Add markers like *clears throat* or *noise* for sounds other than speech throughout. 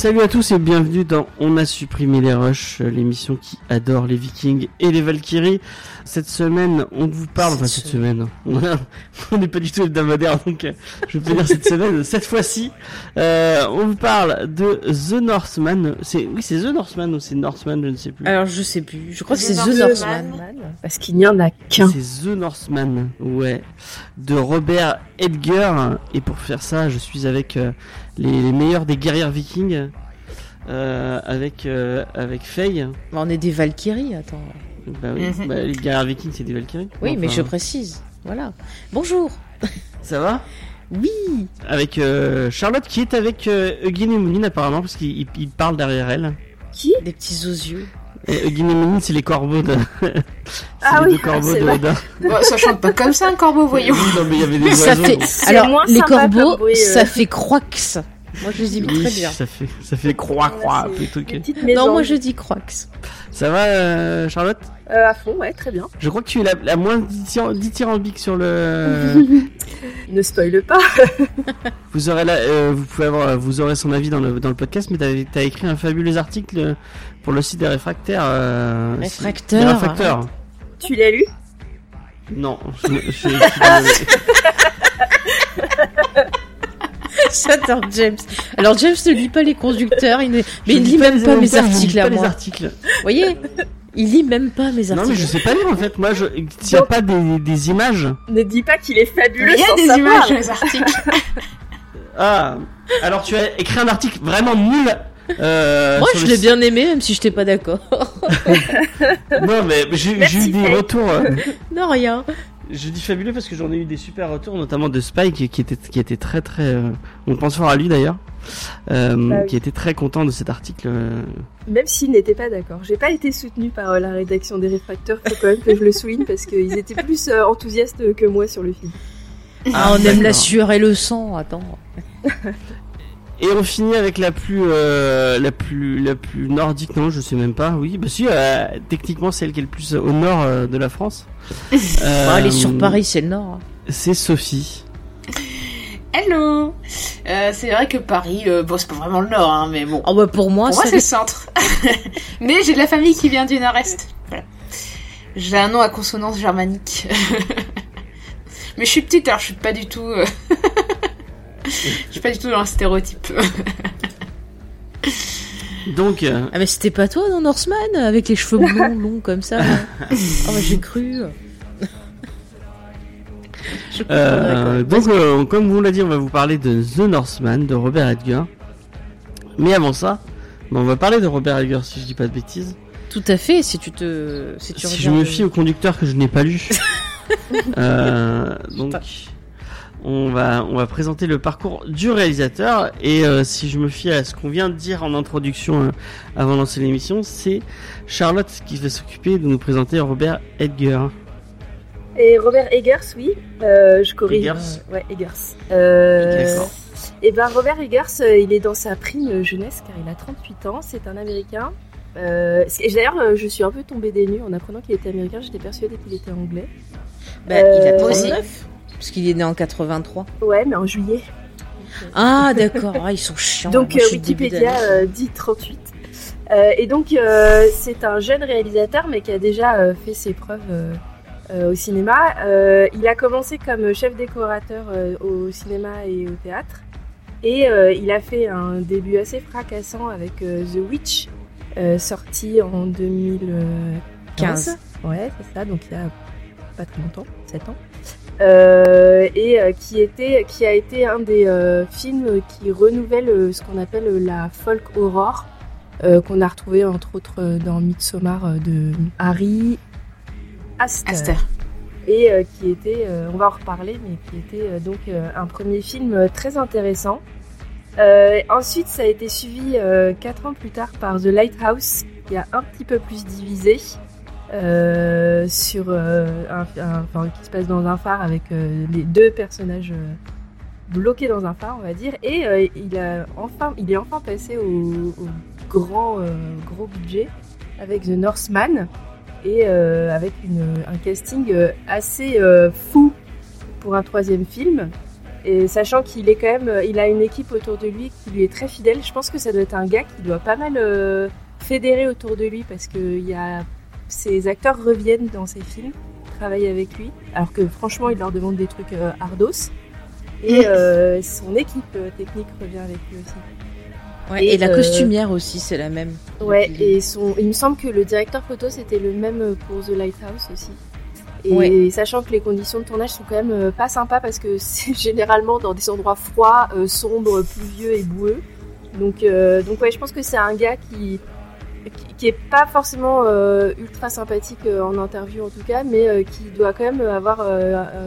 Salut à tous et bienvenue dans On a supprimé les rushs, l'émission qui adore les vikings et les valkyries. Cette semaine, on vous parle, enfin cette semaine, *laughs* on n'est pas du tout hebdomadaire donc euh, je peux dire cette semaine, cette fois-ci, euh, on vous parle de The Northman. C'est, oui c'est The Northman ou c'est Northman, je ne sais plus. Alors je sais plus, je crois que c'est The Northman. Northman. Parce qu'il n'y en a qu'un. C'est The Northman, ouais, de Robert Edgar. Et pour faire ça, je suis avec euh, les, les meilleurs des guerrières vikings, euh, avec euh, avec Faye. Bah, on est des Valkyries, attends. Bah oui, bah, les guerrières vikings, c'est des Valkyries. Oui, mais je précise. Voilà. Bonjour. Ça va? Oui. Avec euh, Charlotte qui est avec euh, Eugène et Mouline apparemment, parce qu'il il- il parle derrière elle. Qui? Des petits osieux. Et Eugène et Mouline, c'est les corbeaux de. *laughs* c'est Ah les oui, deux corbeaux de. Odin. Bon, ça chante pas comme ça un corbeau, voyons. Oui, *laughs* non, mais il y avait des Ça oiseaux. fait. Alors les corbeaux, bruit, euh. ça fait croix. Moi je les imite Oui, très bien. Ça fait, ça fait croix, croix, plutôt que. Non, moi je dis croix. Ça va, euh, Charlotte? Euh, à fond, ouais, très bien. Je crois que tu es la, la moins dithyram- dithyrambique sur le. *laughs* Ne spoile pas. *laughs* vous aurez la, euh, vous pouvez avoir, vous aurez son avis dans le dans le podcast, mais t'as as écrit un fabuleux article pour le site des réfractaires. Euh. Des réfracteurs. tu l'as lu? Non, je, je- je. *laughs* J'adore James. Alors James ne lit pas les conducteurs, il ne... mais Je il lit même pas mes je articles pas à les moi. articles. Vous voyez? Il lit même pas mes Non, articles. mais je sais pas lire en fait. Moi, je, s'il y a pas des, des images. Ne dis pas qu'il est fabuleux Il y a sans des savoir. images dans les articles. *laughs* Ah, alors tu as écrit un article vraiment nul. Euh, Moi je l'ai site- bien aimé, même si j'étais pas d'accord. *laughs* Non, mais j'ai j'ai eu des retours. euh, non, rien. Je dis fabuleux parce que j'en ai eu des super retours, notamment de Spike qui était qui était très très. euh, on pense fort à lui d'ailleurs, euh, Bah oui. qui était très content de cet article. euh. Même s'il n'était pas d'accord. J'ai pas été soutenue par euh, la rédaction des réfracteurs, faut quand même que je le souligne parce qu'ils étaient plus euh, enthousiastes que moi sur le film. Ah, on aime la sueur et le sang, attends. *laughs* Et on finit avec la plus euh, la plus la plus nordique. Non, je sais même pas. Oui, bah si. euh, techniquement, c'est elle qui est le plus au nord euh, de la France. *laughs* Elle est Euh, sur Paris, c'est le nord. hein. C'est Sophie. Hello. Euh, c'est vrai que Paris, euh, bon, c'est pas vraiment le nord, hein, mais bon. Oh bah pour moi, Pour moi, c'est le centre. *laughs* mais j'ai de la famille qui vient du nord-est. Voilà. J'ai un nom à consonance germanique. *laughs* mais je suis petite, alors je suis pas du tout. Je suis pas du tout dans le stéréotype. Donc, euh, Ah mais c'était pas toi dans Norseman avec les cheveux blonds *laughs* longs comme ça. Oh bah j'ai cru. *laughs* Je Euh, donc, euh, comme vous l'a dit, on va vous parler de The Northman de Robert Edgar. Mais avant ça, bah, on va parler de Robert Edgar si je dis pas de bêtises. Tout à fait, si tu te si tu si je me fie au conducteur que je n'ai pas lu. *laughs* Euh, donc, on va on va présenter le parcours du réalisateur et euh, si je me fie à ce qu'on vient de dire en introduction euh, avant de lancer l'émission, c'est Charlotte qui va s'occuper de nous présenter Robert Edgar. Et Robert Eggers, oui, euh, je corrige. Eggers. ouais, Eggers. Euh, et ben Robert Eggers, il est dans sa prime jeunesse car il a 38 ans, c'est un Américain. Euh, D'ailleurs, je suis un peu tombée des nues en apprenant qu'il était américain, j'étais persuadée qu'il était anglais. Bah, il a Euh, 39 parce qu'il est né en 83. Ouais, mais en juillet. Ah *laughs* d'accord, ah, ils sont chiants. Donc Moi, je euh, suis Wikipédia euh, dit 38. Euh, et donc euh, c'est un jeune réalisateur mais qui a déjà euh, fait ses preuves au cinéma. Il a commencé comme chef décorateur au cinéma et au théâtre. Et il a fait un début assez fracassant avec The Witch, sorti en 2015. 15. Ouais, c'est ça, donc il y a pas très longtemps, 7 ans. Euh, et euh, qui, était, qui a été un des euh, films qui renouvelle ce qu'on appelle la folk horror, qu'on a retrouvé entre autres dans Midsommar de Harry Astor. Aster. Et euh, qui était, euh, on va en reparler, mais qui était euh, donc un premier film très intéressant. Ensuite, ça a été suivi euh, quatre ans plus tard par The Lighthouse, qui a un petit peu plus divisé sur euh, un, qui se passe dans un phare avec euh, les deux personnages euh, bloqués dans un phare, on va dire. Et euh, il a enfin, il est enfin passé au, grand euh, gros budget avec The Northman et euh, avec un casting euh, assez euh, fou pour un troisième film. Et sachant qu'il est quand même, euh, il a une équipe autour de lui qui lui est très fidèle. Je pense que ça doit être un gars qui doit pas mal euh, fédérer autour de lui parce que il y a ses acteurs reviennent dans ses films, travaillent avec lui, alors que franchement il leur demande des trucs euh, ardos. Et euh, son équipe euh, technique revient avec lui aussi. Ouais, Et, et, la euh, costumière aussi, c'est la même. Ouais, Donc, et son, il me semble que le directeur photo c'était le même pour The Lighthouse aussi. Et Ouais. sachant que les conditions de tournage sont quand même pas sympas parce que *laughs* c'est généralement dans des endroits froids, euh, sombres, pluvieux et boueux. Donc, euh, donc ouais, je pense que c'est un gars qui, qui, est pas forcément euh, ultra sympathique euh, en interview en tout cas, mais euh, qui doit quand même avoir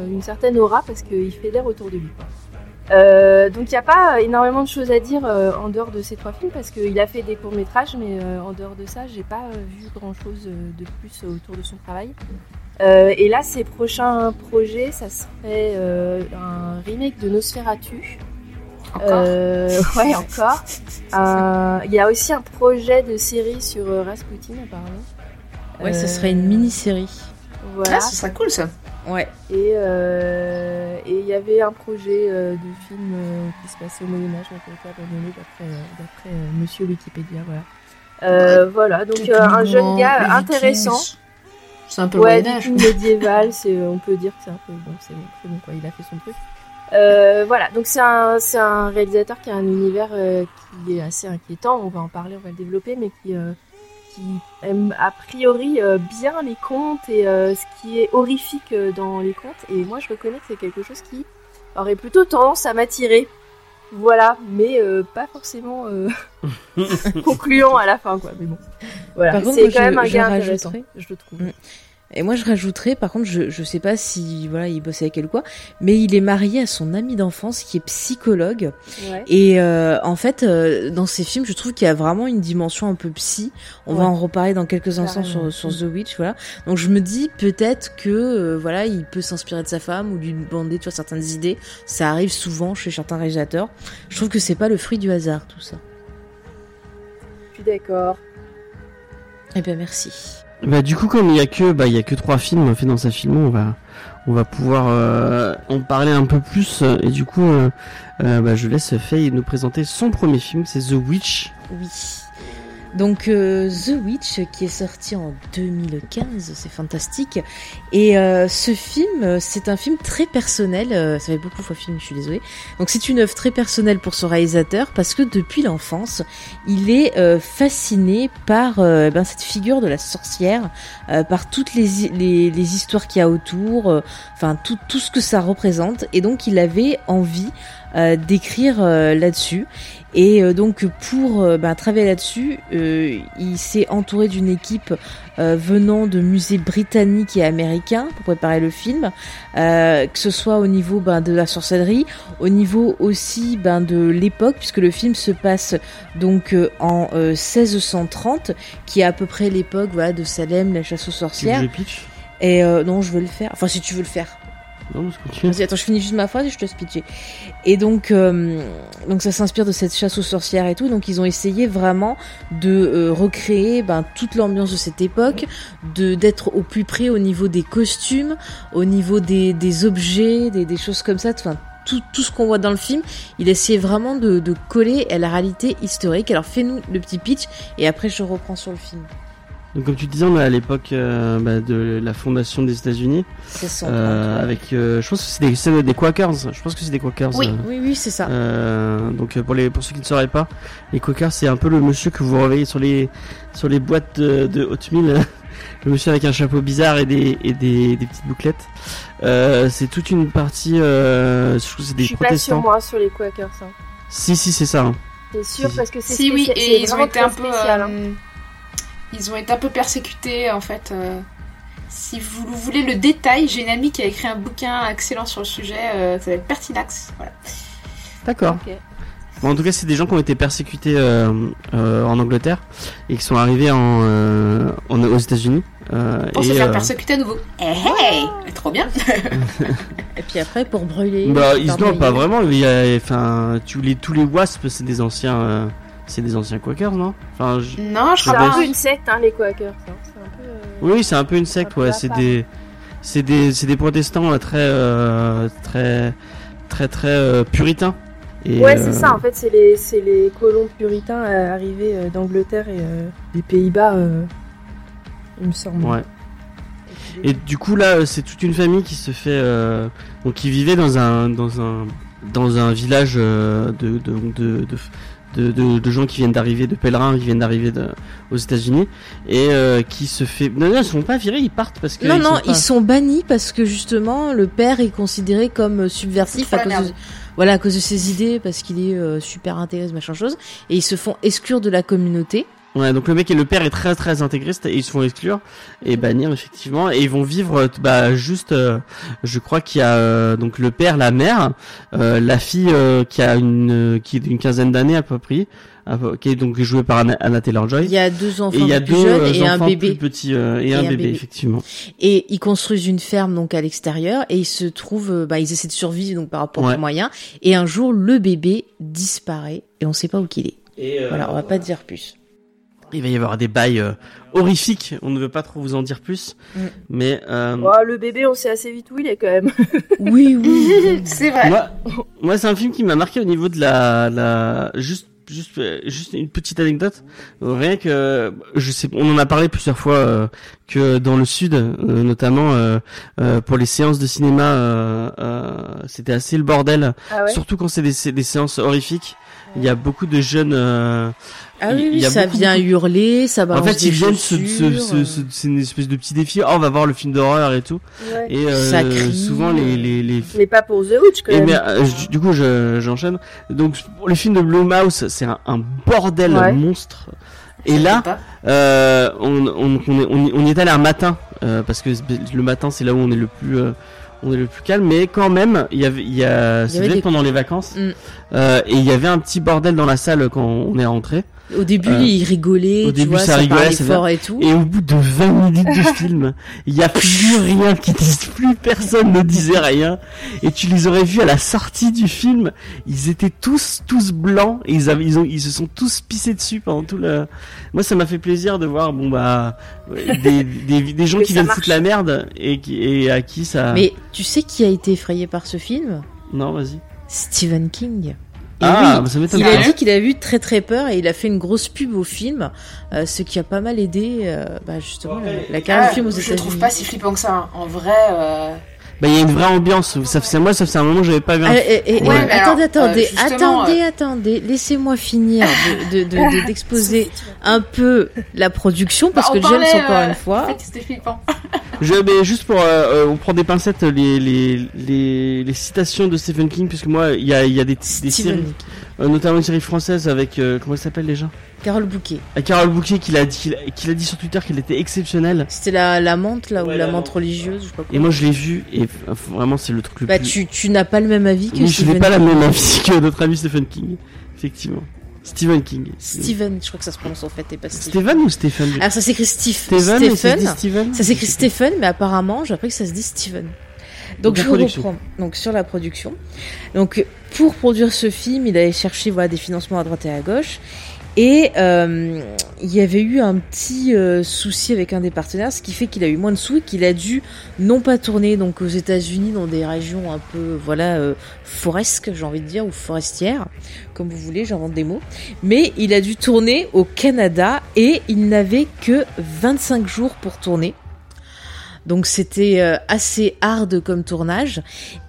une certaine aura parce qu'il fédère autour de lui. donc il n'y a pas énormément de choses à dire en dehors de ces trois films parce qu'il a fait des courts métrages, mais en dehors de ça, j'ai pas vu grand chose de plus autour de son travail. Et là, ses prochains projets, ça serait un remake de Nosferatu. Encore. Euh, ouais, encore. Un- Il y a aussi un projet de série sur euh, Rasputin, apparemment. Ouais, Euh, serait une mini-série. Voilà. Ah, ce serait cool ça. Ouais. Et euh, et il y avait un projet euh, de film euh, qui se passait au Moyen-Âge, mais qui a été abandonné d'après euh, d'après, euh, monsieur Wikipédia. Voilà. Euh, voilà, donc euh, un jeune gars intéressant. C'est un peu le Ouais, Moyen-Âge. *laughs* médiéval, c'est, on peut dire que c'est un peu bon, c'est bon, bon quoi, il a fait son truc. Euh, voilà, donc c'est un, réalisateur qui a un univers euh, qui est assez inquiétant, on va en parler, on va le développer, mais qui, euh, qui aime a priori euh, bien les contes et euh, ce qui est horrifique euh, dans les contes. Et moi, je reconnais que c'est quelque chose qui aurait plutôt tendance à m'attirer. Voilà, mais euh, pas forcément euh, *laughs* *laughs* concluant à la fin, quoi. Mais bon, voilà, c'est quand je- même un gars intéressant, je le trouve. Mm. Et moi, je rajouterais, par contre, je, je sais pas si, voilà, il bosse avec elle ou quoi, mais il est marié à son ami d'enfance qui est psychologue. Ouais. Et euh, en fait, euh, dans ces films, je trouve qu'il y a vraiment une dimension un peu psy. On va en reparler dans quelques instants sur, sur The Witch, voilà. Donc je me dis peut-être que euh, voilà, il peut s'inspirer de sa femme ou lui demander de faire certaines idées. Ça arrive souvent chez certains réalisateurs. Je trouve que c'est pas le fruit du hasard tout ça. Je suis d'accord. Eh ben merci. Bah du coup comme il y a que bah il y a que trois films faits dans sa film, on va on va pouvoir euh, en parler un peu plus et du coup euh, euh, bah, je laisse Faye nous présenter son premier film, c'est The Witch. Oui. Donc euh, The Witch qui est sorti en 2015, c'est fantastique. Et euh, ce film, euh, c'est un film très personnel. euh, ça fait beaucoup fois film, je suis désolée. Donc c'est une œuvre très personnelle pour son réalisateur parce que depuis l'enfance, il est euh, fasciné par euh, ben, cette figure de la sorcière, par toutes les, les, les histoires qu'il y a autour, enfin tout, tout ce que ça représente. Et donc il avait envie d'écrire là-dessus. Et euh, donc pour euh, ben, travailler là-dessus, euh, il s'est entouré d'une équipe euh, venant de musées britanniques et américains pour préparer le film, euh, que ce soit au niveau ben, de la sorcellerie, au niveau aussi ben, de l'époque, puisque le film se passe donc euh, en euh, 1630, qui est à peu près l'époque voilà, de Salem, la chasse aux Tu veux sorcières. que je pitch? Et euh, non, je veux le faire. Enfin, si tu veux le faire. Non, attends, je finis juste ma phrase et je te speecher. Et donc, euh, donc ça s'inspire de cette chasse aux sorcières et tout. Donc, ils ont essayé vraiment de euh, recréer ben, toute l'ambiance de cette époque, de d'être au plus près au niveau des costumes, au niveau des, des objets, des, des choses comme ça. Enfin, tout, tout ce qu'on voit dans le film, il essayait vraiment de coller à la réalité historique. Alors, fais-nous le petit pitch et après, je reprends sur le film. Donc comme tu disais, on est à l'époque euh, bah, de la fondation des États-Unis, C'est son. euh, avec, euh, je pense que c'est des, c'est des Quakers. Je pense que c'est des Quakers. Oui, euh, oui, oui, c'est ça. euh, donc pour les pour ceux qui ne sauraient pas, les Quakers c'est un peu le monsieur que vous réveillez sur les sur les boîtes de, de Hotmail, *laughs* le monsieur avec un chapeau bizarre et des et des, des petites bouclettes. Euh, c'est toute une partie. Euh, je trouve que c'est Je des suis pas sûre protestants. moi sur les Quakers. Hein. Si si c'est ça. hein. C'est sûr Si. parce que c'est Si oui, et ils ont été un peu, spécial, hein. Ils ont été un peu persécutés en fait. euh. si vous voulez le détail, j'ai une amie qui a écrit un bouquin excellent sur le sujet. euh, ça s'appelle Pertinax. Voilà. D'accord. Bon, en tout cas, c'est des gens qui ont été persécutés euh, euh, en Angleterre et qui sont arrivés en, euh, en- aux États-Unis. Euh, Pour et, se faire euh, persécuter à nouveau. Eh hey Trop bien. *laughs* Et puis après, pour brûler. bah, ils non, pas vraiment. Il y a, enfin, tous les tous les wasps, c'est des anciens, euh, c'est des anciens Quakers, non Enfin, je- Non, je C'est Ah crois un peu une secte, hein, les Quakers. hein. C'est un peu. euh, oui, c'est un peu une secte, Un ouais. C'est des, c'est des, c'est des protestants euh, très, euh, très, très, très euh, puritains. Et, Ouais, euh, c'est ça. En fait, c'est les, c'est les colons puritains arrivés euh, d'Angleterre et euh, des Pays-Bas, euh, il me semble. Ouais. Et du coup là, c'est toute une famille qui se fait, euh, donc qui vivait dans un dans un dans un village euh, de de de, de de, de- de gens qui viennent d'arriver, de pèlerins qui viennent d'arriver de- aux États-Unis et euh, qui se fait. Non, non, ils sont pas virés, ils partent parce que. Non, non, sont pas- ils sont bannis parce que justement, le père est considéré comme euh, subversif à cause, de, voilà, à cause de ses idées, parce qu'il est euh, super intégré, ce machin chose, et ils se font exclure de la communauté. Ouais, donc le mec et le père est très très intégriste et ils se font exclure et bannir effectivement et ils vont vivre euh, bah juste euh, je crois qu'il y a euh, donc le père, la mère, euh, la fille euh, qui a une qui est d'une quinzaine d'années à peu près, qui est donc jouée par Anna, Anna Taylor-Joy. Il y a deux enfants Et il y a plus deux jeunes euh, et un bébé. plus euh, et, Et un, un bébé, bébé. effectivement. Et ils construisent une ferme donc à l'extérieur et ils se trouvent, euh, bah, ils essaient de survivre donc par rapport Ouais. aux moyens. Et un jour, le bébé disparaît et on sait pas où qu'il est. Et euh, Voilà, on va pas dire plus. Il va y avoir des bails euh, horrifiques. On ne veut pas trop vous en dire plus, Mm. mais euh, Ouais, le bébé, on sait assez vite où il est quand même. *laughs* Oui, oui. *laughs* C'est vrai. Moi, moi c'est un film qui m'a marqué au niveau de la, la juste, juste, euh, juste une petite anecdote. Rien que, je sais, on en a parlé plusieurs fois euh, que dans le sud, euh, notamment euh, euh, pour les séances de cinéma, euh, euh, c'était assez le bordel. Ah ouais? Surtout quand c'est des, des séances horrifiques. Il y a beaucoup de jeunes. Ah Il- oui, ça beaucoup, vient beaucoup- hurler, ça En balance fait, des ils viennent euh. c'est une espèce de petit défi. Oh, on va voir le film d'horreur et tout. Ouais. Et euh, Ça crie. souvent les les, les Mais pas pour The Witch quand Et même. mais, euh, je- du coup, je- j'enchaîne. Donc, pour les films de Blumhouse, c'est un, un bordel Ouais. monstre. Et là, euh, on, on, on, est, on, y- on y est allé un matin, euh, parce que le matin, c'est là où on est le plus, euh, on est le plus calme. Mais quand même, il y avait, il y a, des- pendant les vacances, Mm. euh, et il y avait un petit bordel dans la salle quand on est rentré. Au début, Euh, il rigolait, au tu début, vois, ça ça, rigolait, fort et tout. Et au bout de 20 minutes de film, il y a plus rien qui disent, plus personne ne disait rien. Et tu les aurais vus à la sortie du film, ils étaient tous, tous blancs, et ils avaient, ils ont, ils se sont tous pissés dessus pendant tout le, moi ça m'a fait plaisir de voir, bon bah, des, des, des gens qui viennent marche. foutre la merde, et qui, et à qui ça, Mais tu sais qui a été effrayé par ce film? Non, vas-y. Stephen King. Ah, oui, bah, ça il a dit qu'il a eu très très peur et il a fait une grosse pub au film, euh, ce qui a pas mal aidé euh, bah, justement la, la carrière Ah, du film aux je le trouve États-Unis. pas si flippant que ça. hein. En vrai, euh, Bah, il y a une vraie ambiance, ça fait, moi ça fait un moment que j'avais pas vu un Ouais, et- mais attendez, alors, attendez, euh, attendez, attendez, laissez-moi finir de- de- de- de- *laughs* d'exposer un peu la production parce bah, que parlait, encore euh, une fois, C'était flippant. Je, mais juste pour, euh, euh, on prend des pincettes les, les, les, les citations de Stephen King, puisque moi, il y a, il y a des, des séries, euh, notamment une série française avec, euh, comment elle s'appelle déjà? Carole Bouquet. À Carole Bouquet qui l'a dit, dit sur Twitter qu'elle était exceptionnelle. C'était la, la menthe là, Ouais, ou la la menthe religieuse, je sais pas quoi. Et moi, je l'ai vue, et vraiment, c'est le truc le Bah plus... tu, tu n'as pas le même avis que Oui, je n'ai Stephen pas la même avis *laughs* que notre ami Stephen King. Effectivement. Stephen King. Steven, je crois que ça se prononce en fait, et pas Stephen. Steven ou Stephen? Alors ça s'écrit Steve. Steven, et ça se Stephen? Ça s'écrit Stephen, mais apparemment, j'ai appris que ça se dit Steven. Donc je production. reprends. Donc sur la production. Donc pour produire ce film, il allait chercher voilà des financements à droite et à gauche. Et euh, il y avait eu un petit euh, souci avec un des partenaires, ce qui fait qu'il a eu moins de sous et qu'il a dû non pas tourner donc aux États-Unis dans des régions un peu voilà euh, foresques, j'ai envie de dire, ou forestières, comme vous voulez, j'invente des mots. Mais il a dû tourner au Canada et il n'avait que 25 jours pour tourner. Donc c'était euh, assez hard comme tournage.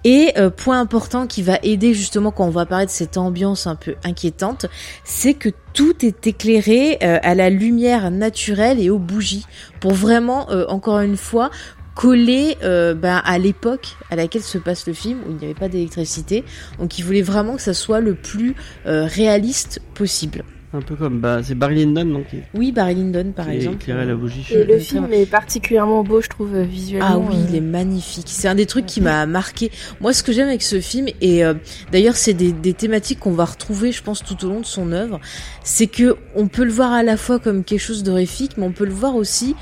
Et euh, point important qui va aider justement quand on va parler de cette ambiance un peu inquiétante, c'est que tout est éclairé euh, à la lumière naturelle et aux bougies pour vraiment, encore une fois, coller euh, ben, à l'époque à laquelle se passe le film où il n'y avait pas d'électricité. Donc il voulait vraiment que ça soit le plus réaliste possible. Un peu comme bah, c'est Barry Lyndon donc, qui, Oui, Barry Lyndon par qui exemple. éclairait la bougie. Et le Euh, film est particulièrement beau, je trouve, euh, visuellement. Ah oui, euh. il est magnifique. C'est un des trucs qui m'a marqué. Moi, ce que j'aime avec ce film, et euh, d'ailleurs, c'est des, des thématiques qu'on va retrouver, je pense, tout au long de son œuvre, c'est que on peut le voir à la fois comme quelque chose d'horrifique, mais on peut le voir aussi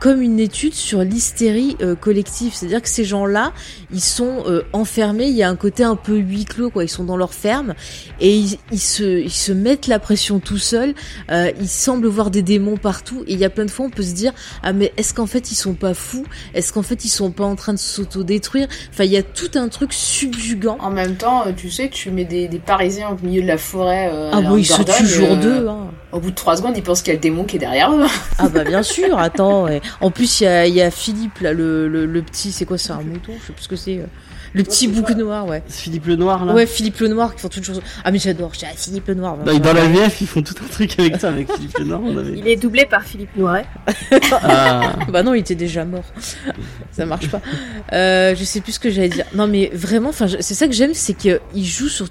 comme une étude sur l'hystérie euh, collective. C'est-à-dire que ces gens-là, ils sont euh, enfermés, il y a un côté un peu huis clos, quoi. Ils sont dans leur ferme et ils, ils se, ils se mettent la pression tout seuls. Euh, ils semblent voir des démons partout et il y a plein de fois on peut se dire ah mais est-ce qu'en fait ils sont pas fous? Est-ce qu'en fait ils sont pas en train de s'auto-détruire? Enfin il y a tout un truc subjugant. En même temps, euh, tu sais, tu mets des, des Parisiens au milieu de la forêt. euh, Ah bon ils se tuent jour deux. Hein. Au bout de trois secondes, ils pensent qu'il y a le démon qui est derrière eux. Ah bah bien sûr, attends. ouais. En plus il y a, y a Philippe là, le, le, le petit, c'est quoi, c'est un mouton Je sais plus ce que c'est. euh. Le petit bouc noir, ouais. C'est Philippe le Noir là. Ouais, Philippe le Noir qui font chose. Ah mais j'adore, j'ai Philippe le Noir. Dans, dans la VF, ils font tout un truc avec ça, avec Philippe le Noir. On avait... Il est doublé par Philippe Noiret. Ah, *laughs* Bah non, il était déjà mort. ça marche pas. Euh, je sais plus ce que j'allais dire. Non, mais vraiment, c'est ça que j'aime, c'est qu'il joue sur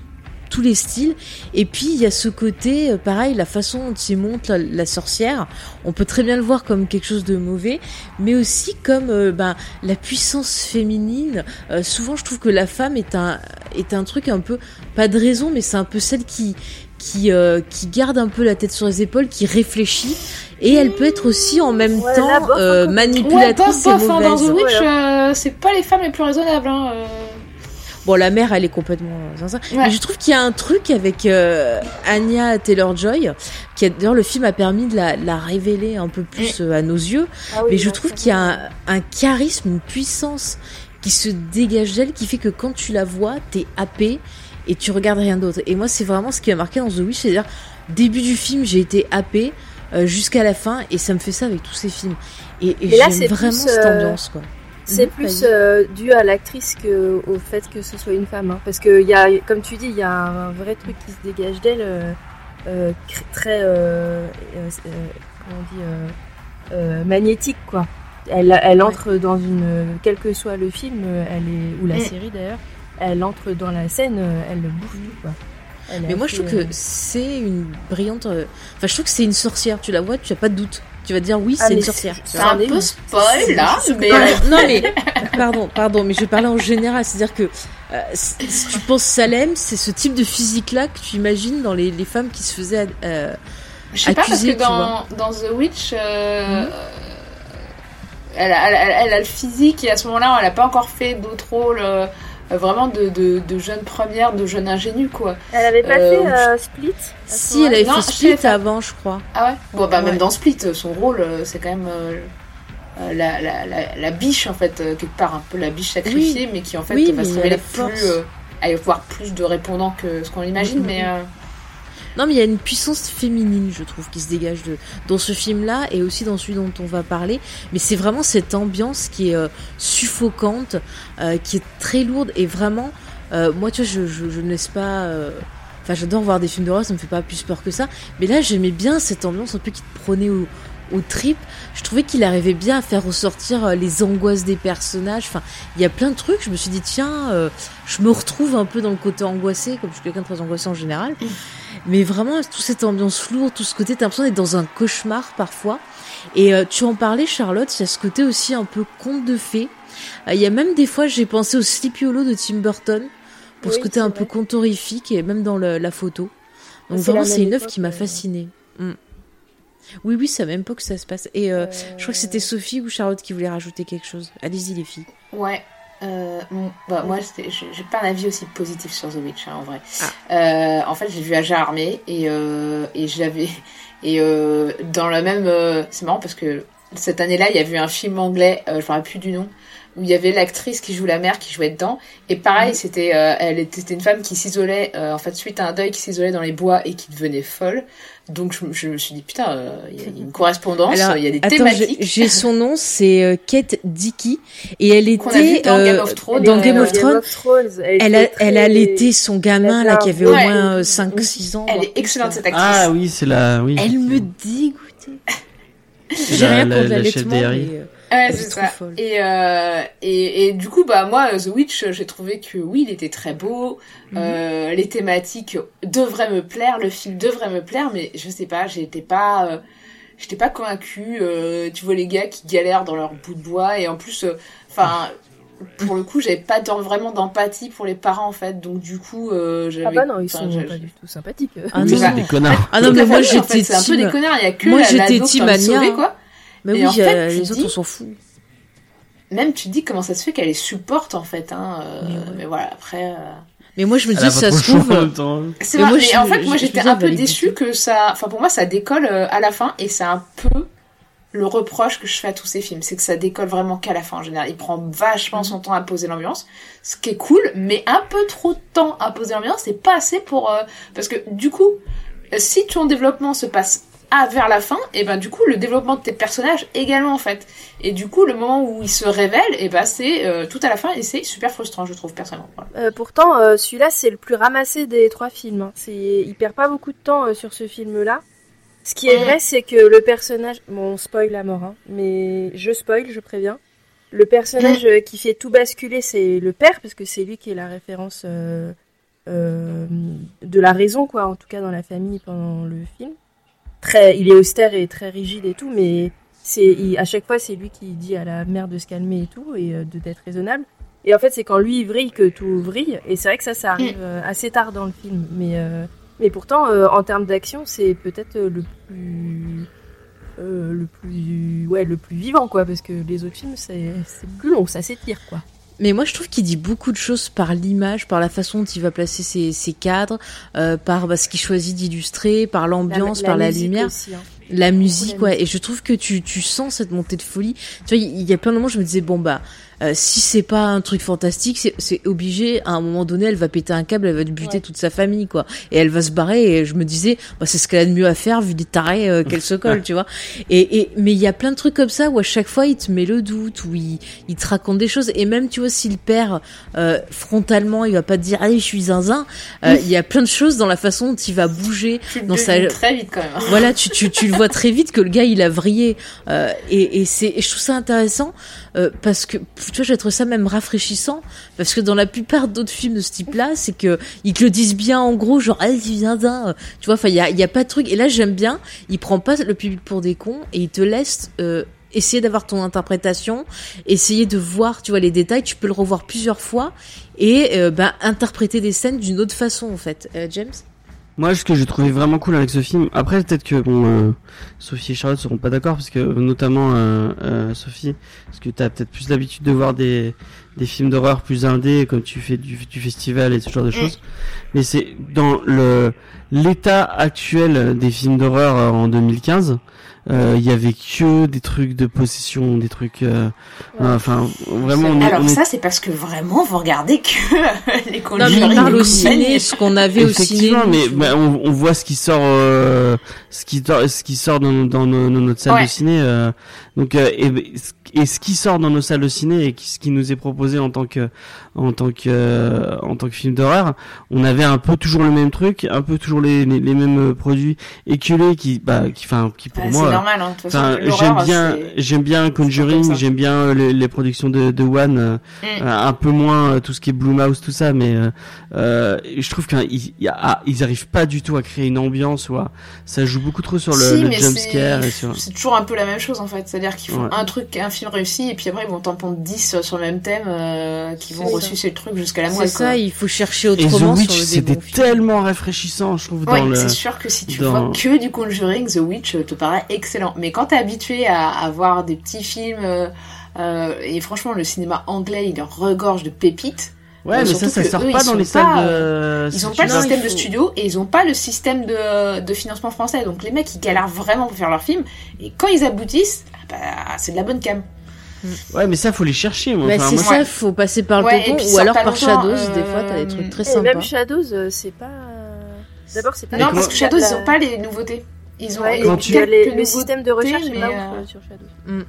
tous les styles. Et puis il y a ce côté, euh, pareil, la façon dont il monte la, la sorcière. On peut très bien le voir comme quelque chose de mauvais, mais aussi comme euh, ben la puissance féminine. Euh, souvent, je trouve que la femme est un est un truc un peu pas de raison, mais c'est un peu celle qui qui euh, qui garde un peu la tête sur les épaules, qui réfléchit. Et elle peut être aussi en même Ouais, temps bof, euh, peu. manipulatrice Ouais, bof, et hein, dans mauvaise. The Witch, euh, c'est pas les femmes les plus raisonnables. Hein, euh. Bon, la mère, elle est complètement. Ouais. Mais je trouve qu'il y a un truc avec euh, Anya Taylor-Joy, qui a d'ailleurs le film a permis de la, la révéler un peu plus euh, à nos yeux. Ah oui, mais je trouve qu'il y a un, un charisme, une puissance qui se dégage d'elle, qui fait que quand tu la vois, t'es happé et tu regardes rien d'autre. Et moi, c'est vraiment ce qui m'a marqué dans The Witch, c'est-à-dire début du film, j'ai été happé euh, jusqu'à la fin, et ça me fait ça avec tous ces films. Et, et là, j'aime c'est vraiment plus, cette euh, ambiance, quoi. C'est Mhm, plus euh, dû à l'actrice que au fait que ce soit une femme. hein. Parce que, y a, comme tu dis, il y a un vrai truc qui se dégage d'elle, euh, euh, très. euh, comment on dit Magnétique, quoi. Elle, elle entre dans une. Quel que soit le film, elle est, ou la Mm. série d'ailleurs, elle entre dans la scène, elle bouffe tout, quoi. Elle Mais moi, je trouve que c'est une brillante. Enfin, je trouve que c'est une sorcière. Tu la vois, tu as pas de doute. Tu vas te dire oui, Ah, c'est une mais sorcière. c'est- un peu spoil là, mais Pardon, euh, non mais *laughs* pardon, pardon, mais je parlais en général, c'est-à-dire que euh, si tu penses Salem, c'est ce type de physique-là que tu imagines dans les, les femmes qui se faisaient. euh, je sais pas parce que dans, dans The Witch, euh, Mhm. elle, a, elle, a- elle a le physique et à ce moment-là, elle a pas encore fait d'autres rôles vraiment de, de, de jeune première, de jeune ingénue quoi. Elle avait pas Euh, fait ou- euh, Split Si, elle avait Non, fait Split avant, je crois. Ah ouais? Bon bah Ouais. même dans Split, son rôle euh, c'est quand même euh, euh, la, la, la, la biche en fait, euh, quelque part un peu la biche sacrifiée, mais qui en fait Oui, va se révéler plus, euh, à y avoir plus de répondants que ce qu'on imagine, Mhm. mais euh, Non, mais il y a une puissance féminine, je trouve, qui se dégage de dans ce film-là et aussi dans celui dont on va parler. Mais c'est vraiment cette ambiance qui est euh, suffocante, euh, qui est très lourde et vraiment, euh, moi, tu vois, je, je, je ne laisse pas. euh, Enfin, j'adore voir des films d'horreur, ça me fait pas plus peur que ça. Mais là, j'aimais bien cette ambiance un peu qui te prenait au, au trip. Je trouvais qu'il arrivait bien à faire ressortir euh, les angoisses des personnages. Enfin, il y a plein de trucs. Je me suis dit, tiens, euh, je me retrouve un peu dans le côté angoissé, comme je suis quelqu'un de très angoissé en général. Mais vraiment, toute cette ambiance lourde, tout ce côté, t'as l'impression d'être dans un cauchemar parfois. Et euh, tu en parlais, Charlotte, il y a ce côté aussi un peu conte de fées. Euh, Il y a même des fois, j'ai pensé au Sleepy Hollow de Tim Burton, pour ce côté un peu contorifique, et même dans le- la photo. Donc vraiment, c'est une œuvre qui m'a euh. fascinée. Mm. Oui, oui, c'est à même époque que ça se passe. Et euh, je crois que c'était Sophie ou Charlotte qui voulait rajouter quelque chose. Allez-y, les filles. ouais. Euh, bon, bah, moi, j'ai pas un avis aussi positif sur The Witch, hein, en vrai. Ah. Euh, en fait, j'ai vu Agent Armé et, euh, et j'avais. Et euh, dans le même. c'est marrant parce que cette année-là, il y a vu un film anglais, je me rappelle plus du nom, où il y avait l'actrice qui joue la mère qui jouait dedans. Et pareil, c'était, euh, elle était, une femme qui s'isolait, euh, en fait, suite à un deuil, qui s'isolait dans les bois et qui devenait folle. Donc je, je me suis dit putain, euh, il y a une correspondance, il y a des attends, thématiques. j'ai- son nom, c'est euh, Kate Dickey, et elle était dans Game of Thrones, dans Game of Thrones. Thrones, Elle a, elle a très- allaité son gamin là qui avait au moins 5-6 ans. Elle est excellente cette actrice. Ah oui, c'est la. Oui, Elle me dégoûtait. J'ai rien contre la l'allaitement, Ouais, c'est trop ça. folle. Et, euh, et, et du coup, bah moi, The Witch, j'ai trouvé que oui, il était très beau. Mhm. Euh, les thématiques devraient me plaire, le film devrait me plaire, mais je sais pas, j'étais pas, euh, j'étais pas convaincue. Euh, tu vois les gars qui galèrent dans leur bout de bois et en plus, euh, enfin. pour le coup, j'avais pas vraiment d'empathie pour les parents en fait, donc du coup, euh, j'avais. Ah bah non, ils sont pas du tout sympathiques. Ah non. c'est des connards. Ah non, mais moi j'étais c'est un peu des connards. Il y a que Moi, la, j'étais team Anya, quoi. Mais Et oui, en fait, euh, les autres on s'en fout. Même tu te dis comment ça se fait qu'elle les supporte en fait, hein. euh, Mais ouais. mais voilà, après. euh, Mais moi je me dis, ça se trouve, même temps. C'est Mais vrai, moi, mais je- en fait, je- moi j'étais un peu déçue que ça. Enfin, pour moi, ça décolle euh, à la fin et c'est un peu le reproche que je fais à tous ces films. C'est que ça décolle vraiment qu'à la fin en général. Il prend vachement son temps à poser l'ambiance, ce qui est cool, mais un peu trop de temps à poser l'ambiance, c'est pas assez pour. euh, Parce que du coup, euh, si ton développement se passe vers la fin, et ben du coup le développement de tes personnages également en fait. Et du coup le moment où ils se révèlent, et ben c'est euh, tout à la fin et c'est super frustrant je trouve personnellement. Voilà. Euh, pourtant, euh, celui-là, c'est le plus ramassé des trois films. hein. C'est, il perd pas beaucoup de temps sur ce film-là. Ce qui est Mm. vrai, c'est que le personnage, bon, on spoil à mort, hein, mais je spoil, je préviens. Le personnage euh, qui fait tout basculer, c'est le père, parce que c'est lui qui est la référence de la raison, quoi, en tout cas dans la famille pendant le film. Très, il est austère et très rigide et tout, mais c'est, à chaque fois, c'est lui qui dit à la mère de se calmer et tout, et euh, de d'être raisonnable. Et en fait, c'est quand lui il vrille que tout vrille. Et c'est vrai que ça, ça arrive euh, assez tard dans le film. Mais, euh, mais pourtant, euh, en termes d'action, c'est peut-être le plus. euh, le plus ouais le plus vivant quoi parce que les autres films c'est c'est plus long ça s'étire quoi Mais moi, je trouve qu'il dit beaucoup de choses par l'image, par la façon dont il va placer ses, ses cadres, euh, par bah, ce qu'il choisit d'illustrer, par l'ambiance, par la lumière, aussi, hein. La musique, ouais. Et je trouve que tu, tu sens cette montée de folie. Tu vois, il il y a plein de moments, je me disais, bon, bah, euh, si c'est pas un truc fantastique, c'est- c'est obligé, à un moment donné, elle va péter un câble, elle va buter Ouais. toute sa famille, quoi. Et elle va se barrer, et je me disais, bah, c'est ce qu'elle a de mieux à faire, vu des tarés euh, qu'elle se colle, *laughs* tu vois. Et, et, mais il y a plein de trucs comme ça où à chaque fois, il te met le doute, où il, il te raconte des choses. Et même, tu vois, si le père, euh, frontalement, il va pas te dire, allez, je suis zinzin, euh, il y a plein de choses dans la façon dont il va bouger, Tu dans sa, très vite quand même. hein. voilà, tu, tu, tu le vois très vite que le gars il a vrillé euh, et, et c'est je trouve ça intéressant euh, parce que tu vois j'ai trouvé ça même rafraîchissant parce que dans la plupart d'autres films de ce type-là c'est que ils te le disent bien en gros genre allez viens d'un tu vois enfin il y a y a pas de truc et là j'aime bien il prend pas le public pour des cons et il te laisse euh, essayer d'avoir ton interprétation, essayer de voir, tu vois, les détails. Tu peux le revoir plusieurs fois et euh, ben interpréter des scènes d'une autre façon en fait. Euh, James? Moi, ce que j'ai trouvé vraiment cool avec ce film, après peut-être que bon, euh, Sophie et Charlotte seront pas d'accord parce que notamment euh, euh, Sophie, parce que t'as peut-être plus l'habitude de voir des des films d'horreur plus indés comme tu fais du, du festival et ce genre de choses. Mais c'est dans le l'état actuel des films d'horreur euh, en 2015. Euh, Il y avait que des trucs de possession, des trucs. euh, Ouais. Enfin, vraiment, on est, Alors on est ça, c'est parce que vraiment, vous regardez que *laughs* les Non, Conjuring. mais parle au ciné, ce qu'on avait au ciné. Effectivement, mais bah, on, on voit ce qui sort, euh, ce qui ce qui sort dans, dans, nos- dans notre salle Ouais. de ciné. euh, donc euh, et, et ce qui sort dans nos salles de ciné et ce qui nous est proposé en tant que en tant que euh, en tant que film d'horreur, on avait un peu toujours le même truc, un peu toujours les les, les mêmes euh, produits éculés qui bah qui enfin qui pour Ouais, moi c'est normal, hein. j'aime bien, c'est- j'aime bien Conjuring, j'aime bien les, les productions de, de One, euh, Mm. euh, un peu moins euh, tout ce qui est Blumhouse, tout ça, mais euh, je trouve qu'ils ah, ils arrivent pas du tout à créer une ambiance, ou à- ça joue beaucoup trop sur le, Si, le jump c'est- scare sur. C'est toujours un peu la même chose en fait. C'est-à-dire qu'ils font Ouais. un truc, un film réussi, et puis après ils vont t'en pondre 10 sur le même thème, euh, qui vont C'est ça. ressucer le truc jusqu'à la C'est moelle. ça, quoi. il faut chercher Et The autrement Witch, c'était film. tellement rafraîchissant, je trouve, Ouais, dans le. c'est sûr que si tu dans- vois que du Conjuring, The Witch euh, te paraît excellent. Mais quand t'es habitué à, à voir des petits films, euh, euh, et franchement le cinéma anglais il regorge de pépites, Ouais, Euh, mais ça, ça sort eux, pas ils dans les pas, salles de. Ils ont pas le système de studio et ils ont pas le système de, de financement français. Donc les mecs ils galèrent vraiment pour faire leur film et quand ils aboutissent, ah bah, c'est de la bonne cam. Ouais, mais ça, faut les chercher. Moi. Bah, Enfin, c'est moi, ça, Ouais. faut passer par le Ouais, et tonton puis ou alors par Shadows. euh, Des fois, t'as des trucs très Et sympas. même Shadows, euh, c'est pas. D'abord, c'est pas. Non, parce que Shadows, ils ont pas les nouveautés. Ils ont Ouais, Quand tu- euh, les- quelques le système de recherche est ouf euh, euh, sur Shadows. Mm.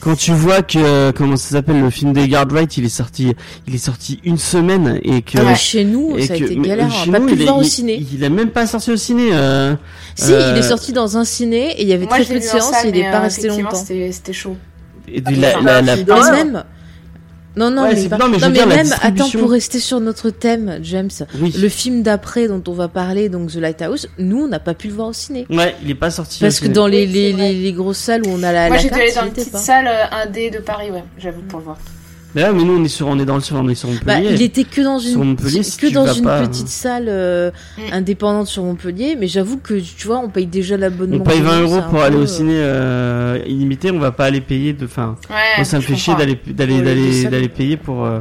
Quand tu vois que euh, comment ça s'appelle le film des Guardright, il est sorti, il est sorti une semaine et que Ah ouais, chez nous, et ça a été galère. chez On a pas nous, pu il le est- voir au il- ciné. Il, est même pas sorti au ciné. euh, Si, euh, il est sorti dans un ciné et il y avait Moi, très peu de séances et il est pas euh, resté longtemps. C'était c'était chaud. Et de la, la, la- Ah, d'horreur. même. Non, non, Ouais, mais, pas- non, mais non, mais dire, la même, attends, pour rester sur notre thème, James, oui. le film d'après dont on va parler, donc The Lighthouse, nous, on n'a pas pu le voir au ciné. Ouais, il est pas sorti. Parce au que ciné. dans les, Oui, les, grosses salles où on a la, Moi, la j'ai dû aller dans une petite pas. salle euh, indé de Paris, ouais, j'avoue, pour le voir. Mais là, mais nous, on est sur, on est dans le sur, on est sur Bah, Montpellier. il était que dans une, que si dans une pas, petite hein. salle euh, Mm. indépendante sur Montpellier, mais j'avoue que tu vois, on paye déjà l'abonnement. On paye 20 c'est euros pour peu, aller au euh, ciné euh, illimité, on va pas aller payer de. Enfin, Ouais, moi, ça me je fait chier comprends. d'aller d'aller d'aller d'aller payer pour. euh,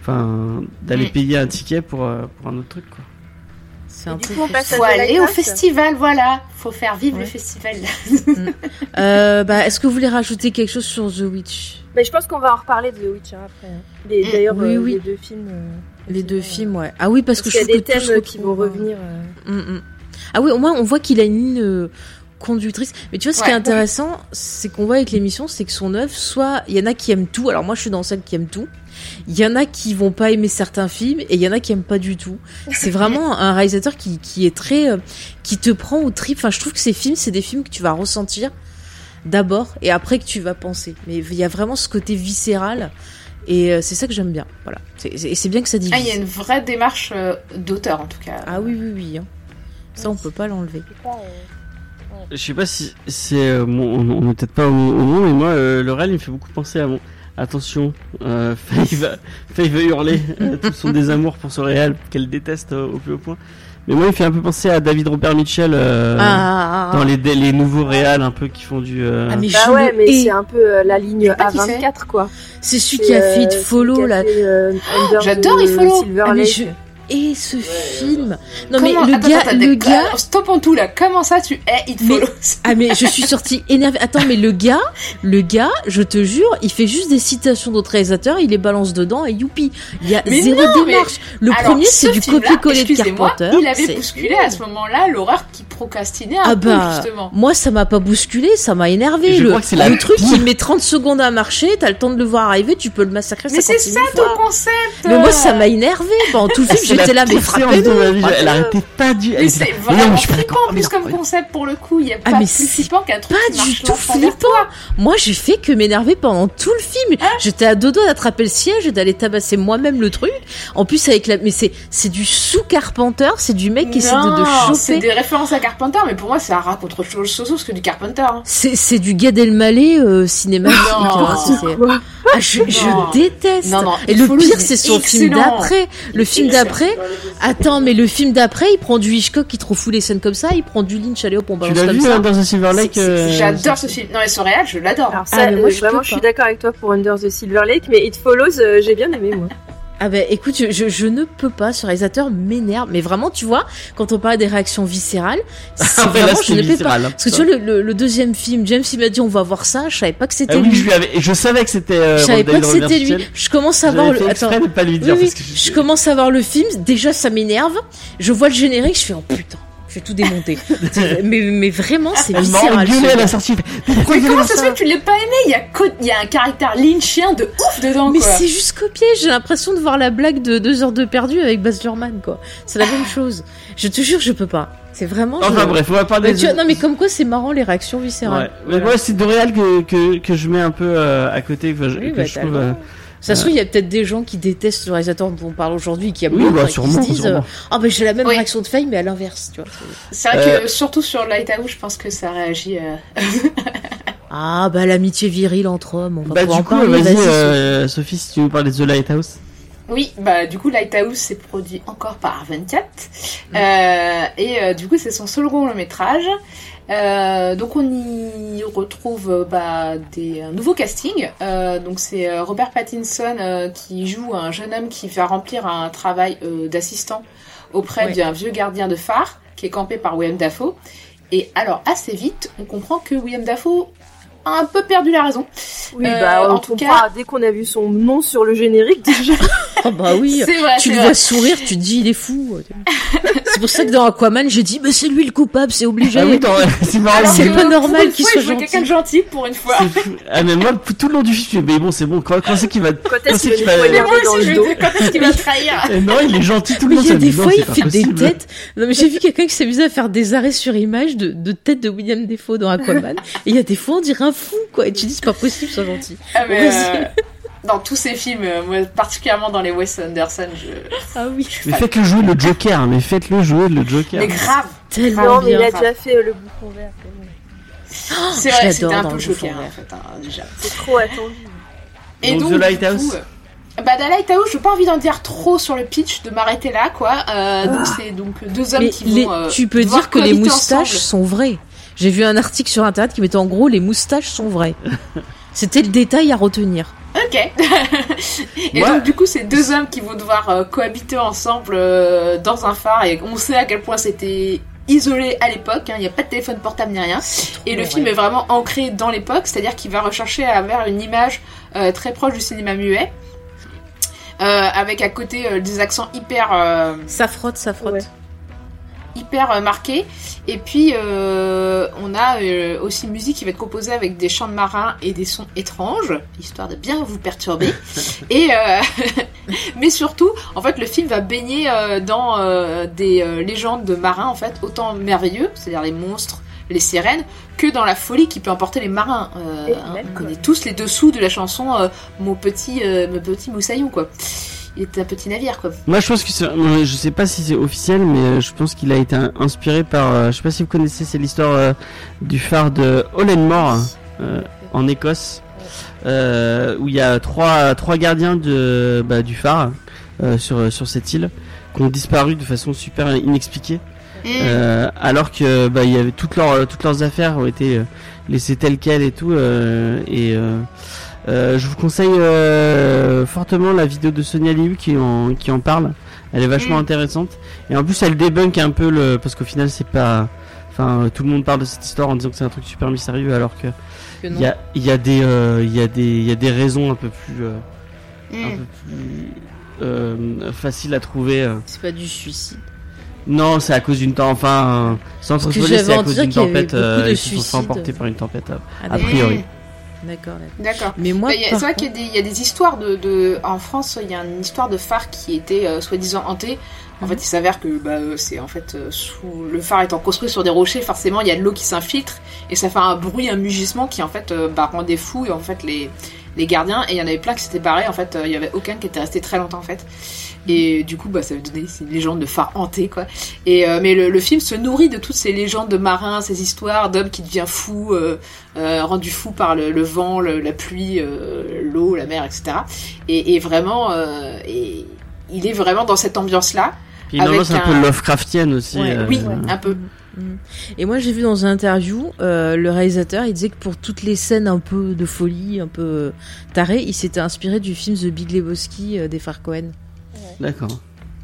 Enfin, d'aller Mm. payer un ticket pour euh, pour un autre truc quoi. C'est un du peu coup, on passe Faut The aller au festival, voilà. Faut faire vivre Ouais. le festival. Euh, bah, est-ce que vous voulez rajouter quelque chose sur The Witch? Mais je pense qu'on va en reparler de The Witch hein, après. hein. Mm. D'ailleurs, Oui, euh, oui. les deux films. euh, Les deux films, ouais. Ah oui, parce, Parce, que qu'il y je a des que thèmes qui vont retrouve, revenir. euh, Mm, mm. Ah oui, au moins on voit qu'il a une ligne euh, conductrice. Mais tu vois, ce qui est Ouais. intéressant, c'est qu'on voit avec l'émission, c'est que son œuvre, soit il y en a qui aiment tout. Alors moi, je suis dans celle qui aime tout. Il y en a qui vont pas aimer certains films et il y en a qui aiment pas du tout. C'est vraiment *laughs* un réalisateur qui, qui est très, euh, qui te prend au trip. Enfin, je trouve que ces films, c'est des films que tu vas ressentir d'abord et après que tu vas penser. Mais il y a vraiment ce côté viscéral et euh, c'est ça que j'aime bien. Voilà. Et c'est bien que ça divise. Ah, il y a une vraie démarche euh, d'auteur, en tout cas. Ah oui, oui, oui. hein. Ça, on peut pas l'enlever. Je sais pas si c'est euh, bon, on on est peut-être pas au, au moment, mais moi euh, le réel il me fait beaucoup penser à mon. Attention, euh, *laughs* Faye va, Faye va hurler euh, tout son désamour pour ce réel qu'elle déteste euh, au plus haut point. Mais moi il me fait un peu penser à David Robert Mitchell euh, Ah, ah, ah, dans les les nouveaux réals un peu qui font du. euh, Ah, mais Bah ouais, mais c'est un peu euh, la ligne sais pas qui A24 quoi. C'est celui qui a fait euh, It celui Follow là. euh, J'adore It Follow. Silver Ah, mais Lake. je hais ce film. Non mais le attends, gars, attends, le gars. Stoppons tout là. Comment ça, tu hais It Mais- Follows Ah mais je suis sortie énervée. Attends mais le gars, le gars, je te jure, il fait juste des citations d'autres réalisateurs, il les balance dedans et youpi. Il y a Mais zéro non, mais- démarche. Le Alors, premier ce c'est du copier-coller de Carpenter. Il avait bousculé à ce moment-là l'horreur qui procrastinait un Ah peu, bah, justement. moi ça m'a pas bousculé, ça m'a énervé. Je Le, crois que c'est la le truc qui met 30 secondes à marcher, t'as le temps de le voir arriver, tu peux le massacrer. Mais c'est 56 ça 000 ton concept Mais moi ça m'a énervé. Pendant tout le film *laughs* j'étais là mais vie. Elle arrêtait pas du. Mais c'est là, mais non, vraiment flippant plus comme concept pour le coup. Il y a Ah, pas mais plus c'est flippant qu'un truc pas du tout flippant. Moi, j'ai fait que m'énerver pendant tout le film. Ah. J'étais à deux doigts d'attraper le siège et d'aller tabasser moi-même le truc. En plus, avec la, mais c'est, c'est du sous Carpenter, c'est du mec qui essaie de, de Non, c'est choper. des références à Carpenter, mais pour moi, ça raconte autre chose que du Carpenter. hein. C'est, c'est du Gad Elmaleh euh, c'est- Ah, je, je déteste. Non, non, et il le faut pire, c'est son film d'après. Le film d'après. Attends, mais le film d'après, il prend du Hitchcock qui trop fou les scènes comme ça. Il prend du Lynch, allez hop, on Tu balance l'as comme vu ça. hein, dans The Silver Lake euh, J'adore ce film. Non, mais ce réel, je l'adore. Alors ça, Ah, moi, euh, je vraiment, peux je suis d'accord avec toi pour Under the Silver Lake, mais It Follows, euh, j'ai bien aimé moi. Ah ben écoute, je, je, je ne peux pas, ce réalisateur m'énerve. Mais vraiment, tu vois, quand on parle des réactions viscérales, *laughs* c'est Ah là, vraiment, je ne peux pas. hein, Parce que tu vois, le, le, le deuxième film, James il m'a dit on va voir ça, je savais pas que c'était Ah oui, lui. je lui avais, je savais que c'était. euh, Je savais pas que c'était lui. Je commence à voir le. Attends. pas lui dire oui, parce que je commence à voir le film, déjà ça m'énerve. Je vois le générique, je fais oh putain, je vais tout démonter. *laughs* mais, mais vraiment, c'est viscéral. à la sortie. Mais pourquoi Mais il comment fait ça se fait que tu l'aies pas aimé? Il y a il y a un caractère lynchien de ouf dedans, Mais c'est juste copié, j'ai l'impression de voir la blague de 2 heures de perdu avec Baz Luhrmann, quoi. C'est la même chose. Je te jure, je peux pas. C'est vraiment. Enfin je- bref, on va parler. Mais tu de- vois, non mais comme quoi c'est marrant les réactions viscérales. Ouais. Mais moi, c'est de réel que, que, que je mets un peu euh, à côté, que je, Oui, que bah, je trouve. euh. Ça se trouve, il y a peut-être des gens qui détestent le réalisateur dont on parle aujourd'hui, qui a Oui, bah, sûrement, qui se disent euh, Ah, ben j'ai la même Oui. réaction de Faye, mais à l'inverse, tu vois. C'est vrai Euh, que surtout sur Lighthouse, je pense que ça réagit. euh, *laughs* *laughs* Ah, bah l'amitié virile entre hommes, on va Bah, du en coup, parler, vas-y, euh, Sophie, si tu nous parlais de The Lighthouse. Oui, bah du coup Lighthouse c'est produit encore par 24 Mm. euh, et euh, du coup c'est son seul long métrage. Euh, donc on y retrouve euh, bah, des un nouveau casting. Euh, donc c'est euh, Robert Pattinson euh, qui joue un jeune homme qui va remplir un travail euh, d'assistant auprès d'un vieux gardien de phare qui est campé par William Dafoe. Et alors assez vite on comprend que William Dafoe un peu perdu la raison. Oui, Euh, bah, en tout comprend cas- dès qu'on a vu son nom sur le générique déjà. *laughs* Ah bah oui. Vrai, Tu le vrai. vois sourire, tu te dis il est fou. *laughs* c'est pour ça que dans Aquaman, j'ai dit bah c'est lui le coupable, c'est obligé. Ah oui, c'est pas normal qu'il soit gentil. quelqu'un de gentil pour une fois. c'est fou. Ah mais moi tout le long du film, je me dis, mais bon c'est bon. Quand, quand c'est qu'il va Quand est-ce c'est qu'il va Mais quand est-ce qu'il va trahir Eh Non, il est gentil tout le Mais long. il y a des fois, il fait des têtes. Non, mais j'ai vu quelqu'un qui s'amusait à faire des arrêts sur image de, de tête de William Defoe dans Aquaman. et il y a des fois, on dirait un fou, quoi. Et tu dis, c'est pas possible, sois gentil. Ah, mais, euh, dans tous ces films, euh, moi, particulièrement dans les Wes Anderson, je, Ah oui. je suis Mais faites-le jouer le Joker, mais faites-le jouer le Joker. Mais grave, Tellement Non, mais bien. il a enfin. déjà fait euh, le bouffon vert. quand même. c'est je vrai, c'était un peu choqué en fait, hein, déjà. C'est trop attendu. Et Donc, donc, The Lighthouse coup, euh, bah, The Lighthouse, j'ai pas envie d'en dire trop sur le pitch, de m'arrêter là, quoi. Euh, donc, c'est donc deux hommes Mais qui les- vont. euh, tu peux dire que les moustaches ensemble. sont vraies. J'ai vu un article sur internet qui mettait en gros les moustaches sont vraies. *laughs* C'était le détail à retenir. Ok. *laughs* et Ouais. donc du coup, c'est deux hommes qui vont devoir euh, cohabiter ensemble euh, dans un phare et on sait à quel point c'était isolé à l'époque. hein. Il n'y a pas de téléphone portable ni rien. Et le film est vraiment ancré dans l'époque, c'est-à-dire qu'il va rechercher à avoir une image euh, très proche du cinéma muet. Euh, avec à côté euh, des accents hyper euh, Ça frotte, ça frotte. Ouais. Hyper euh, marqué. Et puis, euh, on a euh, aussi une musique qui va être composée avec des chants de marins et des sons étranges, histoire de bien vous perturber. *laughs* et euh, *laughs* mais surtout, en fait, le film va baigner euh, dans euh, des euh, légendes de marins, en fait, autant merveilleux, c'est-à-dire les monstres, les sirènes, que dans la folie qui peut emporter les marins. Euh, hein, on connaît tous les dessous de la chanson euh, Mon petit, euh, mon petit moussaillon, quoi. Il était un petit navire, quoi. Moi, je pense que c'est, moi, je sais pas si c'est officiel, mais euh, je pense qu'il a été in- inspiré par, euh, je sais pas si vous connaissez, c'est l'histoire euh, du phare de Hollenmore, euh, en Écosse, euh, où il y a trois, trois gardiens de, bah, du phare, euh, sur, sur cette île, qui ont disparu de façon super inexpliquée, euh, alors que, bah, il y avait toutes leurs, toutes leurs affaires ont été euh, laissées telles quelles et tout, euh, et, euh, euh, je vous conseille euh, fortement la vidéo de Sonia Liu qui en, qui en parle. Elle est vachement Mm. intéressante. Et en plus, elle débunk un peu le. Parce qu'au final, c'est pas. Enfin, tout le monde parle de cette histoire en disant que c'est un truc super mystérieux, alors que il y a, y, a des, euh, il y, a des- il y a des raisons un peu plus. euh, un Mm. peu plus euh, faciles à trouver. euh. C'est pas du suicide. Non, c'est à cause d'une tempête. Enfin, euh, sans trop c'est à cause d'une tempête. euh, ils se sont emporter par une tempête. euh, Ah, a d'accord. priori. D'accord. D'accord. Mais moi, Bah, c'est vrai qu'il y, a des- il y a des histoires de, de- En France, il y a une histoire de phare qui était euh, soi-disant hantée. En Mhm. fait, il s'avère que bah, euh, c'est en fait euh, sous le phare étant construit sur des rochers, forcément, il y a de l'eau qui s'infiltre et ça fait un bruit, un mugissement qui en fait euh, bah, rendait fou et en fait les les gardiens et il y en avait plein qui s'étaient barrés. En fait, il y avait aucun qui était resté très longtemps en fait. Et du coup, bah, ça veut donner c'est une légende de phare hanté quoi. Et euh, mais le, le film se nourrit de toutes ces légendes de marins, ces histoires d'hommes qui deviennent fous. euh, euh, rendu fou par le, le vent, le- la pluie, euh, l'eau, la mer, etc. Et, et vraiment, euh, et il est vraiment dans cette ambiance-là. Puis normalement, Avec c'est un, peu un- Lovecraftienne aussi. Ouais, euh, oui, un peu. Mhm. Et moi, j'ai vu dans une interview, euh, le réalisateur, il disait que pour toutes les scènes un peu de folie, un peu tarées, il s'était inspiré du film The Big Lebowski euh, des frères Cohen. D'accord.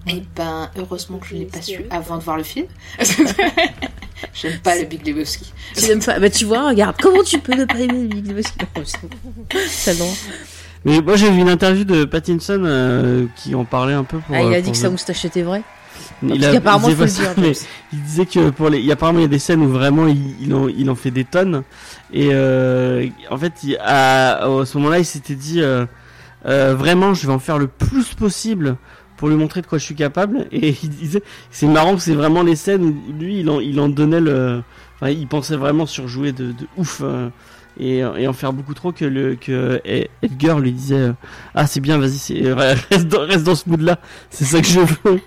Et ben, heureusement que je l'ai pas su avant de voir le film. *laughs* J'aime pas le Big Lebowski. Tu l'aimes pas Bah tu vois, regarde, comment tu peux ne pas aimer le Big Lebowski? Ça non. Mais moi, j'ai vu une interview de Pattinson euh, qui en parlait un peu pour. Ah, il euh, a dit pour que sa moustache était vraie? Il Parce a- qu'apparemment, il il faut le disait dire. pas ça, *laughs* mais James. il disait que pour les, il y a apparemment il y a des scènes où vraiment il, il en, il en fait des tonnes et euh, en fait il, à, à ce moment-là il s'était dit euh, euh, vraiment je vais en faire le plus possible pour lui montrer de quoi je suis capable et *laughs* il disait c'est marrant que c'est vraiment les scènes où lui il en, il en donnait le, enfin il pensait vraiment surjouer de, de ouf euh, et, et en faire beaucoup trop que le que Edgar lui disait euh, ah c'est bien vas-y *laughs* reste dans, reste dans ce mood là c'est ça que je veux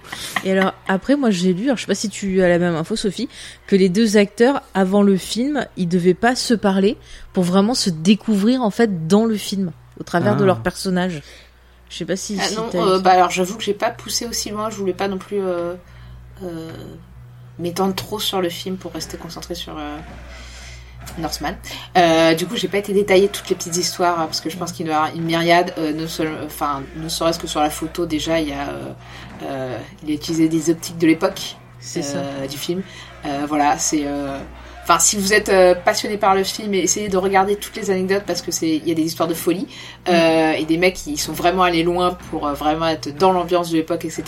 Et alors, après, moi, j'ai lu, alors je sais pas si tu as la même info, Sophie, que les deux acteurs, avant le film, ils devaient pas se parler pour vraiment se découvrir, en fait, dans le film, au travers Ah. de leur personnage. Je sais pas si. Ah si non, euh, bah alors j'avoue que j'ai pas poussé aussi loin. Je voulais pas non plus euh, euh, m'étendre trop sur le film pour rester concentré sur Northman. Du coup, j'ai pas été détailler toutes les petites histoires parce que je pense qu'il y en aura une myriade. Ne, seul- enfin, ne serait-ce que sur la photo, déjà, il y a, il a utilisé des optiques de l'époque C'est ça. du film. Voilà, c'est. Enfin, si vous êtes euh, passionné par le film, essayez de regarder toutes les anecdotes parce que c'est, il y a des histoires de folie euh, et des mecs qui sont vraiment allés loin pour euh, vraiment être dans l'ambiance de l'époque, etc.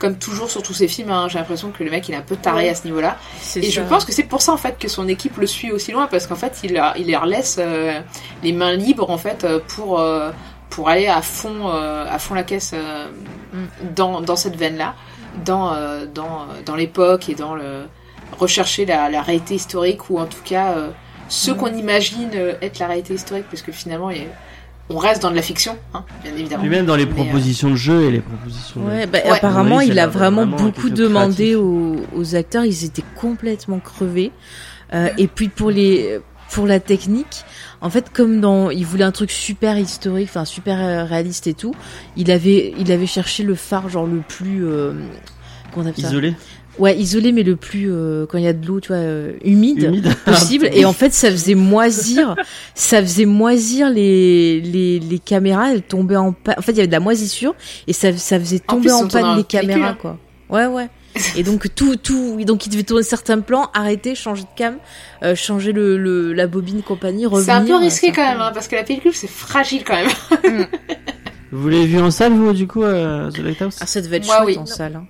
Comme toujours sur tous ces films, hein, j'ai l'impression que le mec il est un peu taré Ouais. à ce niveau-là. Et je pense que c'est pour ça en fait que son équipe le suit aussi loin parce qu'en fait il, leur- il leur laisse euh, les mains libres en fait euh, pour euh, pour aller à fond euh, à fond la caisse euh, dans, dans cette veine là dans euh, dans dans l'époque et dans le rechercher la, la réalité historique ou en tout cas euh, ce qu'on imagine euh, être la réalité historique parce que finalement il y a- on reste dans de la fiction hein, bien évidemment Et même dans les Mais, euh, propositions de jeu et les propositions. Ouais, bah, Ouais. apparemment, il a vraiment vraiment beaucoup demandé aux, aux acteurs. Ils étaient complètement crevés. Euh, et puis pour les pour la technique, en fait, comme dans, il voulait un truc super historique, enfin super réaliste et tout. Il avait il avait cherché le phare genre le plus euh, comment on appelle ça? Isolé, Ouais, isolé, mais le plus euh, quand il y a de l'eau, tu vois, euh, humide humide. *laughs* possible. Et en fait ça faisait moisir ça faisait moisir les les, les caméras. Elles tombaient en panne. En fait il y avait de la moisissure et ça, ça faisait En tomber plus, en tournés panne les caméras quoi. Ouais ouais. *laughs* Et donc tout tout donc il devait tourner certains plans arrêter changer de cam euh, changer le, le la bobine compagnie revenir c'est un peu euh, risqué quand même hein, parce que la pellicule c'est fragile quand même. *laughs* Vous l'avez vu en salle, vous, du coup, euh, The Lighthouse? Ah ça devait être Moi, chouette oui. en salle hein.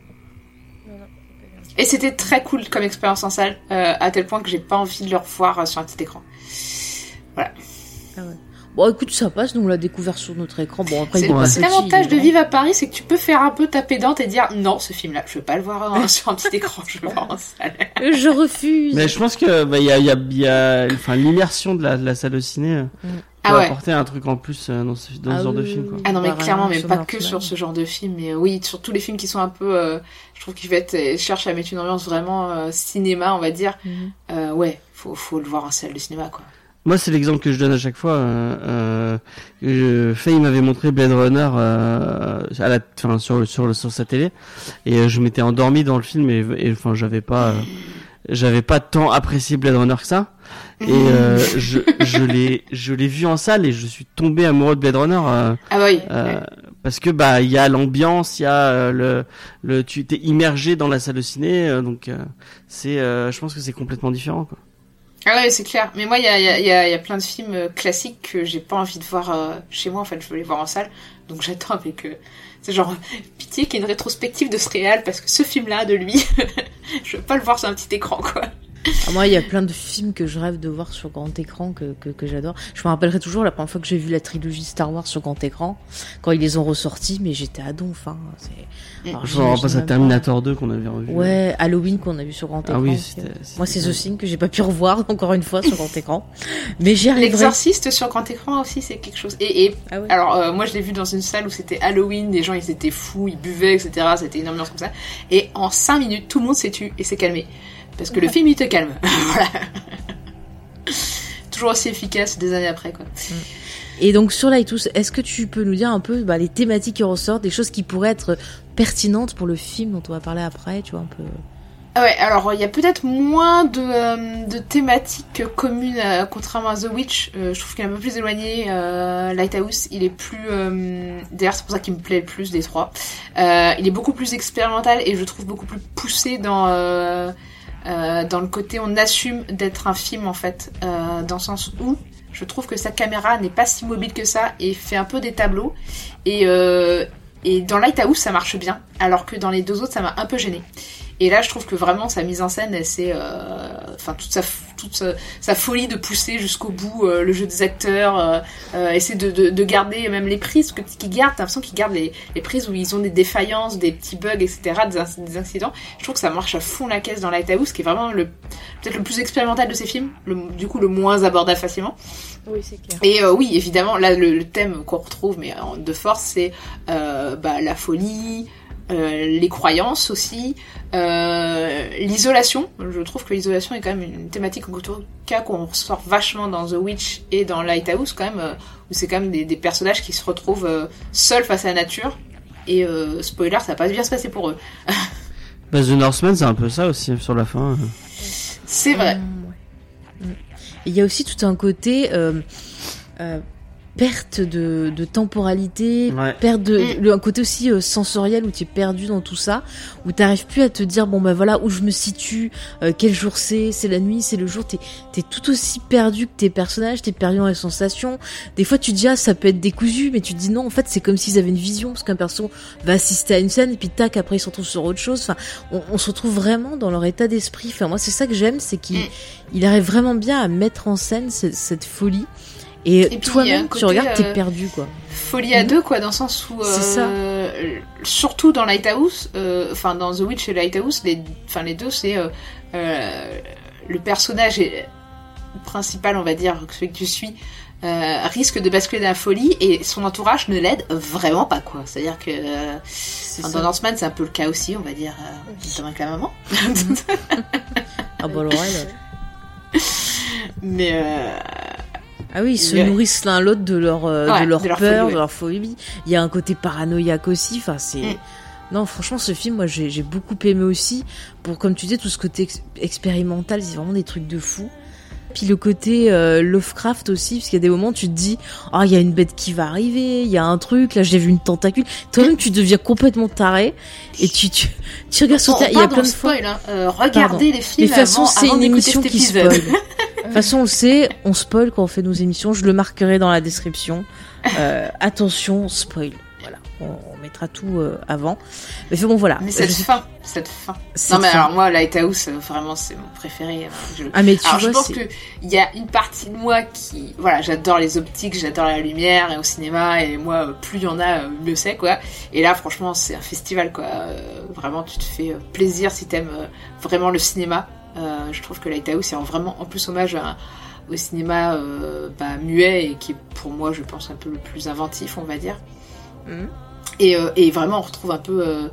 Et c'était très cool comme expérience en salle, euh, à tel point que j'ai pas envie de le revoir euh, sur un petit écran. bon écoute ça passe nous on l'a découvert sur notre écran bon après C'est l'avantage de est vivre à Paris, c'est que tu peux faire un peu ta pédante et dire non, ce film-là, je veux pas le voir euh, *laughs* sur un petit écran, je veux le voir en salle. grand. je refuse Mais je pense que bah, il y a, il y a, il y a enfin l'immersion de la, de la salle de ciné euh, peut Ah ouais. apporter un truc en plus euh, dans ce, dans Ah ce genre de film. Quoi. Ah non, mais Bah, clairement, mais pas que sur ce genre de film, mais euh, oui, sur tous les films qui sont un peu. euh, je trouve qu'ils euh, cherchent à mettre une ambiance vraiment euh, cinéma, on va dire. Mhm. Euh, ouais, faut, faut le voir en salle de cinéma, quoi. Moi, c'est l'exemple que je donne à chaque fois. Euh, euh, je- Faye m'avait montré Blade Runner euh, à la, enfin, sur, sur, le- sur sa télé, et euh, je m'étais endormi dans le film, et, et enfin, j'avais pas, euh, j'avais pas tant apprécié Blade Runner que ça. Et *laughs* euh, je, je l'ai, je l'ai vu en salle, et je suis tombé amoureux de Blade Runner. euh, Ah bah oui. euh, parce que bah il y a l'ambiance, il y a euh, le le tu t'es immergé dans la salle de ciné euh, donc euh, c'est je pense que c'est complètement différent quoi. Ah ouais, c'est clair. Mais moi, il y a, y, a, y a- y a plein de films classiques que j'ai pas envie de voir chez moi. En fait, je veux les voir en salle. Donc *laughs* j'attends avec... euh, c'est genre, *laughs* pitié qu'il y ait une rétrospective de ce réal, parce que ce film-là, de lui, *laughs* je veux pas le voir sur un petit écran, quoi. Ah, moi, il y a plein de films que je rêve de voir sur grand écran que, que, que j'adore. Je me rappellerai toujours la première fois que j'ai vu la trilogie Star Wars sur grand écran, quand ils les ont ressortis, mais j'étais à donf. Hein. C'est- Alors, Je me j'imagine à Terminator 2 qu'on avait revu. pas. Ouais, Halloween qu'on a vu sur grand Ah écran. oui, ouais. c'était Moi, c'est. The Thing que j'ai pas pu revoir *laughs* encore une fois sur grand écran. Mais j'y arriverai. L'exorciste sur grand écran aussi, c'est quelque chose. Et, et Ah ouais. alors, euh, moi, je l'ai vu dans une salle où c'était Halloween, les gens, ils étaient fous, ils buvaient, etc. C'était une ambiance comme ça. Et en 5 minutes, tout le monde s'est tu et s'est calmé. Parce que le film, il te calme. *laughs* voilà. Toujours aussi efficace des années après, quoi. Et donc sur Lighthouse, est-ce que tu peux nous dire un peu bah, les thématiques qui ressortent, des choses qui pourraient être pertinentes pour le film dont on va parler après, tu vois un peu? Ah ouais, alors il y a peut-être moins de, euh, de thématiques communes, euh, contrairement à The Witch. Euh, je trouve qu'il est un peu plus éloigné. Lighthouse, il est plus. D'ailleurs, c'est pour ça qu'il me plaît le plus des trois. Il est beaucoup plus expérimental et je trouve beaucoup plus poussé dans. Euh, dans le côté on assume d'être un film en fait, euh, dans le sens où je trouve que sa caméra n'est pas si mobile que ça et fait un peu des tableaux. Et, euh, et dans Lighthouse ça marche bien, alors que dans les deux autres ça m'a un peu gêné. Et là, je trouve que vraiment sa mise en scène, elle, c'est, euh, enfin toute sa toute sa, sa folie de pousser jusqu'au bout euh, le jeu des acteurs, euh, essayer de, de, de garder même les prises que qu'ils gardent. T'as l'impression qu'ils gardent les, les prises où ils ont des défaillances, des petits bugs, etc., des, inc- des incidents. Je trouve que ça marche à fond la caisse dans Lighthouse, qui est vraiment le peut-être le plus expérimental de ces films, le, du coup le moins abordable facilement. Oui, c'est clair. Et euh, oui, évidemment, là, le, le thème qu'on retrouve, mais de force, c'est euh, bah, la folie, euh, les croyances aussi, euh, l'isolation. Je trouve que l'isolation est quand même une thématique, en tout cas, qu'on ressort vachement dans The Witch et dans Lighthouse, quand même, euh, où c'est quand même des, des personnages qui se retrouvent euh, seuls face à la nature. Et euh, spoiler, ça va pas bien se passer pour eux. *laughs* Bah, The Northman c'est un peu ça aussi sur la fin. C'est vrai. Mm, ouais. Mm. Il y a aussi tout un côté. Perte de, de temporalité, Ouais. perte de Mm. le, un côté aussi euh, sensoriel où tu es perdu dans tout ça, où t'arrives plus à te dire bon bah voilà où je me situe, euh, quel jour c'est, c'est la nuit, c'est le jour, t'es es tout aussi perdu que tes personnages, t'es perdu dans les sensations. Des fois tu te dis ah ça peut être décousu, mais tu te dis non en fait c'est comme s'ils avaient une vision parce qu'un perso va assister à une scène et puis tac après il se retrouve sur autre chose. Enfin on, on se retrouve vraiment dans leur état d'esprit. Enfin moi c'est ça que j'aime, c'est qu'il Mm. il arrive vraiment bien à mettre en scène cette, cette folie. Et, Et toi-même, tu regardes, t'es euh, perdu, quoi. Folie à Mhm. deux, quoi, dans le sens où. Ça. euh, Surtout dans Lighthouse, euh, enfin dans The Witch et Lighthouse, les, enfin, les deux, c'est. le personnage est principal, on va dire, celui que tu suis, euh, risque de basculer dans la folie et son entourage ne l'aide vraiment pas, quoi. C'est-à-dire que. euh, dans Northman, c'est un peu le cas aussi, on va dire, euh, notamment avec la maman. *laughs* Ah bah alors elle, *laughs* Mais. Ah oui, ils se nourrissent l'un l'autre de leur, euh, Ouais, de leur de leur peur, folie, ouais. de leur folie. Il y a un côté paranoïaque aussi. Enfin, c'est. Mm. Non, franchement, ce film, moi, j'ai j'ai beaucoup aimé aussi. Pour, comme tu disais, tout ce côté ex- expérimental, c'est vraiment des trucs de fou. Puis le côté euh, Lovecraft aussi, parce qu'il y a des moments où tu te dis, ah, il y a une bête qui va arriver, il y a un truc, là, j'ai vu une tentacule. Toi-même, tu deviens complètement taré. Et tu, tu, tu regardes sur ta... Il y a plein de fois. spoil, hein. Euh, regardez Pardon. les Mais films de toute façon, c'est une émission qui spoil. *laughs* De toute façon, on le sait, on spoil quand on fait nos émissions. Je le marquerai dans la description. Euh, attention, spoil. Voilà, on, on mettra tout euh, avant. Mais bon, voilà. Mais cette Je- fin, cette fin. cette Non mais fin. alors moi, Lighthouse, euh, vraiment, c'est mon préféré. euh, je- Ah mais tu Alors je vois, pense c'est que il y a une partie de moi qui, voilà, j'adore les optiques, j'adore la lumière et au cinéma et moi, plus il y en a, mieux c'est quoi. Et là, franchement, c'est un festival quoi. Vraiment, tu te fais plaisir si t'aimes vraiment le cinéma. Euh, je trouve que Lighthouse c'est vraiment en plus hommage à- au cinéma euh, bah, muet et qui est pour moi, je pense, un peu le plus inventif, on va dire. Mhm. Et, euh, et vraiment, on retrouve un peu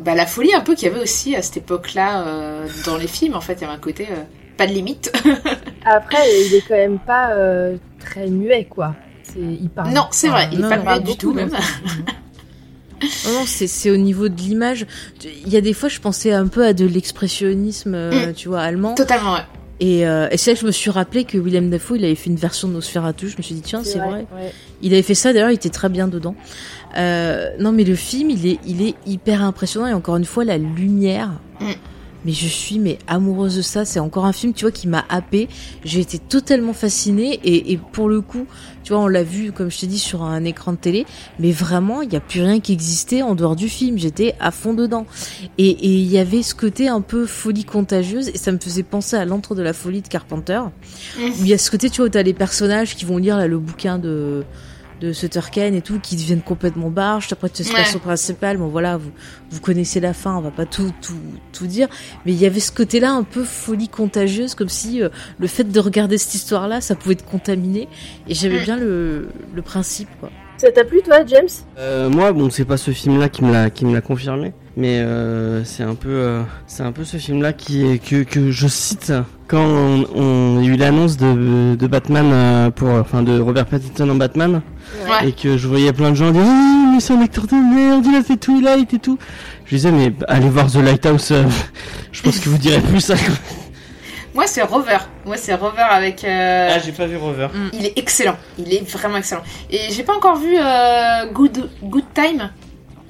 bah, la folie un peu qu'il y avait aussi à cette époque-là euh, dans les films. En fait, il y avait un côté euh, pas de limite. *laughs* Après, il est quand même pas euh, très muet, quoi. C'est, il parle. non, c'est vrai, il est non, pas parle du tout même. Non, non, c'est c'est au niveau de l'image. Il y a des fois, je pensais un peu à de l'expressionnisme, euh, Mm. tu vois, allemand. Totalement, ouais. Et, euh, et c'est là que je me suis rappelé que Willem Dafoe, il avait fait une version de Nosferatu. Je me suis dit, tiens, c'est vrai. ouais. Il avait fait ça, d'ailleurs, il était très bien dedans. Euh, non, mais le film, il est, il est hyper impressionnant. Et encore une fois, la lumière. Mm. Mais je suis mais amoureuse de ça. C'est encore un film, tu vois, qui m'a happé. J'ai été totalement fascinée. Et, et pour le coup, tu vois, on l'a vu, comme je t'ai dit, sur un écran de télé. Mais vraiment, il n'y a plus rien qui existait en dehors du film. J'étais à fond dedans. Et il y avait ce côté un peu folie contagieuse. Et ça me faisait penser à l'entre de la folie de Carpenter. Où il y a ce côté, tu vois, où t'as les personnages qui vont lire là, le bouquin de de Sutter Kane et tout, qui deviennent complètement barges. Après, tu Ouais. principal, bon voilà, vous, vous connaissez la fin, on va pas tout, tout, tout dire. Mais il y avait ce côté-là un peu folie contagieuse, comme si euh, le fait de regarder cette histoire-là, ça pouvait te contaminer. Et j'aimais Mm. bien le, le principe, quoi. Ça t'a plu, toi, James? Euh, moi, bon, c'est pas ce film-là qui me l'a qui me l'a confirmé, mais euh, c'est un peu euh, c'est un peu ce film-là qui est que que je cite quand on, on- il y a eu l'annonce de de Batman pour enfin de Robert Pattinson en Batman Ouais. et que je voyais plein de gens dire oh, mais c'est un acteur de merde, il a fait Twilight et tout. Je disais mais allez voir The Lighthouse, euh, *laughs* je pense que vous direz plus ça. quoi. Moi, c'est Rover. Moi, c'est Rover avec. euh, Ah, j'ai pas vu Rover. Il est excellent. Il est vraiment excellent. Et j'ai pas encore vu euh, Good Good Time?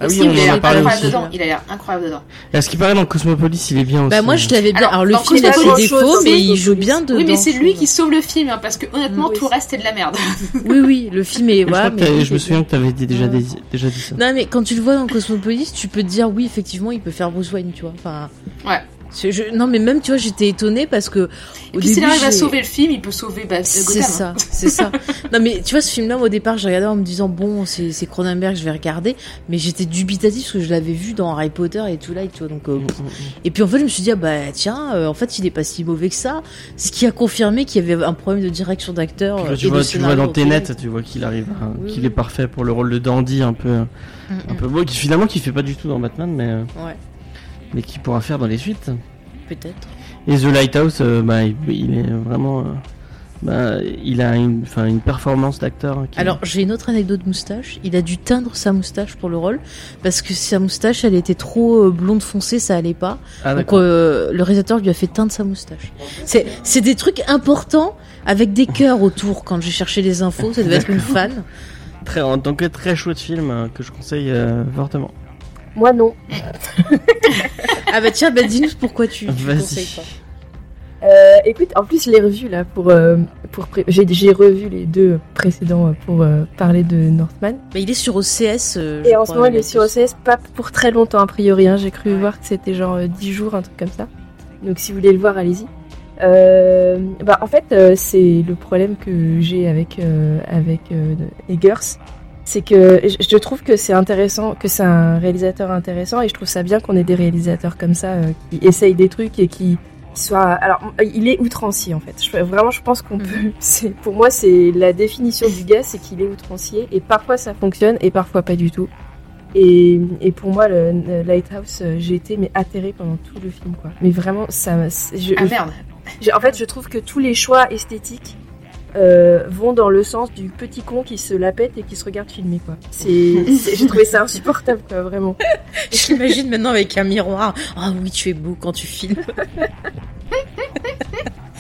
Ah oui, on il a en a l'air parlé incroyable aussi. dedans. Il a l'air incroyable dedans. À ce qui paraît dans Cosmopolis, il est bien aussi. Bah moi je l'avais bien. Alors, Alors, le film il a ses défauts, mais il joue bien dedans. oui, mais c'est lui qui sauve le film, hein, parce que honnêtement, Oui, tout reste est de la merde. *laughs* Oui oui, le film est. Je, me souviens que t'avais dit- déjà, Ouais. dit- déjà dit ça. Non mais quand tu le vois dans Cosmopolis, tu peux te dire oui effectivement il peut faire Bruce Wayne, tu vois. Enfin. Ouais. Je- non mais même tu vois j'étais étonnée parce que. Et au puis s'il arrive à sauver le film, il peut sauver bah, C'est Gotham. hein. ça, c'est ça. *laughs* Non mais tu vois ce film-là, au départ, j'ai regardé en me disant bon, c'est Cronenberg, je vais regarder, mais j'étais dubitatif parce que je l'avais vu dans Harry Potter et tout là, tu vois. Donc euh, bon. et puis en fait, je me suis dit ah bah tiens, euh, en fait, il est pas si mauvais que ça, ce qui a confirmé qu'il y avait un problème de direction d'acteur. Tu euh, vois, tu et vois, tu vois dans. Tenet, tu vois qu'il arrive, Oui, qu'il oui. est parfait pour le rôle de dandy un peu, Mm, un mm. peu beau, qui finalement qui fait pas du tout dans Batman, mais euh, Ouais, mais qui pourra faire dans les suites. peut-être. Et The Lighthouse, euh, bah, il, il est vraiment, euh, bah, il a une, performance d'acteur. hein, qui- Alors j'ai une autre anecdote moustache. Il a dû teindre sa moustache pour le rôle parce que sa moustache, elle était trop euh, blonde foncée, ça allait pas. ah, Donc euh, le réalisateur lui a fait teindre sa moustache. C'est c'est des trucs importants avec des cœurs autour quand j'ai cherché les infos. Ça devait être une fan. Très, en tant que très chouette film euh, que je conseille fortement. Moi non. *laughs* Ah bah tiens, bah dis-nous pourquoi tu, tu Vas-y. conseilles pas. Euh, écoute, en plus je l'ai revu là pour euh, pour pré- j'ai j'ai revu les deux précédents euh, pour euh, parler de Northman. Bah, il est sur OCS. euh, Et en ce moment il est sur. OCS pas pour très longtemps a priori. Hein. J'ai cru voir que c'était genre euh, 10 jours un truc comme ça. Donc si vous voulez le voir allez-y. Euh, bah en fait euh, c'est le problème que j'ai avec euh, avec euh, Eggers, c'est que je trouve que c'est intéressant, que c'est un réalisateur intéressant et je trouve ça bien qu'on ait des réalisateurs comme ça euh, qui essayent des trucs et qui, qui soient. Alors il est outrancier en fait. Je, vraiment je pense qu'on Mhm. peut. *laughs* C'est pour moi c'est la définition du gars, c'est qu'il est outrancier et parfois ça fonctionne et parfois pas du tout. Et, et pour moi, le, le Lighthouse, euh, j'ai été mais atterrée pendant tout le film, quoi. Mais vraiment, ça, je, Ah merde. en fait, je trouve que tous les choix esthétiques euh, vont dans le sens du petit con qui se la pète et qui se regarde filmer, quoi. C'est, j'ai trouvé ça *laughs* insupportable, quoi, vraiment. Je l'imagine maintenant avec un miroir. Ah oui, tu es beau quand tu filmes. *laughs*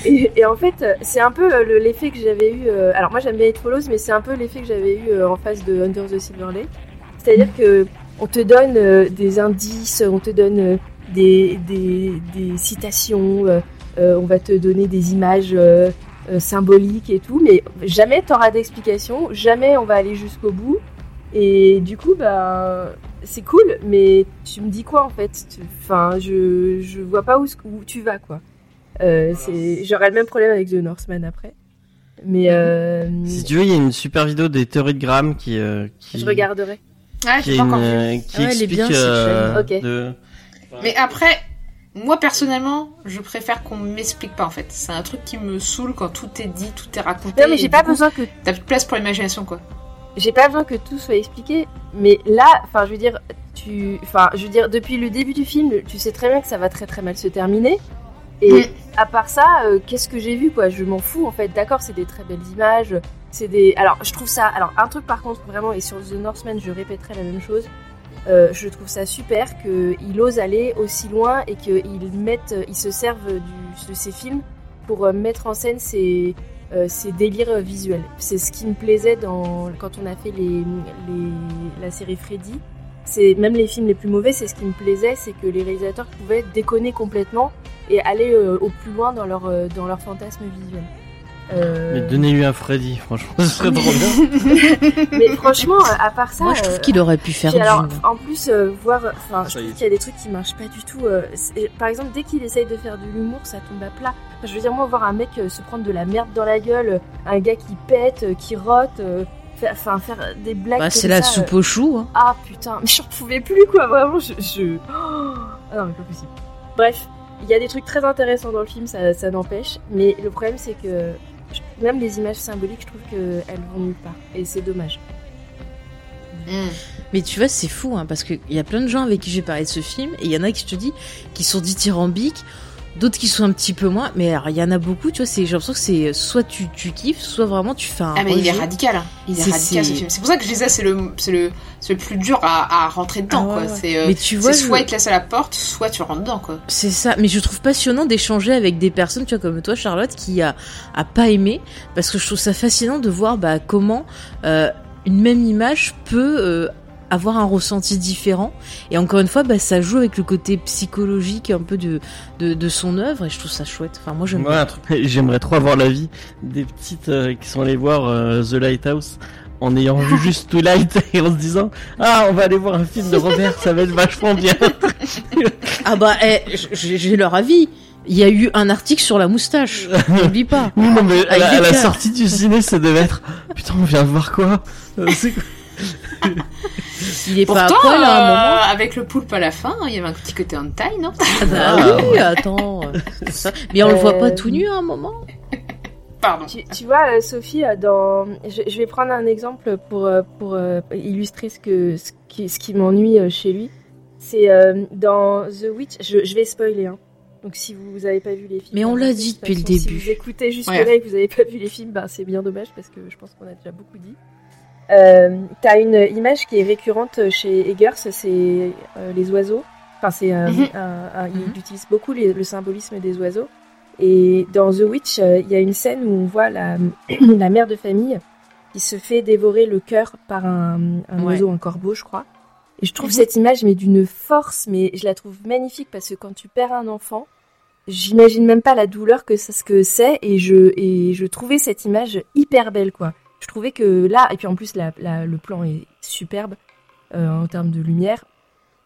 Et, et en fait, c'est un peu euh, le- l'effet que j'avais eu. euh, alors moi, j'aime bien It Follows, mais c'est un peu l'effet que j'avais eu euh, en face de Under the Silver Lake. C'est-à-dire que on te donne euh, des indices, on te donne des, des, des citations, on va te donner des images euh, symboliques et tout, mais jamais t'auras d'explication, jamais on va aller jusqu'au bout. Et du coup, bah, c'est cool, mais tu me dis quoi en fait? Tu- Enfin, je, je vois pas où, où tu vas quoi. Euh, c'est, j'aurai le même problème avec The Northman après. Mais euh, Si tu veux, il y a une super vidéo des théories de Graham qui, euh, qui, je regarderai. Ouais, qui, pas une, encore vu. euh, qui Ah ouais, elle est explique bien, euh, de- Mais après, moi personnellement, je préfère qu'on m'explique pas en fait. C'est un truc qui me saoule quand tout est dit, tout est raconté. Non, mais j'ai pas coup, besoin que T'as plus de place pour l'imagination quoi. j'ai pas besoin que tout soit expliqué. Mais là, enfin, je veux dire, tu, enfin, je veux dire, depuis le début du film, tu sais très bien que ça va très très mal se terminer. Et à part ça, euh, qu'est-ce que j'ai vu quoi? Je m'en fous en fait. D'accord, c'est des très belles images. C'est des. Alors, je trouve ça. Alors, un truc par contre, vraiment, et sur The Northman, je répéterai la même chose. Euh, je trouve ça super qu'il ose aller aussi loin et qu'il il se serve de ses films pour euh, mettre en scène euh, ses délires visuels. C'est ce qui me plaisait quand on a fait la série Freddy. C'est même les films les plus mauvais, c'est ce qui me plaisait, c'est que les réalisateurs pouvaient déconner complètement et aller au plus loin dans leur, dans leur fantasme visuel. Euh, Mais donnez-lui un Freddy, franchement, ce serait trop bien. *laughs* mais franchement, à part ça, Moi, je trouve euh, qu'il aurait pu faire alors, Dune. en plus, euh, voir, enfin, je trouve qu'il y a des trucs qui marchent pas du tout. euh, par exemple, dès qu'il essaye de faire de l'humour, ça tombe à plat. Enfin, je veux dire, moi, voir un mec euh, se prendre de la merde dans la gueule, euh, un gars qui pète, euh, qui rote, euh, enfin, faire des blagues. Bah, c'est la ça, soupe euh, au chou. hein. Ah putain, mais j'en pouvais plus, quoi, vraiment, je. je... Oh, ah non, mais pas possible. Bref, il y a des trucs très intéressants dans le film, ça, ça n'empêche, mais le problème, c'est que même les images symboliques, je trouve qu'elles vont nulle part, et c'est dommage. Mm. Mais tu vois, c'est fou, hein, parce qu'il y a plein de gens avec qui j'ai parlé de ce film, et il y en a qui, te dis, qui sont dithyrambiques, d'autres qui sont un petit peu moins, mais il y en a beaucoup, tu vois, c'est, j'ai l'impression que c'est soit tu, tu kiffes, soit vraiment tu fais un Ah mais il est radical, hein. il est, radical ce c'est- film. C'est pour ça que je disais c'est le c'est le c'est le plus dur à, à rentrer dedans Ah ouais, quoi. ouais. C'est euh, Mais tu vois, soit je- il te laisse à la porte, soit tu rentres dedans quoi. C'est ça, mais je trouve passionnant d'échanger avec des personnes, tu vois, comme toi, Charlotte, qui a, a pas aimé, parce que je trouve ça fascinant de voir bah, comment euh, une même image peut euh, avoir un ressenti différent. Et encore une fois, bah, ça joue avec le côté psychologique un peu de, de, de son œuvre, et je trouve ça chouette. Enfin, moi, j'aime *laughs* j'aimerais trop avoir l'avis des petites euh, qui sont allées voir euh, The Lighthouse en ayant vu *laughs* juste Twilight *laughs* et en se disant ah on va aller voir un film de Robert ça va être vachement bien Ah bah, eh, j'ai leur avis. Il y a eu un article sur la moustache. N'oublie pas. oui non mais à, la- à sortie du ciné ça devait être putain on vient de voir quoi? Euh, c'est quoi Il est Pourtant pas à poil à un euh, moment. avec le poulpe à la fin, il y avait un petit côté hentai non Ah bah Ah, oui, attends. euh. Mais on le voit pas Euh, tout nu à un moment. Pardon. Tu, tu vois, euh, Sophie, euh, dans... je, je vais prendre un exemple pour, euh, pour euh, illustrer ce, que, ce qui, ce qui m'ennuie euh, chez lui. C'est euh, dans The Witch, je, je vais spoiler. Hein. Donc si vous avez pas vu les films... Mais on l'a dit depuis le début. Si vous écoutez jusque Ouais. là et que vous avez pas vu les films, bah, c'est bien dommage parce que je pense qu'on a déjà beaucoup dit. Euh, T'as une image qui est récurrente chez Eggers, c'est euh, les oiseaux. Enfin, c'est euh, un- un- Mhm. il utilise beaucoup les- le symbolisme des oiseaux. Et dans The Witch, euh, il y a une scène où on voit la, *clears throat* la mère de famille qui se fait dévorer le cœur par un, un Ouais. oiseau, un corbeau, je crois. Et je trouve Mhm. cette image mais d'une force, mais je la trouve magnifique parce que quand tu perds un enfant, j'imagine même pas la douleur que c'est ce que c'est et je et je trouvais cette image hyper belle quoi. Je trouvais que là et puis en plus la, la- le plan est superbe euh, en termes de lumière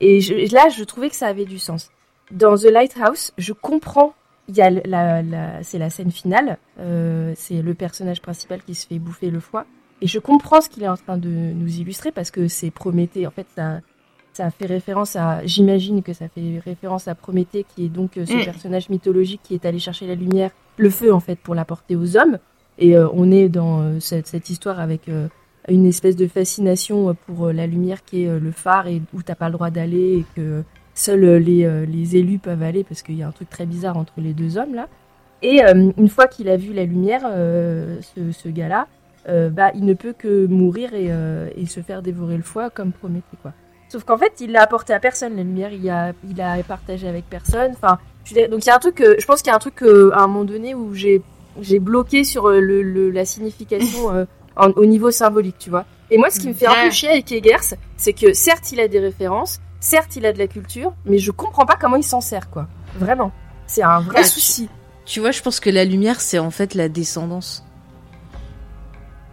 et je, là je trouvais que ça avait du sens. Dans The Lighthouse, je comprends il y a la, la c'est la scène finale, euh, c'est le personnage principal qui se fait bouffer le foie et je comprends ce qu'il est en train de nous illustrer parce que c'est Prométhée en fait ça ça fait référence à, j'imagine que ça fait référence à Prométhée, qui est donc euh, ce Mm. personnage mythologique qui est allé chercher la lumière, le feu en fait, pour l'apporter aux hommes. Et euh, on est dans euh, cette, histoire avec euh, une espèce de fascination pour la lumière qui est le phare et où t'as pas le droit d'aller et que seuls les, les élus peuvent aller parce qu'il y a un truc très bizarre entre les deux hommes là. Et une fois qu'il a vu la lumière, ce, ce gars-là, bah, il ne peut que mourir et, et se faire dévorer le foie comme Prométhée quoi. Sauf qu'en fait, il l'a apporté à personne, la lumière, il a, il a partagé avec personne. Enfin, donc il y a un truc, je pense qu'il y a un truc à un moment donné où j'ai, j'ai bloqué sur euh, le, le- la signification euh, *laughs* en- au niveau symbolique, tu vois. Et moi, ce qui me fait un peu chier avec Egers, c'est que certes, il a des références, certes, il a de la culture, mais je comprends pas comment il s'en sert, quoi. Vraiment. C'est un vrai Ah, souci. Tu vois, je pense que la lumière, c'est en fait la descendance.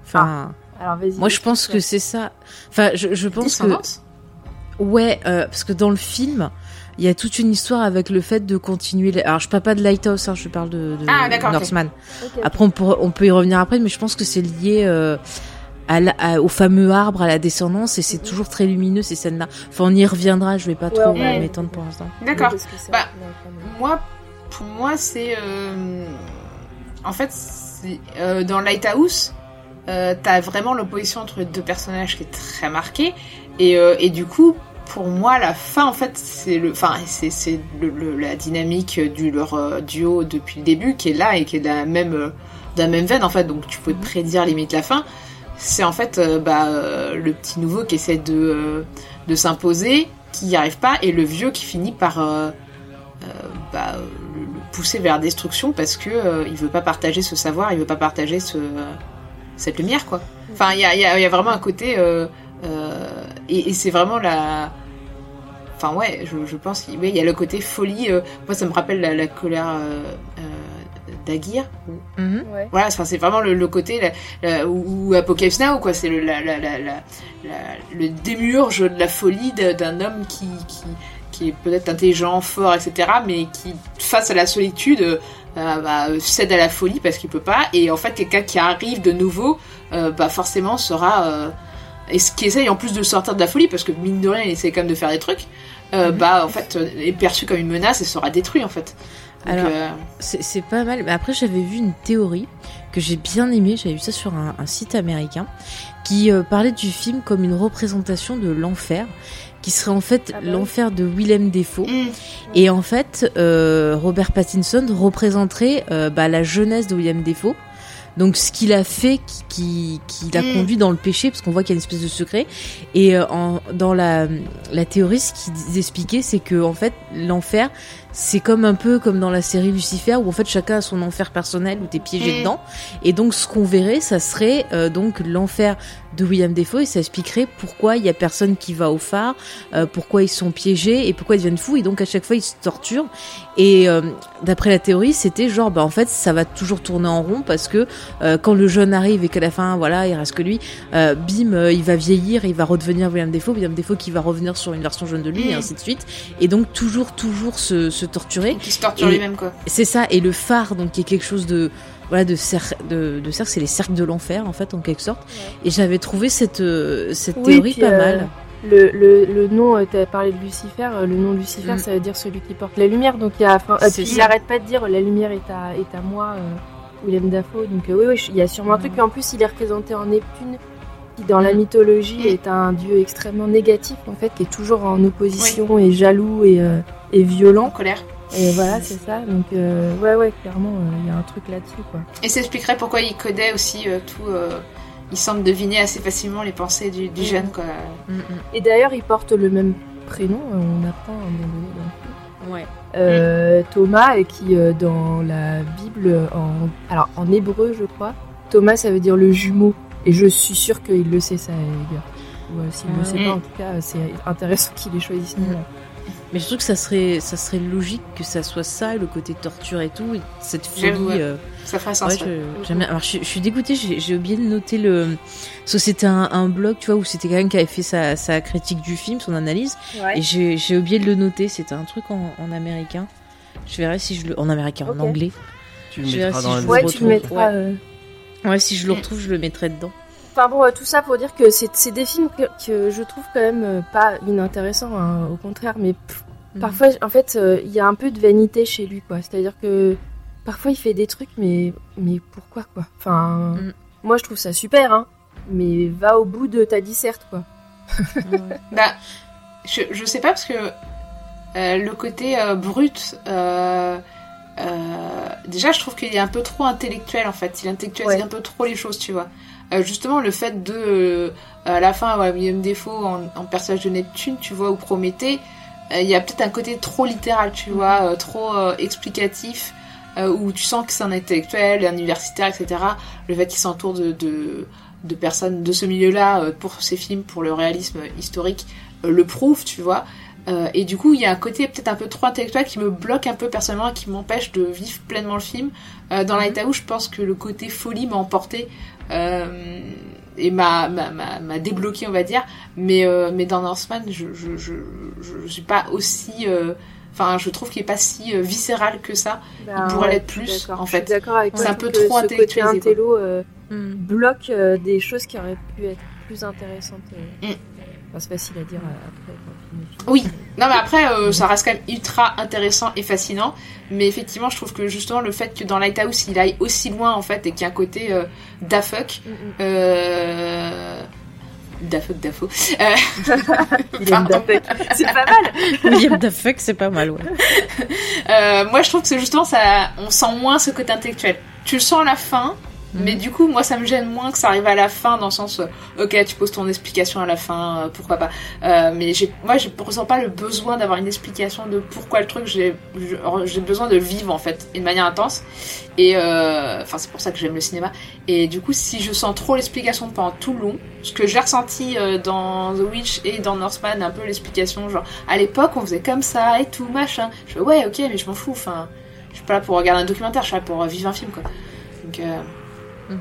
Enfin, Alors, vas-y. moi, je pense que c'est ça. Enfin, je, je pense que Ouais, euh, parce que dans le film, il y a toute une histoire avec le fait de continuer. les- Alors, je parle pas de Lighthouse, hein, je parle de, de Ah. Northman. Après, on, peut y revenir après, mais je pense que c'est lié euh, à la- à- au fameux arbre, à la descendance, et c'est Mhm. toujours très lumineux ces scènes-là. Enfin, on y reviendra. Je vais pas Ouais, trop m'étendre pour l'instant. D'accord. Bah. Moi, pour moi, c'est. euh, En fait, euh, dans Lighthouse, euh, t'as vraiment l'opposition entre les deux personnages qui est très marquée. Et, euh, et du coup, pour moi, la fin, en fait, c'est le, enfin, c'est, le, le- la dynamique du leur euh, duo depuis le début qui est là et qui est de la même, euh, de la même veine, en fait. Donc, tu peux prédire limite la fin. C'est en fait euh, bah, le petit nouveau qui essaie de, euh, de s'imposer, qui n'y arrive pas, et le vieux qui finit par euh, bah, le, pousser vers la destruction parce que il veut pas partager ce savoir, il veut pas partager ce, cette lumière, quoi. Enfin, il y a, y a- y a vraiment un côté. et et c'est vraiment la. Enfin, ouais, je, je pense qu'il y a le côté folie. euh, moi, ça me rappelle la, la colère euh, euh, d'Aguirre. Mhm. Ouais. Voilà, enfin, c'est vraiment le, le côté la- la- ou, ou Apocalypse Now, quoi. C'est le, la, la, la, la- la- le démurge de la folie d'un homme qui, qui, qui est peut-être intelligent, fort, etc., mais qui, face à la solitude, euh, bah, cède à la folie parce qu'il peut pas. Et en fait, quelqu'un qui arrive de nouveau, euh, bah, forcément sera. euh, et ce qui essaye en plus de sortir de la folie, parce que mine de rien, il essaie quand même de faire des trucs, euh, Mhm. bah, en fait, euh, est perçu comme une menace et sera détruit, en fait. Donc, Alors, euh, C'est pas mal. Mais après, j'avais vu une théorie que j'ai bien aimée. J'avais vu ça sur un, un site américain qui euh, parlait du film comme une représentation de l'enfer, qui serait en fait Ah bah l'enfer de Willem Dafoe. mm, Et en fait, Robert Pattinson représenterait bah, la jeunesse de William Defoe. Donc ce qu'il a fait, qui, qui, qui l'a Mm. conduit dans le péché, parce qu'on voit qu'il y a une espèce de secret. Et euh, en, dans la, la théorie, ce qu'ils expliquaient, c'est que en fait, l'enfer, c'est comme un peu comme dans la série Lucifer, où en fait chacun a son enfer personnel, où t'es piégé Mm. dedans. Et donc ce qu'on verrait, ça serait euh, donc l'enfer de William Defoe, et ça expliquerait pourquoi il y a personne qui va au phare, euh, pourquoi ils sont piégés et pourquoi ils deviennent fous. Et donc à chaque fois ils se torturent. Et euh, d'après la théorie, c'était genre bah en fait ça va toujours tourner en rond parce que euh, quand le jeune arrive et qu'à la fin voilà il reste que lui, euh, bim euh, il va vieillir, et il va redevenir William Defoe, William Defoe qui va revenir sur une version jeune de lui et Mm. ainsi de suite. Et donc toujours toujours se, se torturer. qui se torture Et- lui-même, quoi. C'est ça, et le phare, donc qui est quelque chose de voilà de cercle, de, de cercle, c'est les cercles de l'enfer en fait en quelque sorte. Et j'avais trouvé cette euh, cette Oui, théorie puis, pas euh, mal. Le, le, le nom, euh, t'as parlé de Lucifer, euh, le nom Lucifer, Mm. ça veut dire celui qui porte la lumière. Donc il y a, enfin, euh, il arrête pas de dire la lumière est à, est à moi, euh, William Dafoe. Donc euh, oui, oui, il y a sûrement un truc. Mm. Et en plus, il est représenté en Neptune, qui dans la mythologie Mm. est un dieu extrêmement négatif, en fait, qui est toujours en opposition et jaloux et, euh, et En violent. colère. Et voilà, c'est ça. Donc euh, ouais, ouais, clairement, euh, il y a un truc là-dessus, quoi. Et ça expliquerait pourquoi il codait aussi euh, tout. euh, il semble deviner assez facilement les pensées du, du Mm. jeune, quoi. Mm. Et d'ailleurs, il porte le même prénom. On apprend à un moment donné dans le film. Ouais. Euh, Thomas, et qui euh, dans la Bible, en, alors en hébreu, je crois, Thomas, ça veut dire le jumeau. Et je suis sûre qu'il le sait, ça, Edgar. Ou euh, s'il ne le Ah sait ouais. pas, en tout cas, c'est intéressant qu'il ait choisi ce nom-là. Mais je trouve que ça serait, ça serait logique que ça soit ça, le côté torture et tout, et cette folie. Ouais. euh, Ça ferait ouais, sens. ouais. je- j'aime bien. Alors, je, je suis dégoûtée, j'ai oublié de noter le. Parce que c'était un, un blog, tu vois, où c'était quelqu'un qui avait fait sa, sa critique du film, son analyse, et j'ai oublié de le noter. C'était un truc en, en américain. Je verrai si je le. En américain, en anglais. Tu le Je mettras verrai si dans la je Ouais, le tu le mettras. Ouais. euh, Ouais, si je le retrouve, je le mettrai dedans. Enfin bon, euh, tout ça pour dire que c'est c'est des films que, que je trouve quand même euh, pas inintéressants, hein, au contraire, mais pff, Mhm. parfois, en fait, euh, il y a un peu de vanité chez lui, quoi. C'est-à-dire que parfois il fait des trucs, mais mais pourquoi, quoi? Enfin, Mhm. moi je trouve ça super, hein, mais va au bout de ta disserte, quoi. *laughs* Bah, je, je sais pas parce que euh, le côté euh, brut, euh, déjà je trouve qu'il est un peu trop intellectuel en fait. Il intellectualise Ouais. un peu trop les choses, tu vois. Euh, justement, le fait de, euh, à la fin, voilà, William Defoe en, en personnage de Neptune, tu vois, ou Prométhée, euh, il y a peut-être un côté trop littéral, tu vois, euh, trop euh, explicatif, euh, où tu sens que c'est un intellectuel, un universitaire, etc. Le fait qu'il s'entoure de, de, de personnes de ce milieu-là euh, pour ses films, pour le réalisme historique, euh, le prouve, tu vois. Euh, et du coup, il y a un côté peut-être un peu trop intellectuel qui me bloque un peu personnellement et qui m'empêche de vivre pleinement le film. Euh, dans Lighthouse, je pense que le côté folie m'a emporté euh, et m'a, débloqué, on va dire. Mais, euh, mais dans Northman, je, je, je, je, suis pas aussi. Enfin, je trouve qu'il est pas si viscéral que ça. Ben, pourrait ouais, l'être plus, en fait. d'accord avec C'est un peu trop ce côté intello Mm. bloque des choses qui auraient pu être plus intéressantes. Mm. Enfin, c'est facile à dire euh, après. quand. Oui. Non, mais après, euh, ça reste quand même ultra intéressant et fascinant. Mais effectivement, je trouve que justement, le fait que dans Lighthouse, il aille aussi loin, en fait, et qu'il y a un côté euh, da fuck. Mm, mm. Euh... Da fuck, da faux. Euh, *laughs* William. C'est pas mal. *laughs* William Dafoe, c'est pas mal, ouais. Euh, moi, je trouve que c'est justement ça. On sent moins ce côté intellectuel. Tu le sens à la fin. Mhm. Mais du coup, moi, ça me gêne moins que ça arrive à la fin, dans le sens, euh, ok, tu poses ton explication à la fin, euh, pourquoi pas. Euh, mais moi, je ressens pas le besoin d'avoir une explication de pourquoi le truc. J'ai, besoin de le vivre en fait, de manière intense. Et euh, enfin, c'est pour ça que j'aime le cinéma. Et du coup, si je sens trop l'explication pendant tout le long, ce que j'ai ressenti dans The Witch et dans Northman, un peu l'explication, genre à l'époque, on faisait comme ça et tout machin. Je fais ouais, ok, mais je m'en fous. Enfin, je suis pas là pour regarder un documentaire, je suis là pour vivre un film, quoi. Donc, euh, Mhm.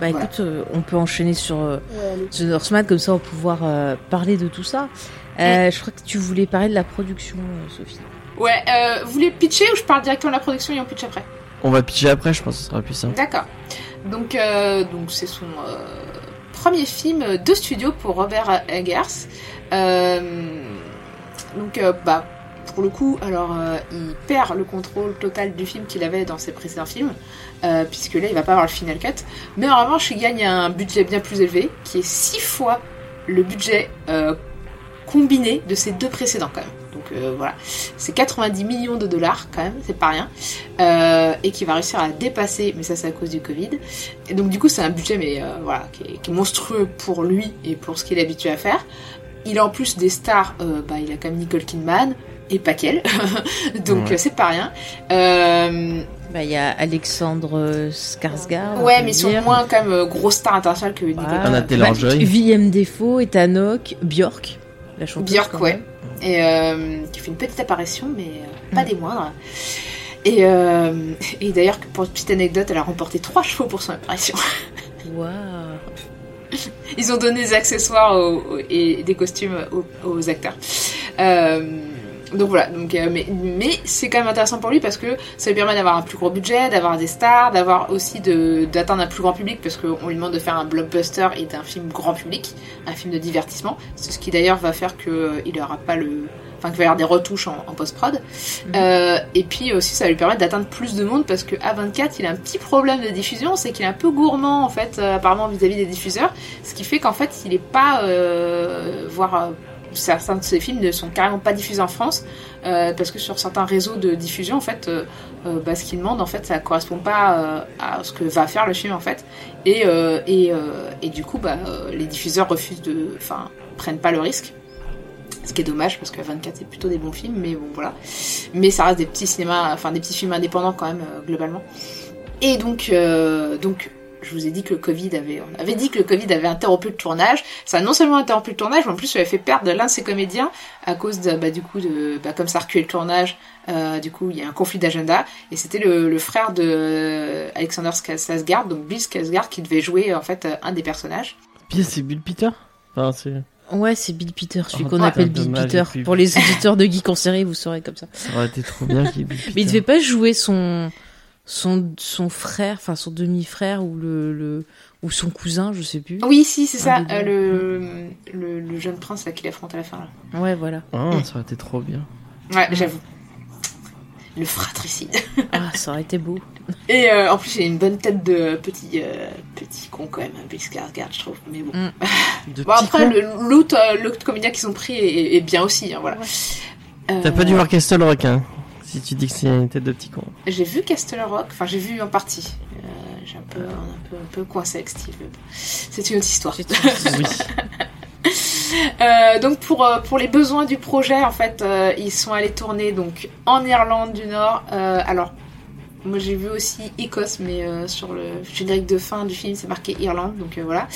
Bah Voilà. écoute, euh, on peut enchaîner sur euh, Ouais. The Northman, comme ça on va pouvoir euh, parler de tout ça. Euh, Je crois que tu voulais parler de la production, euh, Sophie. Ouais, euh, vous voulez pitcher ou je parle directement de la production et on pitch après? On va pitcher après, je pense que ce sera plus simple. D'accord. Donc, euh, donc c'est son euh, premier film de studio pour Robert Eggers. Euh, donc, euh, bah, pour le coup, alors, euh, il perd le contrôle total du film qu'il avait dans ses précédents films, euh, puisque là, il va pas avoir le final cut. Mais en revanche, il gagne un budget bien plus élevé, qui est six fois le budget euh, combiné de ses deux précédents, quand même. Donc euh, voilà, c'est 90 millions de dollars quand même, c'est pas rien, et qui va réussir à dépasser, mais ça c'est à cause du Covid. Et donc du coup c'est un budget mais voilà qui est, qui est monstrueux pour lui et pour ce qu'il est habitué à faire. Il a en plus des stars, bah il a quand même Nicole Kidman et pas qu'elle, *laughs* donc Ouais. c'est pas rien. Euh, Bah il y a Alexandre Skarsgård. ouais mais ils sont moins quand même euh, grosse star internationale que Nicole. Voilà. Anna Taylor-Joy. Willem Defoe, Ethan Hawke, Björk, la chanteuse. Björk, ouais. même. et euh, qui fait une petite apparition, mais euh, pas des moindres. Et, euh, et d'ailleurs, pour une petite anecdote, elle a remporté trois chevaux pour son apparition. Waouh. Ils ont donné des accessoires et des costumes aux, aux acteurs. Euh, donc voilà, donc, euh, mais, mais c'est quand même intéressant pour lui parce que ça lui permet d'avoir un plus gros budget, d'avoir des stars, d'avoir aussi de- d'atteindre un plus grand public parce qu'on lui demande de faire un blockbuster et d'un film grand public, un film de divertissement. C'est ce qui d'ailleurs va faire qu'il n'aura pas le. Enfin, qu'il va y avoir des retouches en, en post-prod. Euh, et puis aussi, ça va lui permettre d'atteindre plus de monde parce que A24, il a un petit problème de diffusion, c'est qu'il est un peu gourmand en fait, euh, apparemment vis-à-vis des diffuseurs, ce qui fait qu'en fait, il est pas, euh, voire euh, certains de ses films ne sont carrément pas diffusés en France euh, parce que sur certains réseaux de diffusion, en fait, euh, euh, bah, ce qu'il demande, en fait, ça correspond pas à ce que va faire le film en fait, et et, et du coup, bah, les diffuseurs refusent de, enfin, prennent pas le risque. Ce qui est dommage parce que 24 c'est plutôt des bons films, mais bon voilà. Mais ça reste des petits cinémas, enfin des petits films indépendants quand même globalement. Et donc, donc je vous ai dit que le Covid avait, on avait dit que le Covid avait interrompu le tournage. Ça a non seulement interrompu le tournage, mais en plus ça avait fait perdre l'un de ses comédiens à cause de, bah, du coup de, bah, comme ça a reculé le tournage, euh, du coup il y a un conflit d'agenda et c'était le, le frère de euh, Alexander Skarsgård, donc Bill Skarsgård qui devait jouer en fait euh, un des personnages. Bien, c'est Bill Peter? Enfin, c'est... Ouais, c'est Bill Peter, celui Oh, qu'on appelle Bill dommage, Peter. Pour les auditeurs de Geek en série, vous saurez comme ça. Ça aurait été trop bien Bill Peter. Mais il devait pas jouer son son son frère, enfin son demi-frère ou le, le ou son cousin, je sais plus. Oui, si c'est ça, euh, le, le le jeune prince là qu'il affronte à la fin là. Ouais, voilà. Ah, ça aurait été trop bien. Ouais, j'avoue. Le fratricide. Ah, ça aurait été beau. *laughs* Et euh, en plus, il a une bonne tête de petit euh, petit con quand même, hein, Bill Skarsgård, je trouve. Mais bon. Mm. *laughs* De Bon après, l'autre euh, comédien qu'ils ont pris est, est bien aussi, hein, voilà. T'as Euh, pas dû voir Castle Rock, hein Si tu dis que c'est une tête de petit con. J'ai vu Castle Rock, enfin j'ai vu en partie. Euh, j'ai un peu, un peu, un peu coincé avec Steve. C'est une autre histoire. Oui. *laughs* Euh, donc pour euh, pour les besoins du projet, en fait, euh, ils sont allés tourner donc en Irlande du Nord. Euh, alors moi j'ai vu aussi Écosse, mais sur le générique de fin du film c'est marqué Irlande, donc voilà.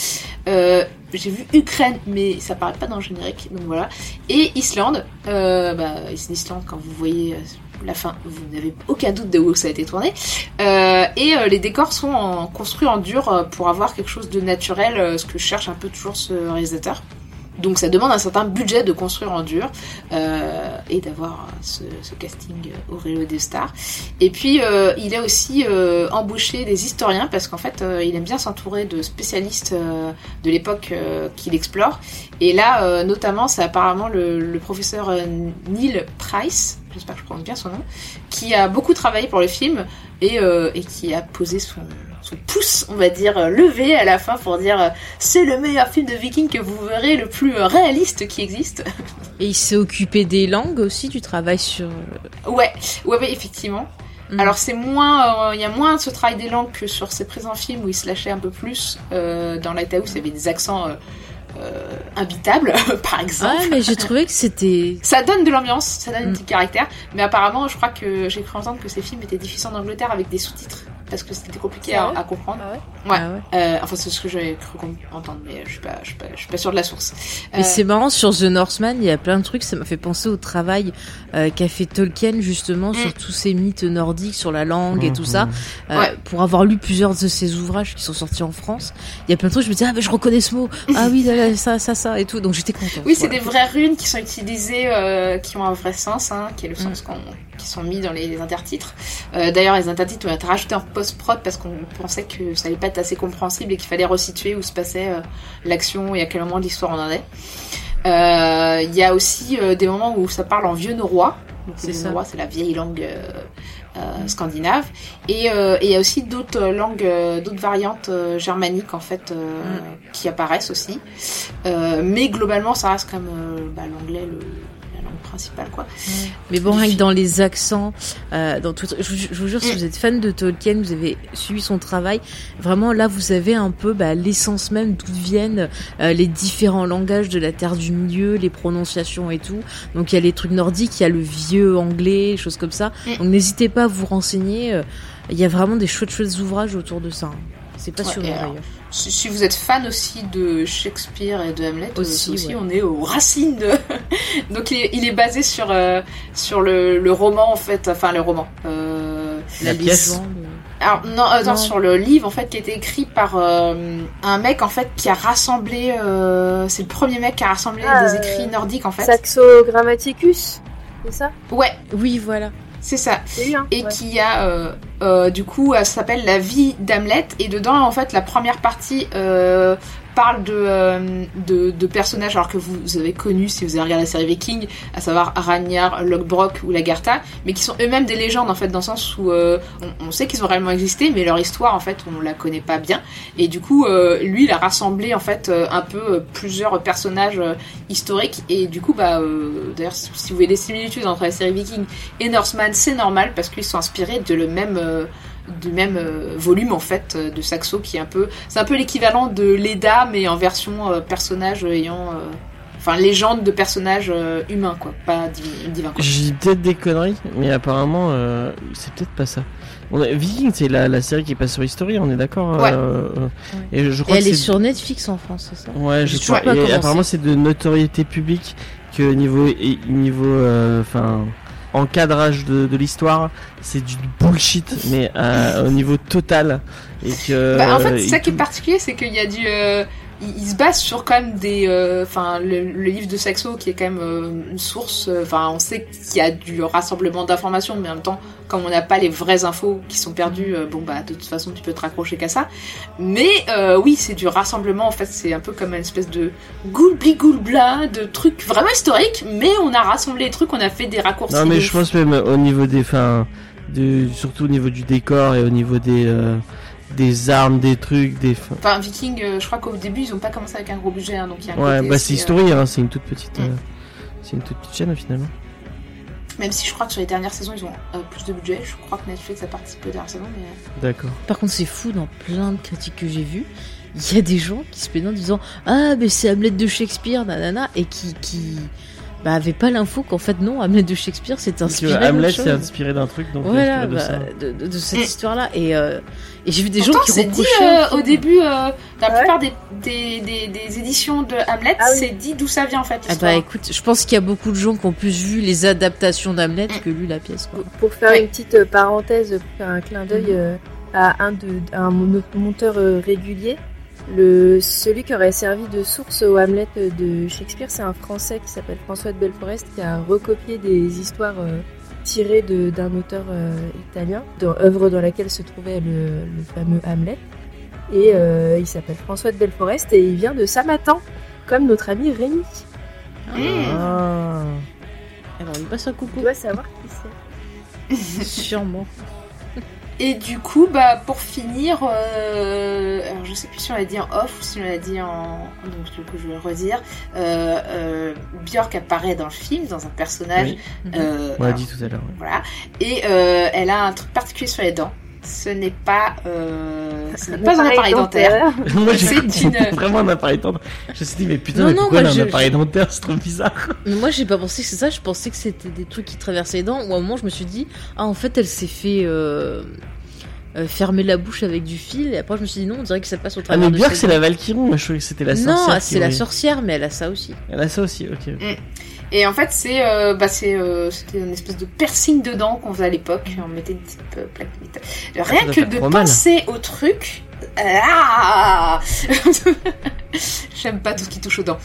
J'ai vu Ukraine, mais ça paraît pas dans le générique, donc voilà. Et Islande, bah Islande quand vous voyez la fin, vous n'avez aucun doute de où ça a été tourné. Euh, et euh, les décors sont construits en dur euh, pour avoir quelque chose de naturel, ce que cherche un peu toujours ce réalisateur. Donc ça demande un certain budget de construire en dur et d'avoir ce, ce casting au réseau des stars. Et puis il a aussi embauché des historiens parce qu'en fait il aime bien s'entourer de spécialistes de l'époque qu'il explore. Et là notamment c'est apparemment le, professeur Neil Price, j'espère que je prononce bien son nom, qui a beaucoup travaillé pour le film et, euh, et qui a posé son, son pouce, on va dire, euh, levé à la fin pour dire euh, c'est le meilleur film de viking que vous verrez, le plus euh, réaliste qui existe. *laughs* Et il s'est occupé des langues aussi, du travail sur. ouais, ouais, ouais, effectivement. Mm. Alors c'est moins, euh, il y a moins ce travail des langues que sur ses présents films où il se lâchait un peu plus. Euh, dans Lighthouse, il y avait des accents euh, imbitables, *laughs* par exemple. Ah, mais j'ai trouvé que c'était. *laughs* Ça donne de l'ambiance, ça donne Mm. un petit caractère, mais apparemment, je crois que j'ai cru entendre que ces films étaient diffusés en Angleterre avec des sous-titres parce que c'était compliqué à, comprendre. Ah ouais Ouais. Ah ouais. Euh, enfin, c'est ce que j'avais cru entendre, mais je suis pas, je suis pas, je suis pas sûre de la source. Mais Euh, c'est marrant sur The Northman, il y a plein de trucs, ça m'a fait penser au travail euh, qu'a fait Tolkien justement Mm. sur tous ces mythes nordiques, sur la langue et tout ça. Euh, Ouais. Pour avoir lu plusieurs de ses ouvrages qui sont sortis en France, il y a plein de trucs, je me disais, ah mais je reconnais ce mot, ah oui, ça, ça, ça et tout, donc j'étais contente. Oui, c'est Voilà. des vraies runes qui sont utilisées, euh, qui ont un vrai sens, hein, qui est le Mm. sens qu'on, qui sont mis dans les, intertitres. Euh, d'ailleurs, les intertitres ont été rajoutés en post-prod parce qu'on pensait que ça allait pas être assez compréhensible et qu'il fallait resituer où se passait euh, l'action et à quel moment de l'histoire on en est. Euh, Il y a aussi des moments où ça parle en vieux norrois. C'est norrois, c'est la vieille langue scandinave. Et il y a aussi d'autres langues, d'autres variantes germaniques en fait euh, qui apparaissent aussi. Mais globalement, ça reste comme bah, l'anglais, le, principale, quoi. Mais bon, rien que dans les accents, euh, dans tout, je, vous- je vous jure, si Mm. vous êtes fan de Tolkien, vous avez suivi son travail, vraiment là, vous avez un peu bah, l'essence même d'où viennent euh, les différents langages de la Terre du Milieu, les prononciations et tout. Donc il y a les trucs nordiques, il y a le vieux anglais, choses comme ça. Mm. Donc n'hésitez pas à vous renseigner. euh, Il y a vraiment des chouettes chouettes ouvrages autour de ça. hein. C'est passionnant alors, d'ailleurs. Si, si vous êtes fan aussi de Shakespeare et de Hamlet, Aussi, aussi, ouais. on est aux racines de. *laughs* Donc il est, il est basé sur euh, sur le, le roman en fait, enfin le roman. Euh, La pièce. légende, Alors non, attends, Non. sur le livre en fait qui a été écrit par euh, un mec en fait qui a rassemblé, euh, c'est le premier mec qui a rassemblé Ah, des euh, écrits nordiques en fait. Saxo Grammaticus, c'est ça? Ouais, Oui, voilà. C'est ça. Et ouais. qui a euh, euh, du coup euh, s'appelle la vie d'Hamlet et dedans en fait la première partie euh, parle de, euh, de de personnages alors que vous avez connus si vous avez regardé la série Viking à savoir Ragnar, Lothbrok ou Lagartha mais qui sont eux-mêmes des légendes en fait dans le sens où euh, on, sait qu'ils ont réellement existé mais leur histoire en fait on la connaît pas bien. Et du coup euh, lui il a rassemblé en fait euh, un peu plusieurs personnages historiques. Et du coup bah euh, d'ailleurs si vous voyez des similitudes entre la série Viking et Norseman, c'est normal parce qu'ils sont inspirés de le même du même euh, volume en fait euh, de Saxo qui est un peu c'est un peu l'équivalent de Leda mais en version euh, personnage ayant euh, enfin légende de personnages euh, humains quoi, pas divi- divins. Quoi. J'ai peut-être des conneries, mais apparemment, euh, c'est peut-être pas ça. On a- Viking, c'est la, la série qui passe sur History, on est d'accord Ouais. euh, Et je Et crois elle que est sur Netflix en France, c'est ça? Ouais, je Je crois. Et apparemment, c'est de notoriété publique que niveau et niveau, euh, enfin, encadrage de, de l'histoire, c'est du bullshit, mais euh, au niveau total. Et que. Bah, en fait, euh, ça qui est particulier, c'est qu'il y a du. Il, il se base sur quand même des. euh, Enfin, le, le livre de Saxo qui est quand même euh, une source. euh, Enfin, on sait qu'il y a du rassemblement d'informations, mais en même temps, comme on n'a pas les vraies infos qui sont perdues, euh, bon bah de toute façon, tu peux te raccrocher qu'à ça. Mais oui, c'est du rassemblement. En fait, c'est un peu comme une espèce de goulbli goulbla de trucs vraiment historiques, mais on a rassemblé les trucs, on a fait des raccourcis. Non, mais je pense même au niveau des, enfin, de, surtout au niveau du décor et au niveau des, des armes, des trucs, des. fin- Enfin, Viking, euh, je crois qu'au début, ils ont pas commencé avec un gros budget, hein, donc il y a un Ouais, côté bah c'est euh, History, hein, c'est une toute petite, Mm. euh, c'est une toute petite chaîne finalement. Même si je crois que sur les dernières saisons, ils ont euh, plus de budget. Je crois que Netflix a participé aux dernières saisons, mais... D'accord. Par contre, c'est fou dans plein de critiques que j'ai vues. Il y a des gens qui se plaignent en disant Ah, mais c'est Hamlet de Shakespeare, nanana, et qui, qui bah, avaient pas l'info qu'en fait, non, Hamlet de Shakespeare, c'est Parce que inspiré Hamlet chose. inspiré d'un truc, donc Voilà, inspiré de bah, ça. de, de- de cette Mm. histoire-là. Et, euh, et j'ai vu des gens qui c'est dit euh, au début, euh, dans la Ouais. plupart des, des, des, des éditions de Hamlet, Ah oui. c'est dit d'où ça vient en fait. Ah bah écoute, je pense qu'il y a beaucoup de gens qui ont plus vu les adaptations d'Hamlet Mm. que lu la pièce. Quoi. Pour faire Ouais. une petite euh, parenthèse, pour faire un clin d'œil euh, à un de à un mon- monteur euh, régulier, le celui qui aurait servi de source au Hamlet de Shakespeare, c'est un Français qui s'appelle François de Belforest qui a recopié des histoires euh, tirées de- d'un auteur euh, italien, dans, œuvre dans laquelle se trouvait le, le fameux Hamlet. Et euh, il s'appelle François de Belforest et il vient de Samatan, comme notre ami Rémi. Mm. Ah. Alors, on lui passe un Tu coucou. dois savoir qui c'est. *laughs* Sûrement. Et du coup, bah, pour finir, euh, alors je sais plus si on l'a dit en off ou si on l'a dit en. Donc, du coup, je vais le redire. Euh, euh, Björk apparaît dans le film, dans un personnage. Oui. euh, On l'a dit tout à l'heure. ouais. Voilà. Et euh, elle a un truc particulier sur les dents. Ce n'est pas, euh, ce n'est pas un appareil dentaire. *laughs* Moi j'ai que une- vraiment un appareil dentaire. Je me suis dit, mais putain, Non, mais non, pourquoi moi, elle a un je- appareil dentaire? C'est trop bizarre. Mais moi, j'ai pas pensé que c'est ça. Je pensais que c'était des trucs qui traversaient les dents. Ou à un moment, je me suis dit, ah, en fait, elle s'est fait euh, euh, fermer la bouche avec du fil. Et après, je me suis dit, non, on dirait que ça passe au Ah, travers mais de Björk, ses c'est la Valkyrie. Moi je trouvais que c'était la sorcière. Non, c'est la sorcière, mais elle a ça aussi. Elle a ça aussi, ok. Et en fait, c'est, euh, bah, c'est, euh, c'était une espèce de piercing dedans qu'on faisait à l'époque. On mettait une petite euh, plaque de métal. Rien que de mal. penser au truc. Ah *laughs* J'aime pas tout ce qui touche aux dents.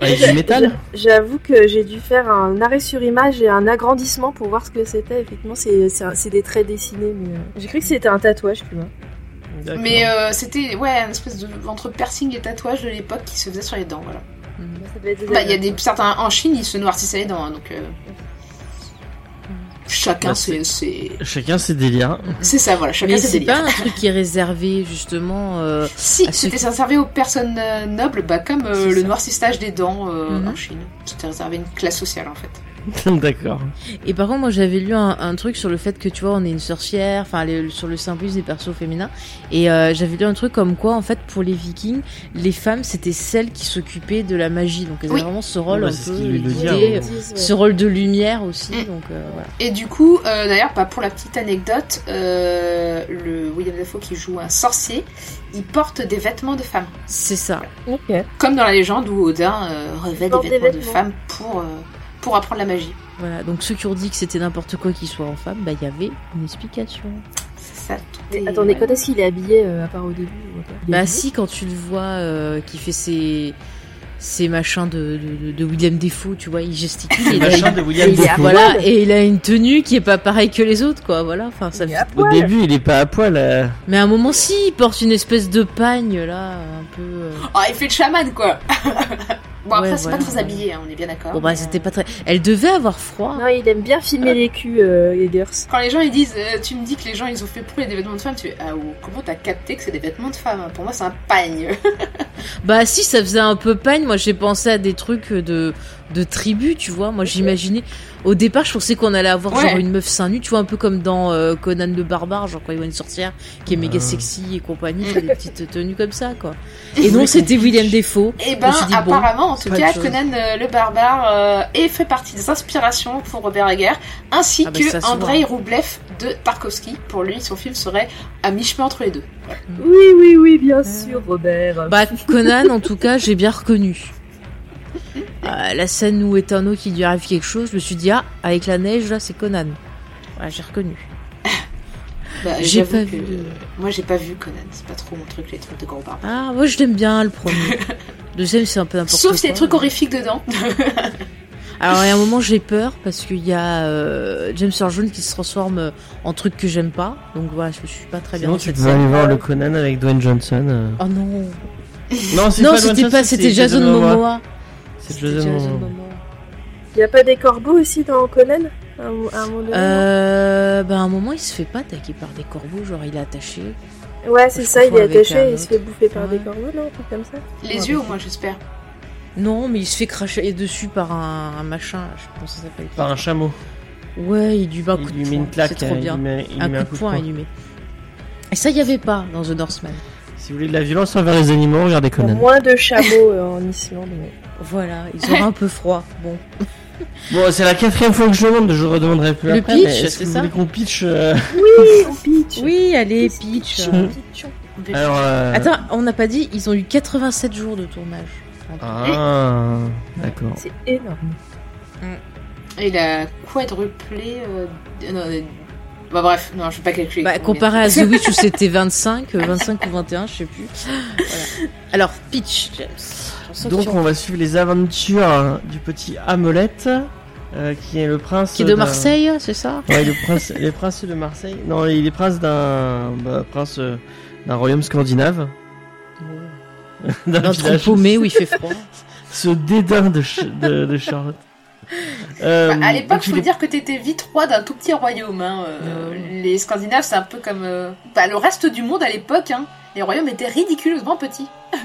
Avec du métal? J'avoue que j'ai dû faire un arrêt sur image et un agrandissement pour voir ce que c'était. Effectivement, c'est des traits dessinés, mais j'ai cru que c'était un tatouage, tu vois. D'accord. Mais euh, c'était ouais, une espèce de entre piercing et tatouage de l'époque qui se faisait sur les dents. Voilà. Être des Bah, il y a des certains en Chine, ils se noircissaient les dents, hein, donc. euh, Chacun Bah, c'est c'est Chacun ses délires. c'est ça voilà chacun Mais ses c'est pas un truc qui est réservé, justement. euh, Si c'était qui- réservé aux personnes euh, nobles, bah comme euh, le ça. noircissage des dents en Chine, c'était réservé à une classe sociale en fait. *laughs* D'accord. Et par contre, moi, j'avais lu un, un truc sur le fait que, tu vois, on est une sorcière, enfin, sur le symbolisme des persos féminins. Et euh, j'avais lu un truc comme quoi, en fait, pour les vikings, les femmes, c'était celles qui s'occupaient de la magie. Donc, elles Oui. avaient vraiment ce rôle Bah, un c'est ce peu ouais. ce rôle de lumière aussi. Mm. Donc, euh, voilà. Et du coup, euh, d'ailleurs, bah, pour la petite anecdote, euh, le William Dafoe qui joue un sorcier, il porte des vêtements de femme. C'est ça. Ok. Comme dans la légende où Odin euh, revêt des vêtements, de femme pour, euh, pour apprendre la magie. Voilà. Donc, ceux qui ont dit que c'était n'importe quoi qu'il soit en femme, bah, il y avait une explication. C'est ça. tout Mais est- attendez, ouais. quand est-ce qu'il est habillé euh, à part au début ou pas Bah, si, quand tu le vois, euh, qui fait ses. Ces machins de, de, de William Defoe, tu vois, il gesticule. Machin il- de William poil. Voilà, et il a une tenue qui est pas pareille que les autres, quoi. Voilà, enfin, ça Au début, il est pas à poil. euh. Mais à un moment, si, il porte une espèce de pagne, là, un peu. euh, Ah, il fait le chaman quoi *laughs* Bon, après, Ouais, c'est voilà. pas très habillé, hein, on est bien d'accord. Bon, bah, mais, c'était euh, pas très. Elle devait avoir froid. Non, il aime bien filmer les culs, euh, Eggers. Quand les gens ils disent, euh, tu me dis que les gens ils ont fait pour des vêtements de femme, tu fais, ah, ou comment t'as capté que c'est des vêtements de femme Pour moi, c'est un pagne. *laughs* Bah si, ça faisait un peu pagne. Moi, j'ai pensé à des trucs de de tribu, tu vois. Moi, j'imaginais. Au départ, je pensais qu'on allait avoir Ouais. genre une meuf seins nus, tu vois, un peu comme dans euh, Conan le barbare, genre quand il voit une sorcière qui est méga Ah. sexy et compagnie, qui a des petites tenues comme ça, quoi. *laughs* Et non, c'était William Defoe. Et Je ben, bon, apparemment, en tout cas. Conan euh, le barbare euh, est fait partie des inspirations pour Robert Egger, ainsi Ah bah, que. Andrei Roublev de Tarkovsky. Pour lui, son film serait à mi-chemin entre les deux. Oui, oui, oui, bien sûr, Robert. Bah Conan, en tout cas, j'ai bien reconnu. *laughs* Euh, la scène où Etano qui lui arrive quelque chose, je me suis dit ah, avec la neige là, c'est Conan. Voilà, j'ai reconnu. *laughs* Bah, J'ai pas que- vu. Moi, j'ai pas vu Conan. C'est pas trop mon truc, les trucs de gros barbares. Ah, moi je l'aime bien le premier. *laughs* Deuxième, c'est un peu n'importe quoi. Sauf des trucs horrifiques dedans. Alors, il y a un moment, j'ai peur parce qu'il y a euh, James Earl Jones qui se transforme en truc que j'aime pas. Donc voilà, je me suis pas très bien Sinon, dans tu cette peux aller voir le Conan avec Dwayne Johnson. euh. Oh non. Non, Non, c'était pas, c'était Jason Momoa. C'est C'était Jason Jason Momoa. Momoa. Il y a pas des corbeaux aussi dans Conan à un, à un moment donné Euh, bah, à un moment, il se fait pas attaquer par des corbeaux, genre il est attaché. Ouais, c'est ça, il est attaché et il se fait bouffer par des corbeaux, non Un truc comme ça Les yeux, au moins, j'espère. Non, mais il se fait cracher dessus par un, un machin, je pas comment ça s'appelle. Par un chameau. Ouais, il lui met un coup Il de lui met une poing, claque. c'est trop euh, bien. Il met, il un met coup de poing, il lui met. Et ça, il y avait pas dans The Northman. Si vous voulez de la violence envers les animaux, regardez Il y a Conan. moins de chameaux euh, en Islande. mais- Voilà, ils ont un peu froid. Bon. *laughs* Bon, c'est la quatrième fois que je demande, je redemanderai plus Le après. pitch, mais est-ce c'est que vous ça voulez qu'on pitch euh, Oui, *laughs* on pitch Oui, allez. Pitchons. Alors, euh, Attends, on n'a pas dit, ils ont eu 87 jours de tournage. Ah, d'accord. C'est énorme. Et il a quadruplé. Euh... Non, euh, Bah, bref, non, je vais pas calculer. Bah, comparé à The Witch où c'était 25, euh, 25 ou 21, je sais plus. Voilà. Alors, Peach, James. Donc, on va suivre les aventures du petit Hamlet, euh, qui est le prince. Qui est de Marseille, c'est ça? Ouais, le prince, les princes de Marseille. Non, il est prince d'un, bah, prince euh, d'un royaume scandinave. D'un D'un trou paumé où il fait froid. *laughs* Ce dédain de, de Charlotte. Euh, Bah, à l'époque, il faut dire que t'étais vite roi d'un tout petit royaume. Hein. euh, Les Scandinaves, c'est un peu comme euh, bah, le reste du monde à l'époque. Hein. Les royaumes étaient ridiculeusement petits. *laughs*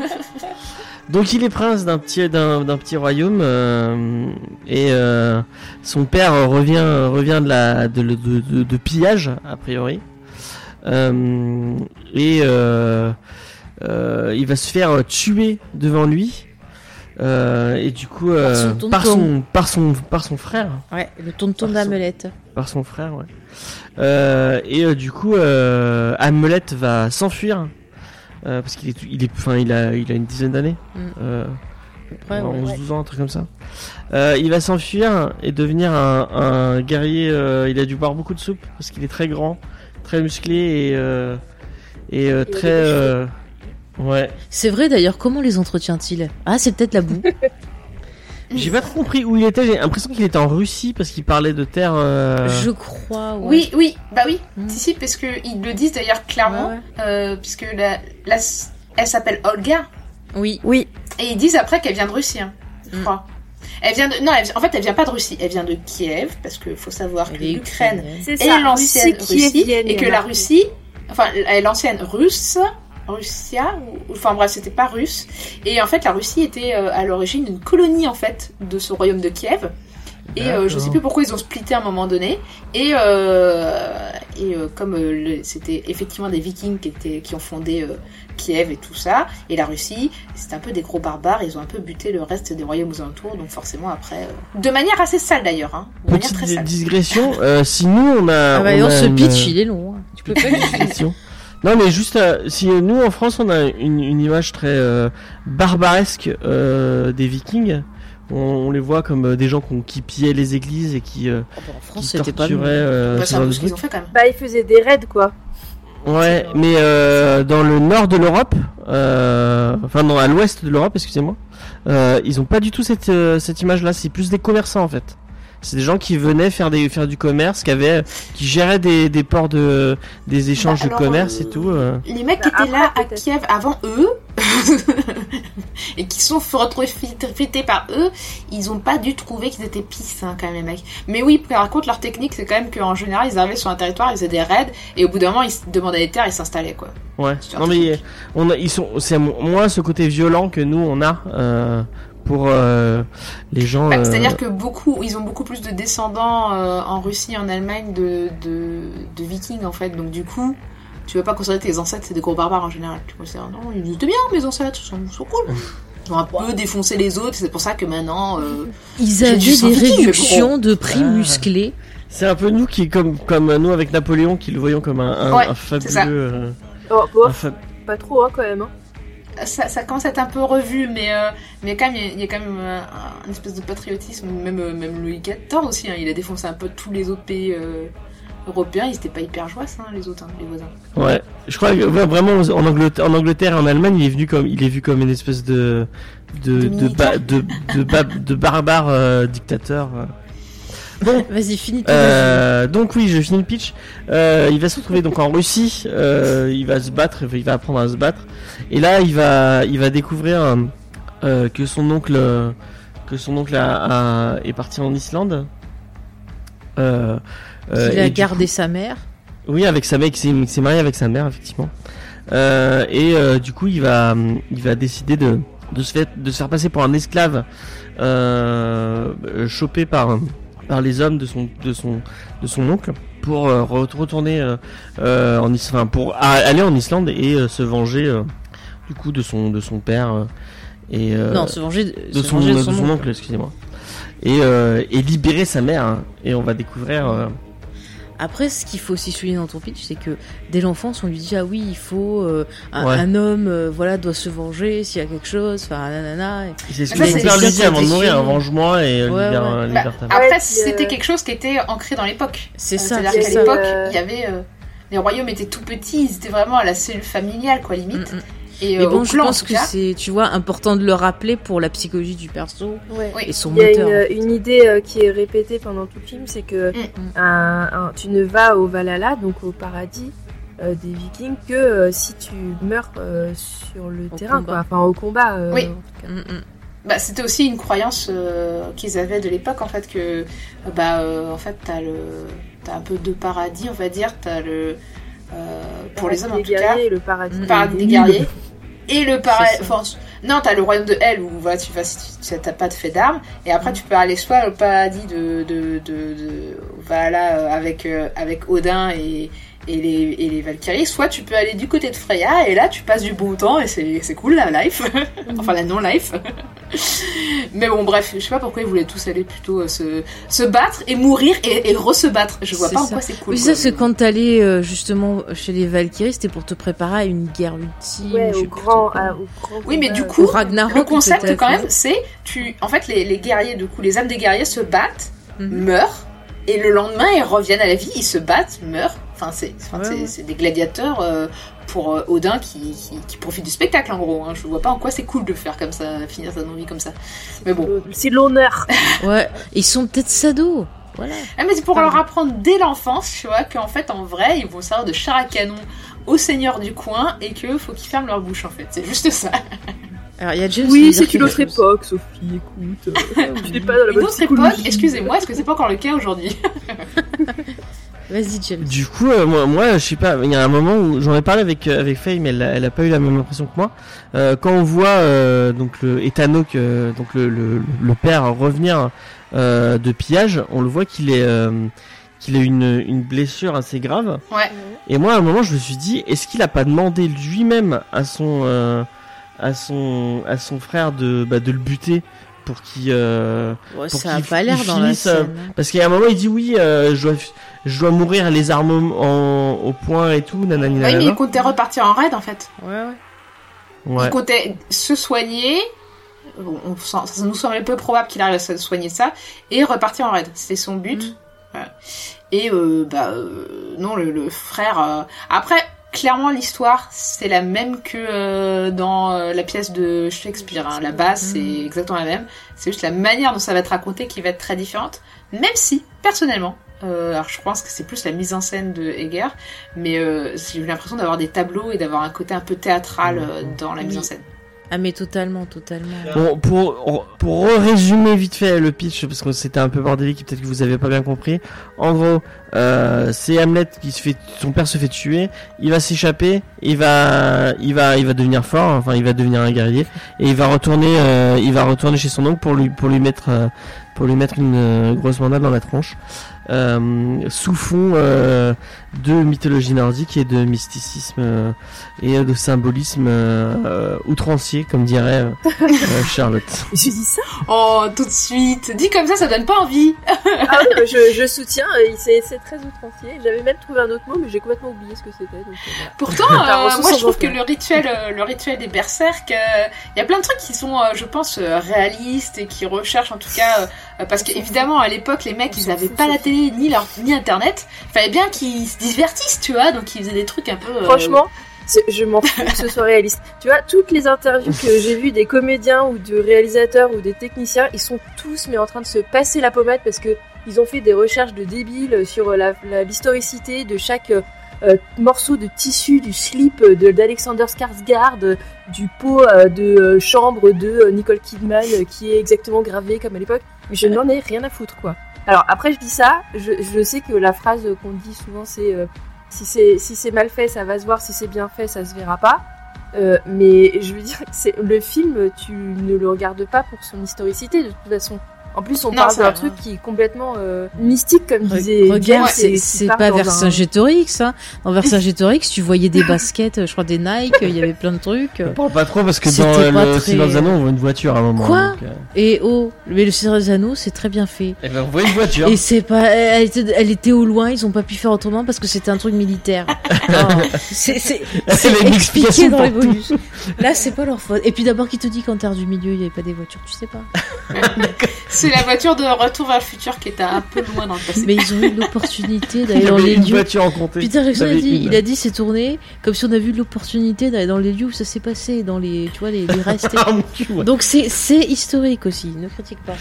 Donc il est prince d'un petit d'un petit royaume euh, et euh, son père revient revient de la de, de, de- de pillage a priori Euh, et euh, euh, il va se faire tuer devant lui Euh, et du coup euh, son par son par son par son frère Ouais, le tonton d'Amelette. par son frère ouais Euh, et du coup Hamlet va s'enfuir parce qu'il est il est enfin il a il a une dizaine d'années Mm. euh, Ouais, ouais. 11-12 ans, un truc comme ça. Il va s'enfuir et devenir un, un guerrier. il a dû boire beaucoup de soupe parce qu'il est très grand, très musclé et, très. Ouais. C'est vrai d'ailleurs, comment les entretient-il Ah, c'est peut-être la boue. *laughs* J'ai pas trop compris où il était. J'ai l'impression qu'il était en Russie parce qu'il parlait de terre. euh, Je crois, ouais. Oui, oui, bah oui. Mm. Si, si, parce qu'ils le disent d'ailleurs clairement. Ouais, ouais. euh, puisque la, la, elle s'appelle Olga. Oui. Oui, Et ils disent après qu'elle vient de Russie, hein, je Mm. crois. Elle vient de... Non, elle- en fait, elle vient pas de Russie. Elle vient de Kiev, parce qu'il faut savoir que est l'Ukraine ça. l'ancienne Russie, Russie, et que la Russie, enfin la- l'ancienne russe, Russia, ou, enfin bref, c'était pas russe, et en fait la Russie était euh, à l'origine une colonie en fait de ce royaume de Kiev, et euh, je sais plus pourquoi ils ont splitté à un moment donné, et, euh, et euh, comme euh, c'était effectivement des vikings qui, étaient, qui ont fondé euh, Kiev et tout ça, et la Russie, c'était un peu des gros barbares, ils ont un peu buté le reste des royaumes aux alentours, donc forcément après, euh, de manière assez sale d'ailleurs, hein, de manière très sale. digression. euh, si nous on a. Ah bah on non, a ce une- pitch, il est long. hein. Tu peux pas *laughs* digression. Non mais juste euh, si nous en France on a une, une image très euh, barbaresque euh, des Vikings, on, on les voit comme euh, des gens qui, ont- qui pillaient les églises et qui, euh, En qui France, c'était pas torturaient. le euh, Bah, ce c'est un genre peu de ce qu'ils trucs. ont fait quand même. Bah, ils faisaient des raids, quoi. Ouais, mais euh, dans le nord de l'Europe, euh, enfin non, à l'ouest de l'Europe, excusez-moi, euh, ils ont pas du tout cette, euh, cette image-là. C'est plus des commerçants en fait. C'est des gens qui venaient faire des faire du commerce, qui avaient, qui géraient des, des ports de des échanges Bah, de commerce euh, et tout. euh. Les mecs qui Bah, étaient là à. Kiev avant eux *laughs* et qui sont retrouvés par eux, ils ont pas dû trouver qu'ils étaient pisses hein, quand même les mecs. Mais oui, par contre leur technique c'est quand même qu'en général ils arrivaient sur un territoire, ils faisaient des raids et au bout d'un moment ils se demandaient des terres, ils s'installaient quoi. Ouais. C'est Non mais on a, ils sont, c'est moins ce côté violent que nous on a euh, pour euh, les gens. Bah, euh, C'est-à-dire que beaucoup, ils ont beaucoup plus de descendants euh, en Russie, en Allemagne de, de, de vikings en fait. Donc du coup, tu veux pas considérer que tes ancêtres c'est des gros barbares en général. Tu considères non, ils étaient bien mes ancêtres, ils sont, ils sont cool. Ils ont un peu défoncé les autres. C'est pour ça que maintenant, euh, Ils avaient des réductions de prix Ah. musclés. C'est un peu nous qui comme comme nous avec Napoléon qui le voyons comme un, un, Ouais, un fabuleux. euh, Oh, un fa- pas trop hein, quand même. Hein. Ça, ça commence à être un peu revu, mais euh, mais quand même, il y a- quand même euh, un, une espèce de patriotisme. Même euh, même Louis XIV aussi, hein, il a défoncé un peu tous les autres pays européens. Ils étaient pas hyper joyeux, hein, les autres, hein, les voisins. Ouais, je crois que ouais, vraiment en Angleterre, en Angleterre et en Allemagne, il est venu comme il est vu comme une espèce de de De de ba- de, de, ba- de barbare euh, dictateur. Euh. *laughs* Vas-y, finis Euh, donc oui, je finis le pitch. Euh, il va se retrouver donc en Russie. Euh, il va se battre, il va apprendre à se battre. Et là, il va, il va découvrir euh, que son oncle, que son oncle a- a- est parti en Islande. Euh, euh, Il a gardé sa mère. oui, avec sa mère, il s'est- marié avec sa mère, effectivement. Euh, et euh, du coup, il va, il va décider de, de se faire, de se faire passer pour un esclave, chopé par, par les hommes de son, de son, de son oncle, pour euh, re- retourner euh, euh, en Is- enfin, pour aller en Islande et se venger du coup de son, de son père et non, se venger de, de se son, venger de son son oncle. oncle, excusez-moi. Et, et libérer sa mère. hein. Et on va découvrir. Après, ce qu'il faut aussi souligner dans ton pitch, c'est que dès l'enfance, on lui dit ah oui, il faut euh, un, Ouais. un homme, euh, voilà, doit se venger s'il y a quelque chose, enfin nanana. Et- C'est ce que son c'est père lui dit avant de mourir, venge-moi et Ouais, libère, ouais. euh, Bah, libère ta mère. Après, c'était euh, quelque chose qui était ancré dans l'époque. C'est ça, C'est-à-dire c'est qu'à l'époque, Euh, il y avait euh, les royaumes étaient tout petits, ils étaient vraiment à la cellule familiale, quoi, limite. Mm, mm. Et Mais euh, bon, je pense que c'est, tu vois, important de le rappeler pour la psychologie du perso Ouais. Et son Il y a moteur. une, une idée euh, qui est répétée pendant tout le film, c'est que Mm. un- un- tu ne vas au Valhalla, donc au paradis euh, des Vikings, que euh, si tu meurs euh, sur le Au terrain, combat. quoi. enfin au combat. euh, Oui. en tout cas. Mm, mm. Bah, c'était aussi une croyance euh, qu'ils avaient de l'époque en fait que euh, bah euh, en fait t'as le t'as un peu de paradis on va dire t'as le euh, pour les hommes en tout cas le paradis, le paradis des nuls. guerriers et le enfin, non t'as le royaume de Hell où voilà tu vas si tu t'as pas de fait d'armes. Et après tu peux aller soit au paradis de de de, de voilà euh, avec euh, avec Odin et et les, et les Valkyries, soit tu peux aller du côté de Freya, et là tu passes du bon temps, et c'est c'est cool la life, enfin la non-life. Mais bon, bref, je sais pas pourquoi ils voulaient tous aller plutôt euh, se, se battre et mourir et, et re-se battre. Je vois pas en ça. quoi c'est cool. Oui, quoi. ça, c'est quand t'allais euh, justement chez les Valkyries, c'était pour te préparer à une guerre ultime. Ouais, au plus grand, trop quoi. à- au grand Oui, mais du coup, Ou Ragnarok, le concept quand même, c'est tu, en fait, les, les guerriers, du coup, les âmes des guerriers se battent, Mhm. meurent, et le lendemain ils reviennent à la vie, ils se battent, meurent. Enfin, c'est, Ouais, ouais. des gladiateurs euh, pour euh, Odin qui, qui, qui profite du spectacle en gros. Hein. Je vois pas en quoi c'est cool de faire comme ça, finir sa vie comme ça. Mais bon. C'est l'honneur. *laughs* Ouais, ils sont peut-être sados. Voilà. Ah, mais c'est pour Pardon. leur apprendre dès l'enfance, tu vois, qu'en fait, en vrai, ils vont servir de char à canon au seigneur du coin et que faut qu'ils ferment leur bouche, en fait. C'est juste ça. *laughs* Alors, il y a James qui Oui, c'est une autre époque, Sophie, écoute. *laughs* euh, tu n'es pas dans la Une bonne autre psychologie. époque, excusez-moi, est-ce que c'est pas encore le cas aujourd'hui? Vas-y, James. Du coup, euh, moi, moi, je sais pas. Il y a un moment où j'en ai parlé avec euh, avec Faye, mais elle, a- elle a pas eu la même impression que moi. Euh, quand on voit euh, donc le Ethanok, euh, donc le, le, le père revenir euh, de pillage, on le voit qu'il est euh, qu'il a une une blessure assez grave. Ouais. Et moi, à un moment, je me suis dit, est-ce qu'il a pas demandé lui-même à son euh, à son à son frère de bah, de le buter pour qu'il euh, Ouais, pour ça a qu'il pas f- l'air dans la finisse, euh, scène. hein. parce qu'il y a un moment, il dit oui, euh, je dois je dois mourir les armes en, au point et tout, nanani Oui, mais nanana. il comptait repartir en raid, en fait. Ouais, ouais. Ouais. Il comptait se soigner. On, on sent- ça nous semblait peu probable qu'il arrive à se soigner de ça et repartir en raid. C'était son but. Mm. Voilà. Et euh, bah euh, non, le, le frère. euh, Après, clairement l'histoire c'est la même que euh, dans euh, la pièce de Shakespeare. hein. La base c'est exactement la même. C'est juste la manière dont ça va être raconté qui va être très différente. Même si personnellement, euh, alors je pense que c'est plus la mise en scène de Heger, mais euh, j'ai eu l'impression d'avoir des tableaux et d'avoir un côté un peu théâtral euh, dans la mise en scène. Ah mais totalement, totalement. Bon, pour, pour résumer vite fait le pitch, parce que c'était un peu bordélique, peut-être que vous avez pas bien compris. En gros, euh, c'est Hamlet qui se fait, son père se fait tuer, il va s'échapper, il va, il va, il va devenir fort, enfin il va devenir un guerrier, et il va retourner, euh, il va retourner chez son oncle pour lui, pour lui mettre, euh, pour lui mettre une euh, grosse mandale dans la tronche, euh, sous fond euh, de mythologie nordique et de mysticisme euh, et de symbolisme euh, outrancier, comme dirait euh, *laughs* euh, Charlotte. J'ai dit ça Oh, tout de suite Dit comme ça, ça donne pas envie Ah oui, je, je soutiens, c'est très outrancier. J'avais même trouvé un autre mot, mais j'ai complètement oublié ce que c'était. voilà. Pourtant, *laughs* euh, moi je trouve que le rituel, le rituel des berserk, il y a plein de trucs qui sont, euh, je pense, réalistes et qui recherchent en tout cas, euh, parce qu'évidemment à l'époque les mecs ils s'en avaient fout, pas la télé ni leur ni internet, il fallait bien qu'ils divertissent, tu vois, donc ils faisaient des trucs un peu. euh, Franchement, je m'en fous que ce soit réaliste. Tu vois, toutes les interviews que j'ai vues des comédiens ou de réalisateurs ou des techniciens, ils sont tous mais en train de se passer la pommade parce que ils ont fait des recherches de débiles sur l'historicité de chaque euh, euh, morceau de tissu du slip de d'Alexander Skarsgård, du pot euh, de euh, chambre de Nicole Kidman qui est exactement gravé comme à l'époque. Mais je n'en ai rien à foutre quoi. Alors après je dis ça, je, sais que la phrase qu'on dit souvent c'est euh, si c'est si mal fait ça va se voir, si c'est bien fait ça se verra pas. Euh, mais je veux dire, le film, tu ne le regardes pas pour son historicité de toute façon. En plus, on Non, parle d'un truc qui est complètement euh, mystique, comme Re- disait Regarde, c'est pas dans un- Vercingétorix, hein. Dans Vercingétorix, tu voyais des *laughs* baskets, je crois des Nike, il y avait plein de trucs. On parle pas trop parce que dans pas le très- Seigneur des Anneaux, on voit une voiture à un moment. Quoi donc, euh, Et oh, mais le Seigneur des Anneaux, c'est très bien fait. eh ben, on voit une voiture. Et c'est pas, elle était, elle était au loin, ils ont pas pu faire autrement parce que c'était un truc militaire. *laughs* Oh, c'est, expliqué dans bonus. Là, c'est pas leur faute. Et puis d'abord, qui te dit qu'en terre du milieu, il y avait pas des voitures, tu sais pas. *laughs* C'est la voiture de Retour vers le futur qui était un peu loin dans le passé. Mais ils ont eu l'opportunité d'aller dans les lieux. Peter Jackson a dit, il a dit c'est tourné comme si on avait eu l'opportunité d'aller dans les lieux où ça s'est passé, dans les, tu vois, les, les restes. et *laughs* Ah. Donc c'est, c'est historique aussi, ne critique pas.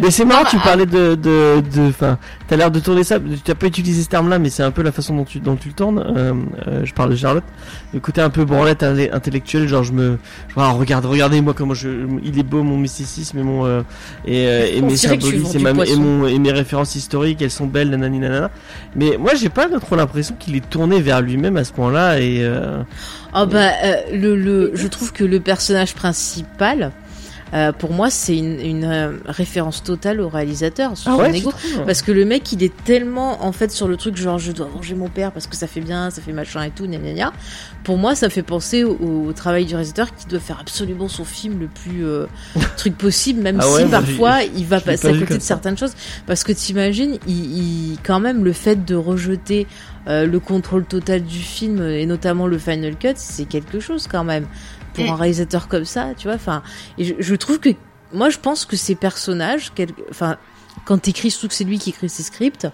Mais c'est marrant, Non, tu parlais de, de, de, enfin, t'as l'air de tourner ça, tu n'as pas utilisé ce terme-là, mais c'est un peu la façon dont tu, dont tu le tournes, euh, euh, je parle de Charlotte, le côté un peu branlette intellectuelle, genre je me, je, vois, regarde, regardez moi comment je, il est beau mon mysticisme et mon, euh, et, euh, mes symbolismes et, du ma- et poisson. mon, et mes références historiques, elles sont belles, nanani nanana. Mais moi j'ai pas trop l'impression qu'il est tourné vers lui-même à ce point-là et, euh, Ah bah euh, le, le je trouve que le personnage principal euh, pour moi c'est une, une euh, référence totale au réalisateur sur ah son ouais, ego. parce que le mec il est tellement en fait sur le truc genre je dois venger mon père parce que ça fait bien ça fait machin et tout gna gna gna. Pour moi ça fait penser au, au travail du réalisateur qui doit faire absolument son film le plus euh, *laughs* truc possible même Ah si ouais, parfois il va passer pas à côté de ça. certaines choses. Parce que t'imagines il, il quand même le fait de rejeter euh, le contrôle total du film et notamment le final cut c'est quelque chose quand même pour Mm. un réalisateur comme ça tu vois enfin je, je trouve que moi je pense que ces personnages quel- enfin quand t'écris surtout que c'est lui qui écrit ses scripts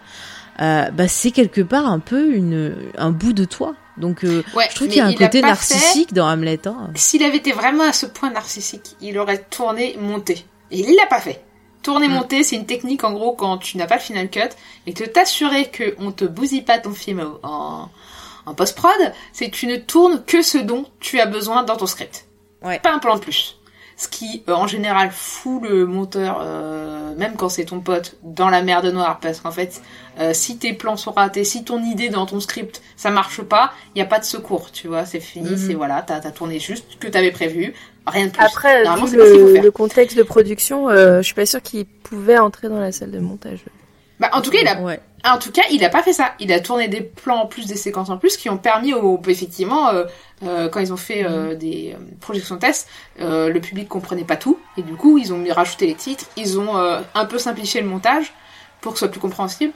euh, bah c'est quelque part un peu une un bout de toi donc euh, Ouais, je trouve qu'il y a un a côté fait- narcissique dans Hamlet hein. S'il avait été vraiment à ce point narcissique, il aurait tourné, monté. Et il l'a pas fait. Tourner, Mm. monter, c'est une technique en gros quand tu n'as pas le final cut et que t'assurer que on te bousille pas ton film en, en post-prod, c'est que tu ne tournes que ce dont tu as besoin dans ton script. Ouais. Pas un plan de plus. Ce qui, euh, en général, fout le monteur, euh, même quand c'est ton pote, dans la merde noire. Parce qu'en fait, euh, si tes plans sont ratés, si ton idée dans ton script, ça marche pas, il y a pas de secours, tu vois. C'est fini, Mhm. c'est voilà, t'as as tourné juste ce que t'avais prévu, rien de plus. Après, Normalement, vu le, faire. le contexte de production, je suis pas sûre qu'il pouvait entrer dans la salle de montage. Bah, en tout cas, il a ouais En tout cas, il a pas fait ça. Il a tourné des plans en plus, des séquences en plus, qui ont permis au, effectivement, euh, euh, quand ils ont fait euh, des euh, projections tests, euh, le public comprenait pas tout, et du coup, ils ont mis rajouté les titres, ils ont euh, un peu simplifié le montage pour que ce soit plus compréhensible.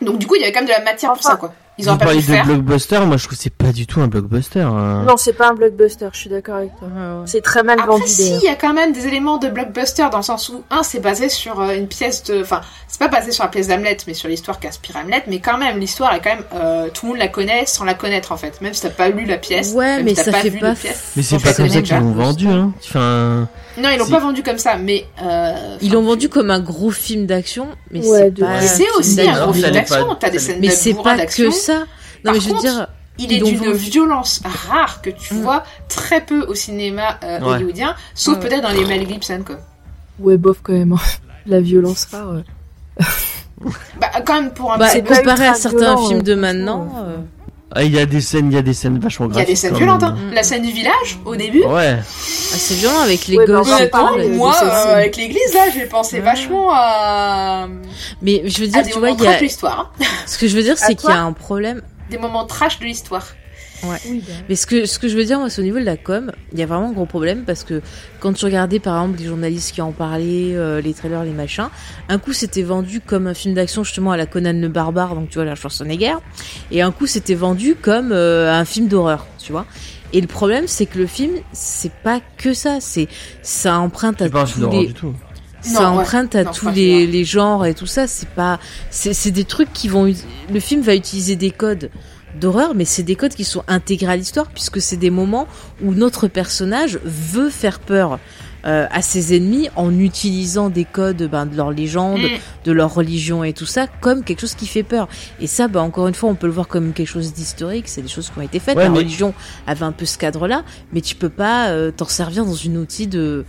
Donc du coup, il y avait quand même de la matière pour ça, quoi. Ils ont Vous pas parlez faire. de blockbuster, moi je trouve que c'est pas du tout un blockbuster. hein. Non, c'est pas un blockbuster, je suis d'accord avec toi. C'est très mal Après, vendu si, il y a quand même des éléments de blockbuster dans le sens où, un, c'est basé sur euh, une pièce de. Enfin, c'est pas basé sur la pièce d'Hamlet, mais sur l'histoire qu'inspire Hamlet, mais quand même, l'histoire est quand même. euh, tout le monde la connaît sans la connaître en fait. Même si t'as pas lu la pièce. Ouais, même mais si t'as ça fait vu pas. pièce. Mais c'est pas comme ça qu'ils l'ont vendu, hein. Enfin, Non, ils l'ont pas vendu comme ça, mais. Euh, Ils l'ont vendu comme un gros film d'action, mais Ouais, c'est pas. Aussi un gros film d'action. pas. T'as des scènes Mais de pas d'action. Ça. Non, Par mais je veux contre, dire, Il est d'une violence rare que tu Mm. vois très peu au cinéma euh, Ouais. hollywoodien, sauf Ouais. peut-être dans les Mel Gibson quoi. Ouais, bof quand même. hein. *laughs* La violence rare. euh. Bah quand même pour un bah, comparé à certains violent, films euh, de maintenant. euh. Ah, il y a des scènes, il y a des scènes vachement Il y a des scènes violentes, hein. La scène du village, au début. Ouais. Ah, c'est violent avec les Ouais, gosses. Moi, euh, avec l'église, là, j'ai pensé vachement à, Mais je veux dire, des tu vois, moments il y trash a... de l'histoire. hein. ce que je veux dire, *laughs* c'est qu'il y a un problème. Des moments trash de l'histoire. Oui, bah. Mais ce que, ce que je veux dire, moi, c'est au niveau de la com, il y a vraiment un gros problème parce que quand tu regardais, par exemple, les journalistes qui en parlaient, euh, les trailers, les machins, un coup c'était vendu comme un film d'action justement à la Conan le Barbare, donc tu vois, la Schwarzenegger, et un coup c'était vendu comme euh, un film d'horreur, tu vois. Et le problème, c'est que le film, c'est pas que ça, c'est ça emprunte à pas tous les, du tout. ça Non, ouais. emprunte à Non, tous les, les genres et tout ça. C'est pas, c'est c'est des trucs qui vont. Le film va utiliser des codes d'horreur, mais c'est des codes qui sont intégrés à l'histoire puisque c'est des moments où notre personnage veut faire peur. euh, à ses ennemis en utilisant des codes ben, de leur légende, Mm. de leur religion et tout ça comme quelque chose qui fait peur. Et ça, bah, encore une fois, on peut le voir comme quelque chose d'historique. C'est des choses qui ont été faites. Ouais, La mais- religion avait un peu ce cadre-là, mais tu peux pas euh, t'en servir dans une outil de-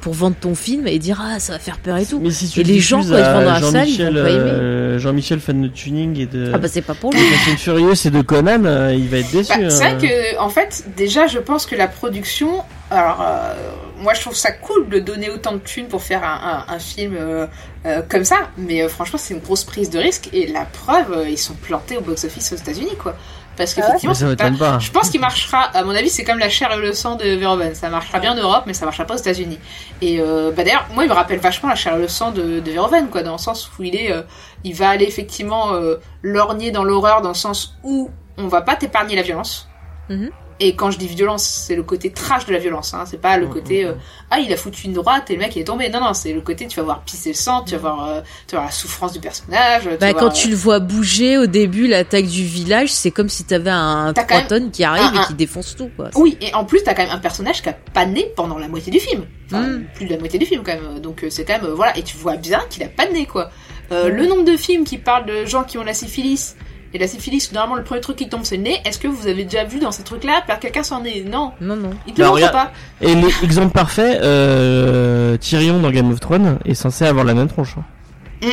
pour vendre ton film et dire ah ça va faire peur et tout. Mais si tu Et les gens, quand ils vont à dans la salle, ils Jean-Michel, vont pas aimer. euh, Jean-Michel fan de tuning et de Ah bah c'est pas pour lui. Fast and Furious et de Conan, euh, il va être déçu. Bah, c'est hein. vrai que, en fait, déjà, je pense que la production. Alors, euh, moi, je trouve ça cool de donner autant de thunes pour faire un, un- un film euh, euh, comme ça, mais euh, franchement, c'est une grosse prise de risque. Et la preuve, euh, ils sont plantés au box-office aux États-Unis, quoi. Parce Ah ouais qu'effectivement, ça pas- pas. je pense qu'il marchera, à mon avis, c'est comme la chair et le sang de Verhoeven. Ça marchera bien en Europe, mais ça marchera pas aux États-Unis. Et euh, bah d'ailleurs, moi, il me rappelle vachement la chair et le sang de, de Verhoeven, quoi, dans le sens où il est, euh, il va aller effectivement euh, lorgner dans l'horreur, dans le sens où on va pas t'épargner la violence. Mhm. Et quand je dis violence, c'est le côté trash de la violence. Hein. C'est pas le côté euh, ah il a foutu une droite et le mec il est tombé. Non non, c'est le côté tu vas voir pisser le sang, tu vas voir, euh, tu vas voir la souffrance du personnage. tu Bah vas quand voir, tu le vois bouger au début l'attaque du village, c'est comme si t'avais un T'as quand 3 même tonnes qui arrive un- un- et qui défonce tout quoi. Oui, et en plus, t'as quand même un personnage qui a pas né pendant la moitié du film. Enfin, Mm. plus de la moitié du film, quand même. Donc, euh, c'est quand même, euh, voilà. Et tu vois bien qu'il a pas de nez, quoi. Euh, Le nombre de films qui parlent de gens qui ont la syphilis, et la syphilis, normalement, le premier truc qui tombe, c'est le nez. Est-ce que vous avez déjà vu dans ces trucs-là perdre quelqu'un sans nez Non. Non non. Il te Bah, le montre regarde- pas. Et l'exemple parfait, euh, Tyrion dans Game of Thrones est censé avoir la même tronche. hein.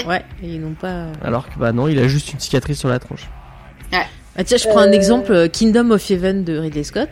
Ouais, et ils n'ont pas. Alors que bah non, il a juste une cicatrice sur la tronche. Ah, tiens, je prends un Euh. exemple euh, Kingdom of Heaven de Ridley Scott.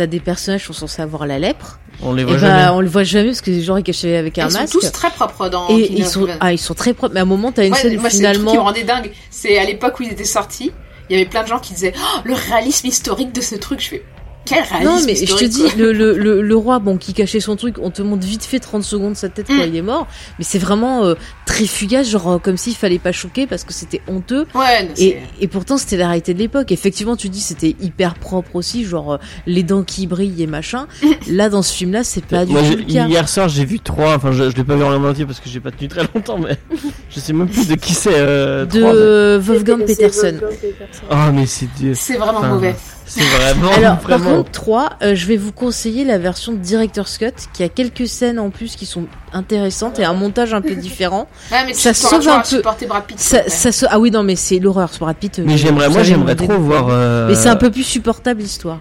T'as des personnages qui sont censés avoir la lèpre. On les Et voit bah jamais. on le voit jamais parce que les gens ils cachés avec un Ils sont masque. tous très propres dans Et ils sont ah ils sont très propres. Mais à un moment t'as une Moi, scène où moi, c'est le truc qui me rendait dingue. C'est à l'époque où ils étaient sortis, il y avait plein de gens qui disaient oh, le réalisme historique de ce truc. Je fais quel réalisme Non mais je te dis le, le, le, le roi bon qui cachait son truc on te montre vite fait 30 secondes sa tête quand Mm. il est mort mais c'est vraiment euh, très fugace genre euh, comme s'il fallait pas choquer parce que c'était honteux Ouais, non, et, et pourtant c'était la réalité de l'époque effectivement tu dis c'était hyper propre aussi genre euh, les dents qui brillent et machin *laughs* là dans ce film là c'est pas du tout le cas hier soir, j'ai vu trois. Enfin, je, je l'ai pas vu en entier parce que j'ai pas tenu très longtemps, mais *laughs* je sais même plus de qui c'est. Euh, de mais- Wolfgang Peterson Wolfgang Peterson. Oh, mais c'est c'est vraiment Enfin, mauvais. C'est vraiment. Alors, par vraiment... contre, 3, euh, je vais vous conseiller la version Director's Cut, qui a quelques scènes en plus qui sont intéressantes et un montage un peu différent. Ouais, mais Ça sauve un peu- Brad Pitt. Ça, ça se... Ah oui, non, mais c'est l'horreur sur Brad Pitt. euh, Mais j'aimerais, moi, j'aimerais trop voir. euh, Mais c'est un peu plus supportable l'histoire.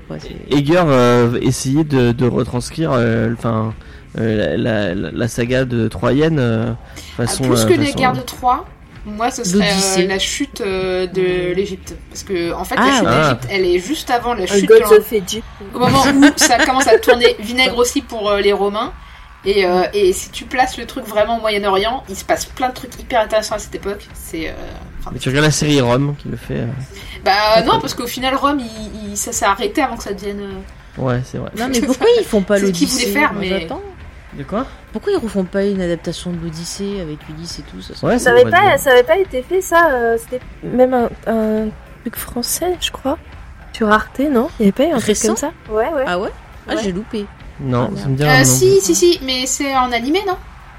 Eger euh, essayer de, de retranscrire, euh, enfin, euh, la, la, la saga de Troyenne euh, Ah, façon. plus euh, que les guerres de Troie, moi ce serait euh, la chute euh, de l'Égypte. Parce que en fait, Ah, la chute ouais. d'Égypte, elle est juste avant la chute de of Egypt. Au moment où ça commence à tourner vinaigre aussi pour euh, les Romains. Et, euh, et si tu places le truc vraiment au Moyen-Orient, il se passe plein de trucs hyper intéressants à cette époque. C'est. euh, enfin, Mais tu regardes la série Rome qui le fait. euh, Bah non, parce qu'au final, Rome, il, il- ça s'est arrêté avant que ça devienne. euh, Ouais, c'est vrai. Non, mais pourquoi ils font pas C'est ce qu'ils voulaient faire, mais-. De quoi Pourquoi ils refont pas une adaptation de l'Odyssée avec Ulysse et tout ça, ça- Ouais, Ça pourrait avait pas, ça avait pas été fait ça. euh, C'était même un, un truc français, je crois. Sur Arte, non? Il n'y avait pas eu un truc Récent comme ça? Ouais, ouais. Ah ouais? Ah, Ouais. j'ai loupé. Non, Ah, ça me dit Euh, non. si, si, si, mais c'est en animé, non?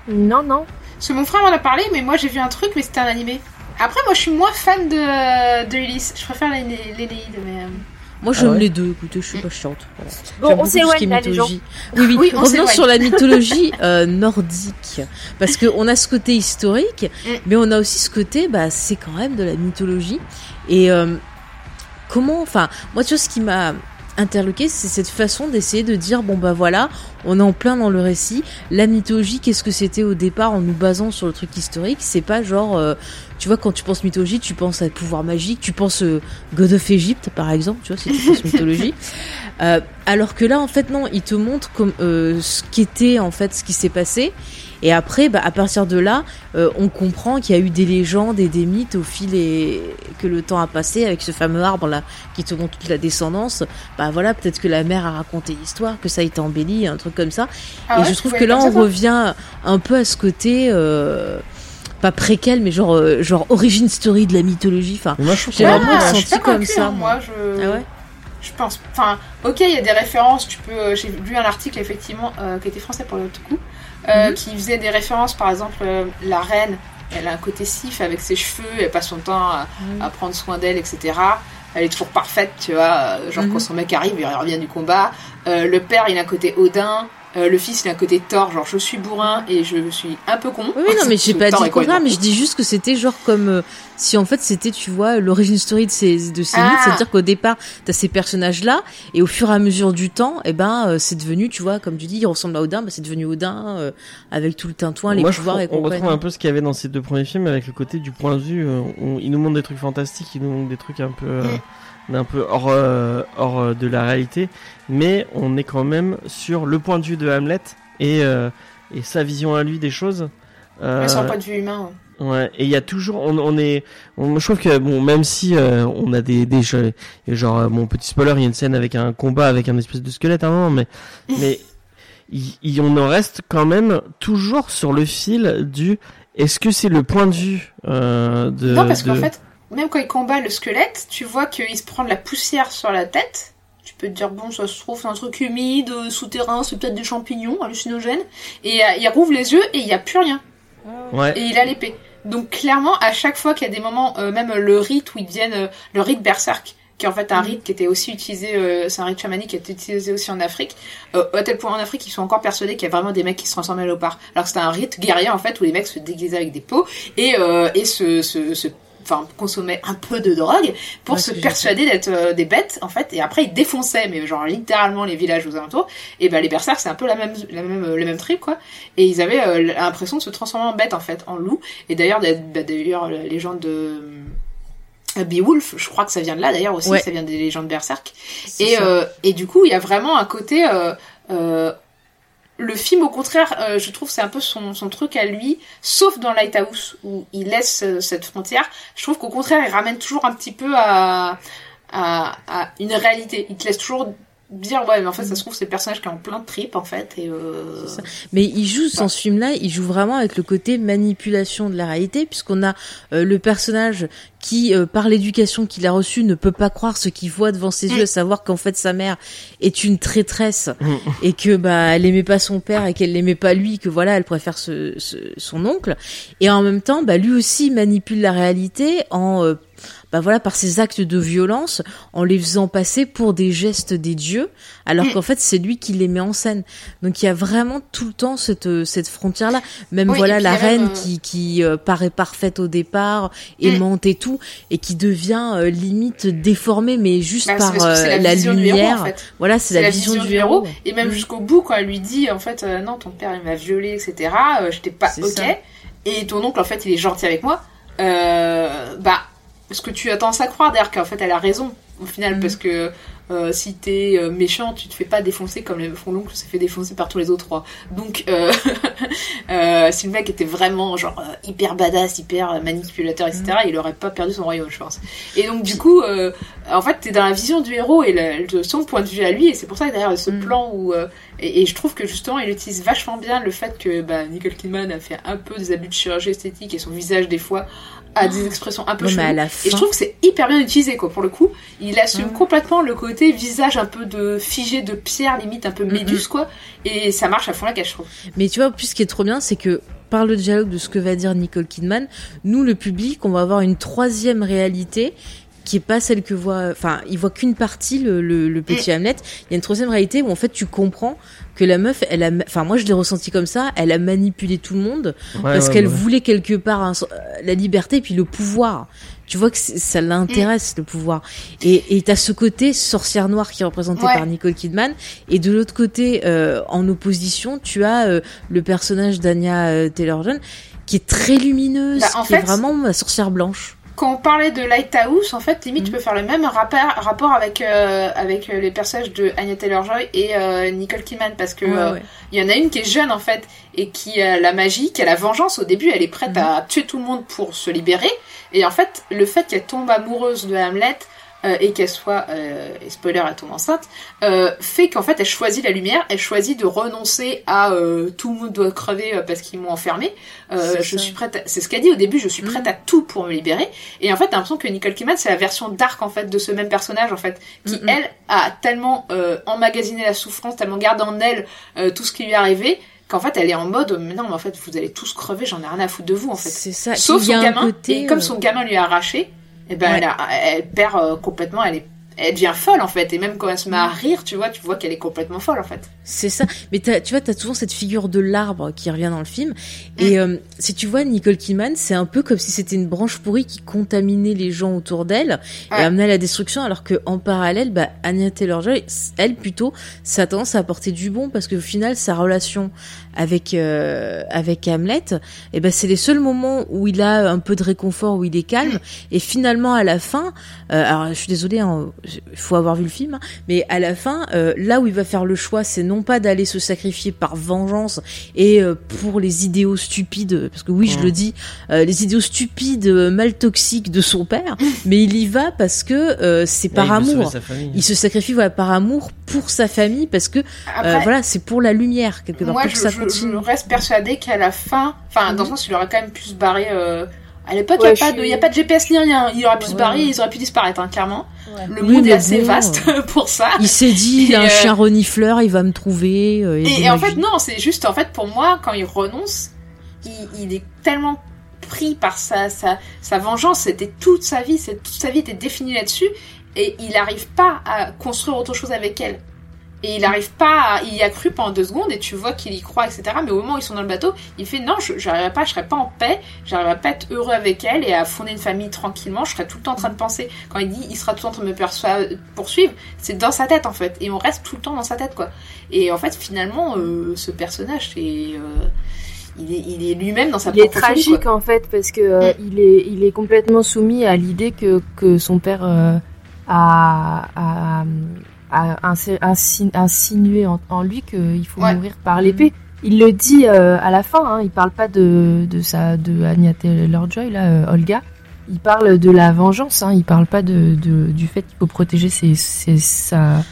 Non, non. Parce que mon frère m'en a parlé, mais moi j'ai vu un truc, mais c'était un animé. Après, moi je suis moins fan de, de Ulysse. Je préfère l'Énéide, mais. euh, Moi, Ah j'aime ouais les deux. Écoutez, je suis pas chiante. Voilà. Bon, on s'éloigne là, les gens. mythologie. Oui, oui. *laughs* Oui, on Revenons sur la *laughs* mythologie euh, nordique. Parce qu'on a ce côté historique, Mm. mais on a aussi ce côté, bah, c'est quand même de la mythologie. Et euh, comment, enfin, moi, tu vois, ce qui m'a interloqué, c'est cette façon d'essayer de dire, bon, bah voilà, on est en plein dans le récit. La mythologie, qu'est-ce que c'était au départ en nous basant sur le truc historique? C'est pas genre, euh, tu vois, quand tu penses mythologie, tu penses à pouvoir magique, tu penses euh, God of Egypt, par exemple, tu vois, si tu penses *laughs* mythologie. Euh, alors que là, en fait, non, il te montre comme euh, ce qu'était en fait ce qui s'est passé. Et après, bah, à partir de là, euh, on comprend qu'il y a eu des légendes et des mythes au fil et que le temps a passé avec ce fameux arbre là qui te montre toute la descendance. Bah voilà, peut-être que la mère a raconté l'histoire, que ça a été embelli, un truc comme ça. Ah et ouais, je trouve que là, on revient un peu à ce côté. Euh, pas préquel, mais genre, euh, genre origin story de la mythologie. Enfin, Mais moi, je trouve J'ai que- vraiment Ah, senti comme ça, hein, moi. moi. je... ah ouais. Je pense. Enfin, ok, il y a des références. Tu peux. euh, J'ai lu un article effectivement euh, qui était français pour le coup, euh, Mhm. qui faisait des références. Par exemple, euh, la reine, elle a un côté sif avec ses cheveux. Elle passe son temps à, Mhm. à prendre soin d'elle, etc. Elle est toujours parfaite, tu vois. Genre Mhm. quand son mec arrive, il revient du combat. Le père, il a un côté Odin. Euh, le fils, il a un côté Thor. Genre, je suis bourrin et je suis un peu con. Oui, non, *laughs* mais j'ai pas dit contraire, mais je dis juste que c'était genre comme euh, si en fait c'était, tu vois, l'origine story de ces, de ces Ah. mythes, c'est-à-dire qu'au départ, t'as ces personnages-là, et au fur et à mesure du temps, eh ben, euh, c'est devenu, tu vois, comme tu dis, il ressemble à Odin, bah, c'est devenu Odin, euh, avec tout le tintouin, les Moi, je pouvoirs trouve- et on retrouve un peu ce qu'il y avait dans ces deux premiers films avec le côté du point de vue. euh, on- ils nous montrent des trucs fantastiques, ils nous montrent des trucs un peu, euh, un peu hors, euh, hors euh, de la réalité, mais on est quand même sur le point de vue de Hamlet et, euh, et sa vision à lui des choses. Euh, un point de vue humain. Ouais, et il y a toujours, on, on est, on, je trouve que bon, même si euh, on a des, des genre, mon petit spoiler, il y a une scène avec un combat avec un espèce de squelette à un moment, mais, *laughs* mais on en reste quand même toujours sur le fil du, est-ce que c'est le point de vue euh, de, Non, parce de- qu'en fait, même quand il combat le squelette, tu vois qu'il se prend de la poussière sur la tête. Tu peux te dire, bon, ça se trouve, c'est un truc humide, euh, souterrain, c'est peut-être des champignons hallucinogènes. Et euh, il rouvre les yeux et il n'y a plus rien. ouais, Et il a l'épée. Donc clairement, à chaque fois qu'il y a des moments, euh, même le rite où ils viennent, euh, le rite berserk, qui est en fait un rite qui était aussi utilisé, euh, c'est un rite chamanique qui a été utilisé aussi en Afrique, euh, à tel point en Afrique ils sont encore persuadés qu'il y a vraiment des mecs qui se transforment en léopard. Alors que c'était un rite guerrier en fait où les mecs se déguisaient avec des peaux et, euh, et se, se, se enfin consommaient un peu de drogue pour Ouais, se persuader d'être euh, des bêtes en fait. Et après ils défonçaient mais genre littéralement les villages aux alentours. Et ben les berserks c'est un peu la même la même euh, le même trip quoi. Et ils avaient euh, l'impression de se transformer en bête en fait en loup et d'ailleurs d'a- bah, d'ailleurs la légende de Beowulf je crois que ça vient de là d'ailleurs aussi Ouais. ça vient des légendes berserk. Et et du coup il y a vraiment un côté euh, euh, le film, au contraire, euh, je trouve c'est un peu son, truc à lui, sauf dans Lighthouse où il laisse euh, cette frontière. Je trouve qu'au contraire, il ramène toujours un petit peu à, à, à une réalité. Il te laisse toujours dire ouais, mais en fait, ça se trouve c'est le personnage qui est en plein trip en fait et euh... Mais il joue dans ce film-là, il joue vraiment avec le côté manipulation de la réalité, puisqu'on a euh, le personnage qui, euh, par l'éducation qu'il a reçue, ne peut pas croire ce qu'il voit devant ses yeux, à savoir qu'en fait sa mère est une traîtresse et que bah elle aimait pas son père et qu'elle l'aimait pas lui, que voilà elle préfère ce, ce- son oncle. Et en même temps, bah lui aussi manipule la réalité en euh, bah voilà par ses actes de violence, en les faisant passer pour des gestes des dieux, alors Mm. qu'en fait c'est lui qui les met en scène. Donc il y a vraiment tout le temps cette euh, cette frontière là. Même Oui, voilà la reine même, euh, qui qui euh, paraît parfaite au départ, aimante et tout, et qui devient euh, limite déformée, mais juste bah, par la, héros, lumière. en fait. Voilà, c'est la, vision, du héros. Et même Mm. jusqu'au bout, quand elle lui dit, en fait, euh, non, ton père, il m'a violé, etc., j'étais pas ok. ça. Et ton oncle, en fait, il est gentil avec moi. Euh, bah, ce que tu as tendance à croire, d'ailleurs, qu'en fait, elle a raison, au final, Mm. parce que euh, si t'es euh, méchant, tu te fais pas défoncer comme le font l'oncle s'est fait défoncer par tous les autres rois. Donc, euh, *laughs* si le mec était vraiment, genre, hyper badass, hyper manipulateur, etc., Mm. il aurait pas perdu son royaume, je pense. Et donc, du coup, en fait, t'es dans la vision du héros et le, son point de vue à lui, et c'est pour ça que derrière ce Mm. plan où. et, et je trouve que justement, il utilise vachement bien le fait que bah, Nicole Kidman a fait un peu des abus de chirurgie esthétique et son visage, des fois, a des expressions un peu Ouais, mais à cheloues. la Et fin- je trouve que c'est hyper bien utilisé, quoi, pour le coup. Il assume Ouais. complètement le côté visage un peu de figé de pierre, limite un peu méduse, quoi. Et ça marche à fond la cache, je trouve. Mais tu vois, plus ce qui est trop bien, c'est que par le dialogue de ce que va dire Nicole Kidman, nous, le public, on va avoir une troisième réalité qui est pas celle que voit, enfin, il voit qu'une partie, le, le, le petit Hamlet. Il y a une troisième réalité où en fait tu comprends que la meuf, elle a, enfin moi je l'ai ressenti comme ça, elle a manipulé tout le monde parce qu'elle voulait quelque part euh, la liberté et puis le pouvoir. Tu vois que ça l'intéresse le pouvoir. Et et t'as ce côté sorcière noire qui est représenté Ouais. par Nicole Kidman et de l'autre côté, euh, en opposition, tu as euh, le personnage d'Anya Taylor-Joy qui est très lumineuse, Bah, en qui est vraiment ma sorcière blanche. Quand on parlait de Lighthouse, en fait, limite, Mhm. tu peux faire le même rapport, rapport avec, euh, avec euh, les personnages de Anya Taylor-Joy et euh, Nicole Kidman, parce que Ouais, ouais. il y en a une qui est jeune, en fait, et qui a la magie, qui a la vengeance. Au début, elle est prête Mhm. à tuer tout le monde pour se libérer. Et en fait, le fait qu'elle tombe amoureuse de Hamlet, euh, et qu'elle soit, euh, et spoiler, elle tombe enceinte, euh, fait qu'en fait, elle choisit la lumière, elle choisit de renoncer à euh, tout le monde doit crever parce qu'ils m'ont enfermée. Euh, je ça. suis prête, à- c'est ce qu'elle dit au début, je suis prête à tout pour me libérer. Et en fait, t'as l'impression que Nicole Kidman, c'est la version dark en fait de ce même personnage en fait, qui elle a tellement euh, emmagasiné la souffrance, tellement garde en elle euh, tout ce qui lui est arrivé, qu'en fait, elle est en mode, mais non, mais en fait, vous allez tous crever, j'en ai rien à foutre de vous en fait. C'est ça. Sauf son gamin. côté, et comme son gamin lui a arraché, et ben Ouais. elle, a- elle perd euh, complètement, elle est, elle devient folle en fait. Et même quand elle se met Mm. à rire, tu vois, tu vois qu'elle est complètement folle en fait. C'est ça. Mais t'as- tu vois, t'as toujours cette figure de l'arbre qui revient dans le film. Et Mm. euh, si tu vois Nicole Kidman, c'est un peu comme si c'était une branche pourrie qui contaminait les gens autour d'elle et amenait à la destruction. Alors que en parallèle, bah, Anya Taylor-Joy, elle plutôt, ça a tendance à apporter du bon parce qu'au final, sa relation avec euh, avec Hamlet, et ben c'est les seuls moments où il a un peu de réconfort, où il est calme. Et finalement, à la fin, euh, alors je suis désolée, hein, il faut avoir vu le film, hein, mais à la fin, euh, là où il va faire le choix, c'est non pas d'aller se sacrifier par vengeance et euh, pour les idéaux stupides, parce que oui, je Mm. le dis, euh, les idéaux stupides, mal toxiques de son père, *laughs* mais il y va parce que euh, c'est par amour. Il se sacrifie voilà, par amour pour sa famille parce que Après, euh, voilà c'est pour la lumière quelque part moi, pour je, que ça je- continue. je reste persuadée qu'à la fin, enfin, dans le Mhm. sens, il aurait quand même pu se barrer. Euh... À l'époque, il Ouais, n'y a, pas de- suis- y a pas de GPS ni rien. Il aurait pu se barrer, ouais. ils auraient pu disparaître, hein, clairement. Le Oui, monde est assez bon, vaste *laughs* pour ça. Il s'est dit il a un euh, chien renifleur, il va me trouver. euh, Et, en fait, non, c'est juste, en fait, pour moi, quand il renonce, il, il est tellement pris par sa, sa, sa vengeance. C'était toute sa vie, c'est- toute sa vie était définie là-dessus. Et il n'arrive pas à construire autre chose avec elle. Et il n'arrive pas à... Il y a cru pendant deux secondes et tu vois qu'il y croit, etc. Mais au moment où ils sont dans le bateau, il fait non, je j'arriverai pas, je serai pas en paix, j'arriverai pas à être heureux avec elle et à fonder une famille tranquillement. Je serai tout le temps en train de penser. Quand il dit il sera tout le temps en train de me poursuivre, c'est dans sa tête en fait. Et on reste tout le temps dans sa tête quoi. Et en fait, finalement, euh, ce personnage, c'est, euh, il est, il est lui-même dans sa Il est propre folie, tragique quoi. en fait parce que euh, il est il est complètement soumis à l'idée que que son père euh, a, a, a insi- insi- insinué en, en lui qu'il faut Ouais. mourir par l'épée. Il le dit euh, à la fin. Hein, il parle pas de de sa de Anya Taylor-Joy là, euh, Olga. Il parle de la vengeance. Hein, il parle pas de, de du fait qu'il faut protéger ses, ses- sa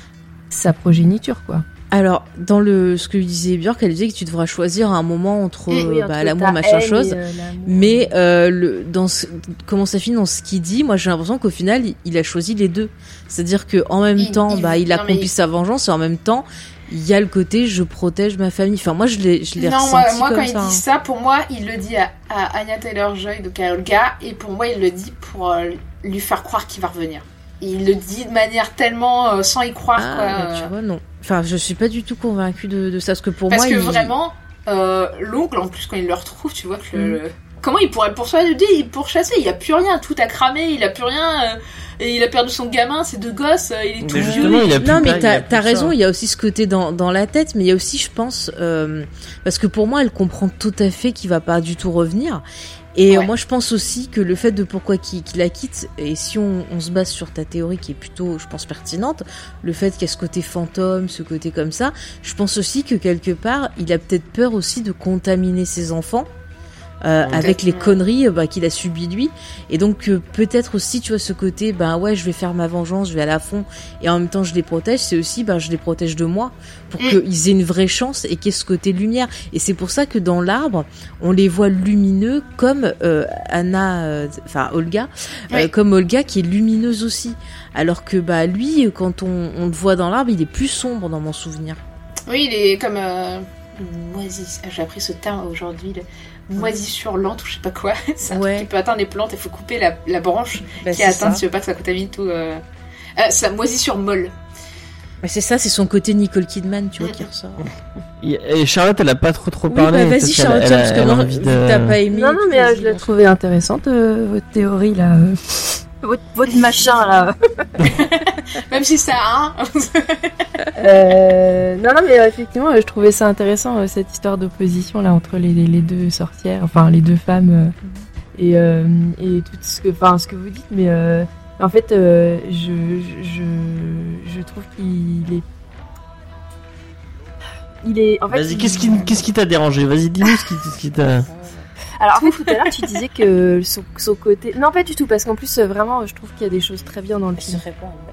sa progéniture quoi. Alors, dans le ce que disait Björk, elle disait que tu devras choisir un moment entre, Et euh, bah, l'amour, machin chose. euh, Mais euh, le, dans ce, comment ça finit dans ce qu'il dit, moi j'ai l'impression qu'au final il, il a choisi les deux. C'est-à-dire que en même Il- temps, il- bah il accomplit mais- sa vengeance et en même temps il y a le côté je protège ma famille. Enfin moi je l'ai je l'ai Non, ressenti moi, moi comme quand il ça. hein. dit ça, pour moi, il le dit à, à Anya Taylor-Joy, donc à Olga, et pour moi, il le dit pour euh, lui faire croire qu'il va revenir. Et il le dit de manière tellement sans y croire, Ah, quoi. bah, tu vois non. Enfin je suis pas du tout convaincue de, de ça parce que pour Parce moi que il- vraiment, euh, l'oncle, en plus, quand il le retrouve, tu vois que le. Mm. le- Comment il pourrait poursuivre? Il pourchasser Il a plus rien, tout a cramé, il a plus rien, euh, et il a perdu son gamin, ses deux gosses, euh, il est tout Mais vieux. justement, il a plus non, mais t'as raison, il y a aussi ce côté dans, dans la tête, mais il y a aussi, je pense, euh, parce que pour moi, elle comprend tout à fait qu'il va pas du tout revenir. Et euh, Ouais. moi, je pense aussi que le fait de pourquoi qu'il qu'il la quitte, et si on, on se base sur ta théorie qui est plutôt, je pense, pertinente, le fait qu'il y a ce côté fantôme, ce côté comme ça, je pense aussi que quelque part, il a peut-être peur aussi de contaminer ses enfants. Euh, avec les conneries euh, bah, qu'il a subies lui. Et donc euh, peut-être aussi, tu vois, ce côté, bah ouais, je vais faire ma vengeance, je vais aller à fond, et en même temps je les protège. C'est aussi, bah je les protège de moi pour Mm. qu'ils aient une vraie chance et qu'il y ait ce côté lumière. Et c'est pour ça que dans l'arbre, on les voit lumineux comme euh, Anna, enfin Olga, comme Olga qui est lumineuse aussi. Alors que bah lui, quand on, on le voit dans l'arbre, il est plus sombre dans mon souvenir. Oui, il est comme moisi. J'ai appris ce terme aujourd'hui. le Moisissure lente ou je sais pas quoi. *laughs* C'est un Ouais. truc qui peut atteindre les plantes. Il faut couper la, la branche Bah, qui est c'est atteinte ça. si tu veux pas que ça contamine tout. Euh... Euh, c'est la moisissure molle. Bah, c'est ça, c'est son côté Nicole Kidman, tu vois, qui ressort. Et Charlotte, elle a pas trop trop Oui, parlé. bah, peut-être vas-y Charlotte, elle a- parce que elle de- t'as pas aimé. Non, non, mais euh, je l'ai bon. trouvée intéressante, euh, votre théorie là. euh. *laughs* votre, votre machin là. *laughs* *laughs* Même si ça a un. *laughs* Euh, non, non, mais euh, effectivement, euh, je trouvais ça intéressant, euh, cette histoire d'opposition là entre les, deux sorcières, enfin les deux femmes, euh, et, euh, et tout ce que, enfin, ce que vous dites, mais euh, en fait, euh, je, je, je trouve qu'il est. Il est. En fait, Vas-y, il- qu'est-ce qui qu'est-ce qui t'a dérangé? Vas-y, dis-nous ce qui, ce qui t'a. Alors en fait tout à l'heure tu *laughs* disais que son, son côté non pas du tout parce qu'en plus euh, vraiment je trouve qu'il y a des choses très bien dans le film.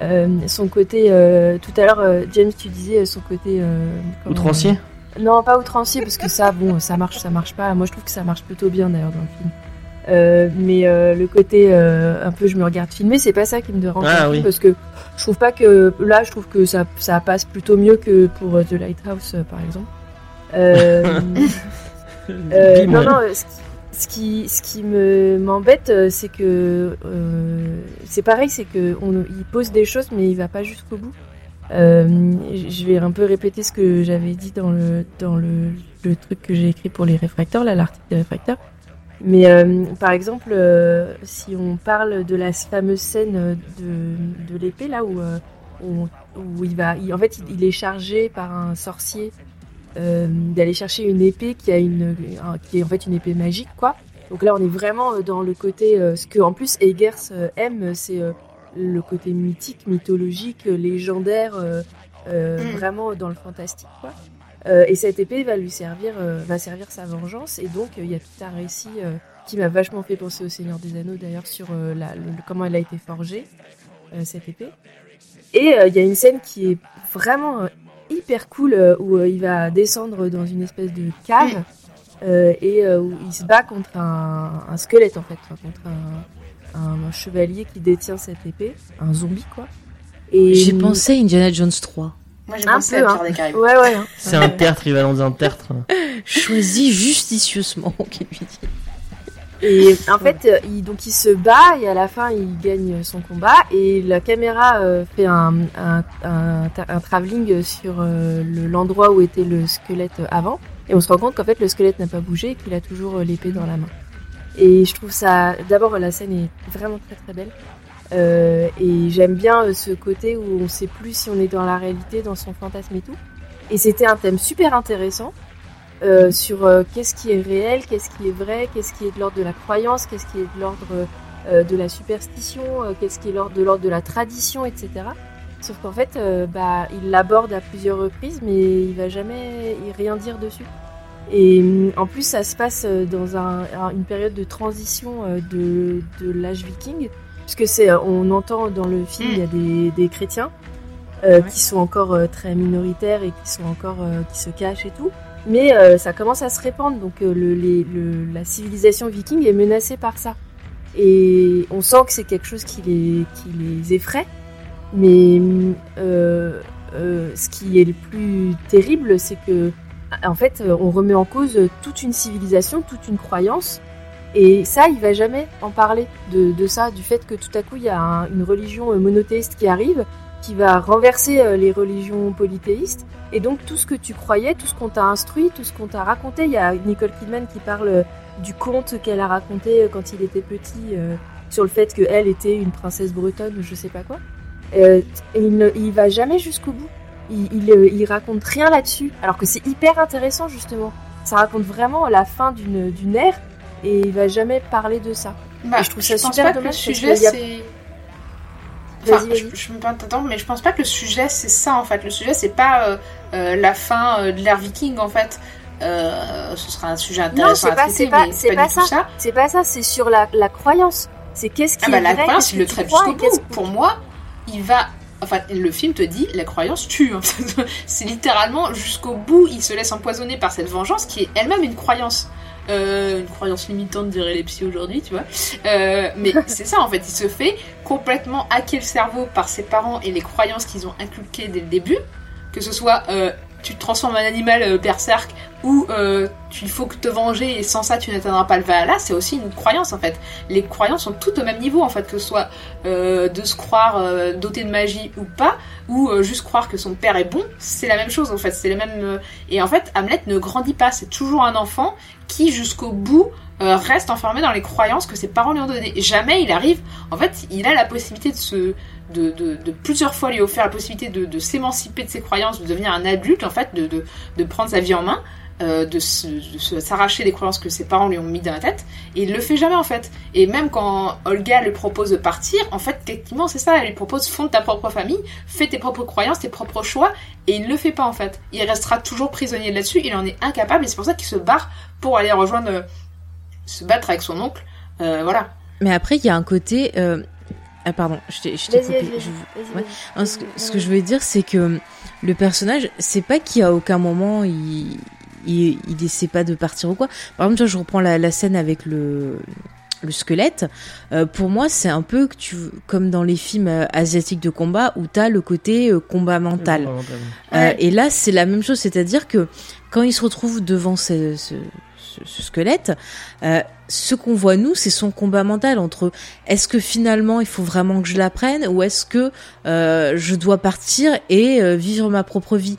Euh, son côté euh, tout à l'heure James tu disais son côté euh, Outrancier Non pas outrancier parce que ça bon ça marche ça marche pas. Moi je trouve que ça marche plutôt bien d'ailleurs dans le film. Euh, mais euh, le côté euh, un peu je me regarde filmer c'est pas ça qui me dérange Ah, oui. parce que je trouve pas que là je trouve que ça ça passe plutôt mieux que pour The Lighthouse par exemple. Euh, *laughs* euh, non, non, ce qui, ce qui, ce qui me m'embête, euh, c'est que euh, c'est pareil, c'est que il pose des choses, mais il va pas jusqu'au bout. Euh, je vais un peu répéter ce que j'avais dit dans le dans le, le truc que j'ai écrit pour les réfracteurs, là, l'article des réfracteurs. Mais par exemple, si on parle de la fameuse scène de, de l'épée là où où il va, en fait, il est chargé par un sorcier euh, d'aller chercher une épée qui a une, un- qui est en fait une épée magique, quoi. Donc là, on est vraiment euh, dans le côté, euh, ce que en plus Eggers aime, c'est euh, le côté mythique, mythologique, légendaire, Mm. vraiment dans le fantastique, quoi. Et cette épée va lui servir, va servir sa vengeance. Et donc, il y a tout un récit qui m'a vachement fait penser au Seigneur des Anneaux, d'ailleurs, sur la, le- comment elle a été forgée, cette épée. Et il y a une scène qui est vraiment hyper cool euh, où euh, il va descendre dans une espèce de cave euh, et euh, où il se bat contre un, un squelette en fait, enfin, contre un, un- un chevalier qui détient cette épée, un zombie quoi. Et J'ai pensé à Indiana Jones 3. Moi j'ai pensé peu, à hein. Des Caraïbes. Ouais ouais. hein. C'est un tertre, il va dans un tertre. *laughs* Choisis justicieusement, qui *laughs* lui dit. Et *laughs* en fait, euh, il, donc il se bat et à la fin il gagne son combat et la caméra euh, fait un, un, un, un travelling sur euh, le- l'endroit où était le squelette avant et on se rend compte qu'en fait le squelette n'a pas bougé et qu'il a toujours l'épée dans la main. Et je trouve ça, d'abord la scène est vraiment très très belle Euh, et j'aime bien ce côté où on sait plus si on est dans la réalité, dans son fantasme et tout. Et c'était un thème super intéressant euh, sur euh, qu'est-ce qui est réel, qu'est-ce qui est vrai, qu'est-ce qui est de l'ordre de la croyance, qu'est-ce qui est de l'ordre euh, de la superstition, qu'est-ce qui est de l'ordre de la tradition, etc. Sauf qu'en fait, bah, il l'aborde à plusieurs reprises, mais il va jamais rien dire dessus. Et hum, en plus, ça se passe dans un- un- une période de transition de, de l'âge viking, puisque c'est, on entend dans le film, il y a des, des chrétiens euh, Ouais. qui sont encore euh, très minoritaires et qui sont encore euh, qui se cachent et tout. Mais euh, ça commence à se répandre, donc euh, la civilisation viking est menacée par ça. Et on sent que c'est quelque chose qui les, effraie. Mais euh, ce qui est le plus terrible, c'est que en fait, on remet en cause toute une civilisation, toute une croyance. Et ça, il va jamais en parler de, ça, du fait que tout à coup, il y a un- une religion monothéiste qui arrive, qui va renverser euh, les religions polythéistes. Et donc, tout ce que tu croyais, tout ce qu'on t'a instruit, tout ce qu'on t'a raconté, il y a Nicole Kidman qui parle euh, du conte qu'elle a raconté euh, quand il était petit, euh, sur le fait qu'elle était une princesse bretonne ou je sais pas quoi. Euh, et il, ne, il va jamais jusqu'au bout. Il, il, il raconte rien là-dessus, alors que c'est hyper intéressant justement. Ça raconte vraiment la fin d'une ère et il va jamais parler de ça. Bah, Et je trouve ça super le dommage parce sujet a- c'est. Enfin, je, je me permets de mais je pense pas que le sujet c'est ça en fait. Le sujet c'est pas euh, euh, la fin euh, de l'ère viking en fait. ce sera un sujet Non, intéressant c'est à pas, traiter, c'est pas, mais c'est pas ça. ça. C'est pas ça. C'est sur la, la croyance. C'est qu'est-ce qui Ah bah est la vrai, croyance, il le traite jusqu'au bout. Pour moi, il va... Enfin, le film te dit, la croyance tue. hein. *laughs* c'est littéralement jusqu'au bout, il se laisse empoisonner par cette vengeance qui est elle-même une croyance. Euh, une croyance limitante, diraient les psys aujourd'hui, tu vois. Euh, mais *laughs* c'est ça, en fait, il se fait complètement hacker le cerveau par ses parents et les croyances qu'ils ont inculquées dès le début. Que ce soit, euh, tu te transformes en animal euh, berserk ou euh, il faut que te venger et sans ça tu n'atteindras pas le Valhalla, c'est aussi une croyance en fait. Les croyances sont toutes au même niveau en fait, que ce soit euh, de se croire euh, doté de magie ou pas, ou juste croire que son père est bon, c'est la même chose en fait. C'est les mêmes. euh, Et en fait, Hamlet ne grandit pas, c'est toujours un enfant qui jusqu'au bout reste enfermé dans les croyances que ses parents lui ont données. Jamais il arrive. En fait, il a la possibilité de se de, plusieurs fois lui offrir la possibilité de, s'émanciper de ses croyances, de devenir un adulte en fait, de, prendre sa vie en main, euh, de s'arracher des croyances que ses parents lui ont mis dans la tête, et il le fait jamais en fait. Et même quand Olga lui propose de partir, en fait techniquement c'est ça, elle lui propose fonde ta propre famille, fais tes propres croyances, tes propres choix, et il le fait pas en fait. Il restera toujours prisonnier là-dessus, il en est incapable, et c'est pour ça qu'il se barre pour aller rejoindre, euh, se battre avec son oncle, euh, voilà. Mais après, il y a un côté. Ah, pardon, je t'ai je t'ai Vas-y, coupé. vas-y, Je- vas-y, ouais. vas-y. Ce, que, ce que je veux dire, c'est que le personnage, c'est pas qu'à aucun moment il, il, il essaie pas de partir ou quoi. Par exemple, tu vois, je reprends la, la scène avec le le squelette. Euh, pour moi, c'est un peu que tu, comme dans les films euh, asiatiques de combat où t'as le côté euh, combat mental. Euh, Ouais. et là, c'est la même chose, c'est-à-dire que quand il se retrouve devant ce, ce, ce- squelette, euh, ce qu'on voit nous, c'est son combat mental entre est-ce que finalement il faut vraiment que je la prenne ou est-ce que euh, je dois partir et euh, vivre ma propre vie.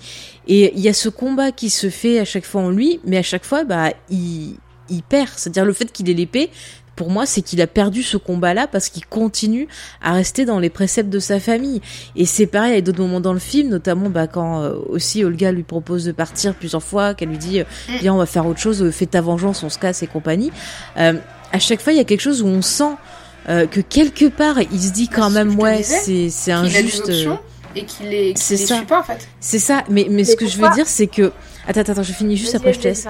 Et il y a ce combat qui se fait à chaque fois en lui, mais à chaque fois, bah, il, il perd. C'est-à-dire le fait qu'il ait l'épée. Pour moi, c'est qu'il a perdu ce combat-là parce qu'il continue à rester dans les préceptes de sa famille. Et c'est pareil avec d'autres moments dans le film, notamment bah, quand euh, aussi Olga lui propose de partir plusieurs fois, qu'elle lui dit euh, Mm. viens on va faire autre chose, euh, fais ta vengeance, on se casse et compagnie. Euh, à chaque fois il y a quelque chose où on sent euh, que quelque part il se dit quand même ouais c'est c'est injuste. et qu'il les, les ça. suit pas en fait. C'est ça, mais mais ce que je veux dire c'est que attends attends je finis juste après je te laisse.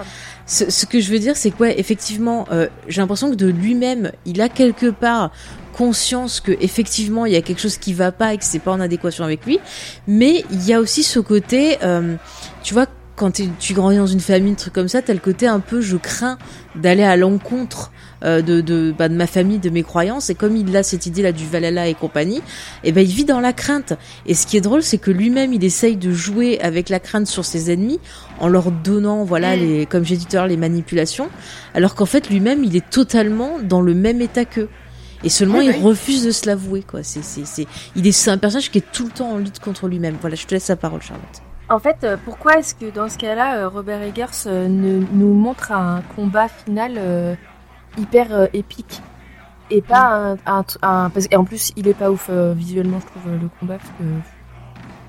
Ce, ce que je veux dire, c'est que ouais, effectivement, euh, j'ai l'impression que de lui-même, il a quelque part conscience que effectivement il y a quelque chose qui va pas et que c'est pas en adéquation avec lui. Mais il y a aussi ce côté, euh, tu vois, quand tu, grandis dans une famille, un truc comme ça, t'as le côté un peu, je crains d'aller à l'encontre euh, de de, bah, de ma famille, de mes croyances. Et comme il a cette idée là du Valhalla et compagnie, et ben il vit dans la crainte. Et ce qui est drôle, c'est que lui-même, il essaye de jouer avec la crainte sur ses ennemis en leur donnant, voilà, Mm. les, comme j'ai dit tout à l'heure, les manipulations, alors qu'en fait lui-même, il est totalement dans le même état qu'eux. Et seulement, il oui. refuse de se l'avouer, quoi. C'est, c'est, c'est, il est, c'est un personnage qui est tout le temps en lutte contre lui-même. Voilà, je te laisse la parole, Charlotte. En fait, euh, pourquoi est-ce que dans ce cas-là, euh, Robert Eggers euh, ne, nous montre un combat final euh, hyper euh, épique et pas un, un, un- parce et en plus il est pas ouf euh, visuellement je trouve le combat parce que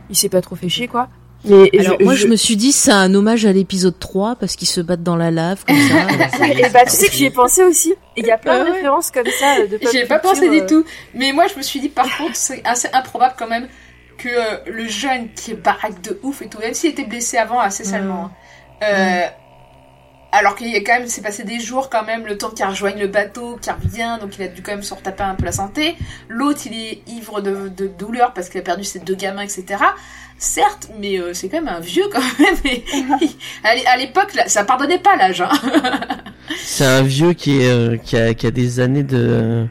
il s'est pas trop fait chier quoi. Mais Alors, moi, je me suis dit, c'est un hommage à l'épisode 3 parce qu'ils se battent dans la lave, comme ça. *laughs* *laughs* et bah tu sais que j'y ai pensé aussi. Et il y a plein de Ouais, ouais. références comme ça de J'y ai pas pensé du tout. Mais moi, je me suis dit, par contre, c'est assez improbable quand même que euh, le jeune qui est baraque de ouf et tout, même s'il était blessé avant assez salement, hein, euh, alors qu'il y a quand même, c'est passé des jours quand même, le temps qu'il rejoigne le bateau, qu'il revient, donc il a dû quand même se retaper un peu la santé. L'autre, il est ivre de, de douleur parce qu'il a perdu ses deux gamins, etc. Certes, mais euh, c'est quand même un vieux quand même. Et, *laughs* à l'é- à l'époque, là, ça pardonnait pas l'âge. Hein. C'est un vieux qui, est, euh, qui, a, qui a des années de.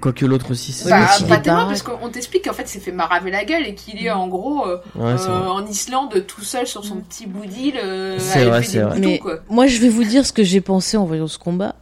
Quoique l'autre aussi. c'est- Bah, pas est tellement, parce qu'on t'explique qu'en fait, il s'est fait maraver la gueule et qu'il est en gros euh, Ouais, c'est euh, en Islande tout seul sur son petit bout d'île euh, C'est vrai, c'est vrai. boutons, Mais quoi. moi, je vais vous dire ce que j'ai pensé en voyant ce combat.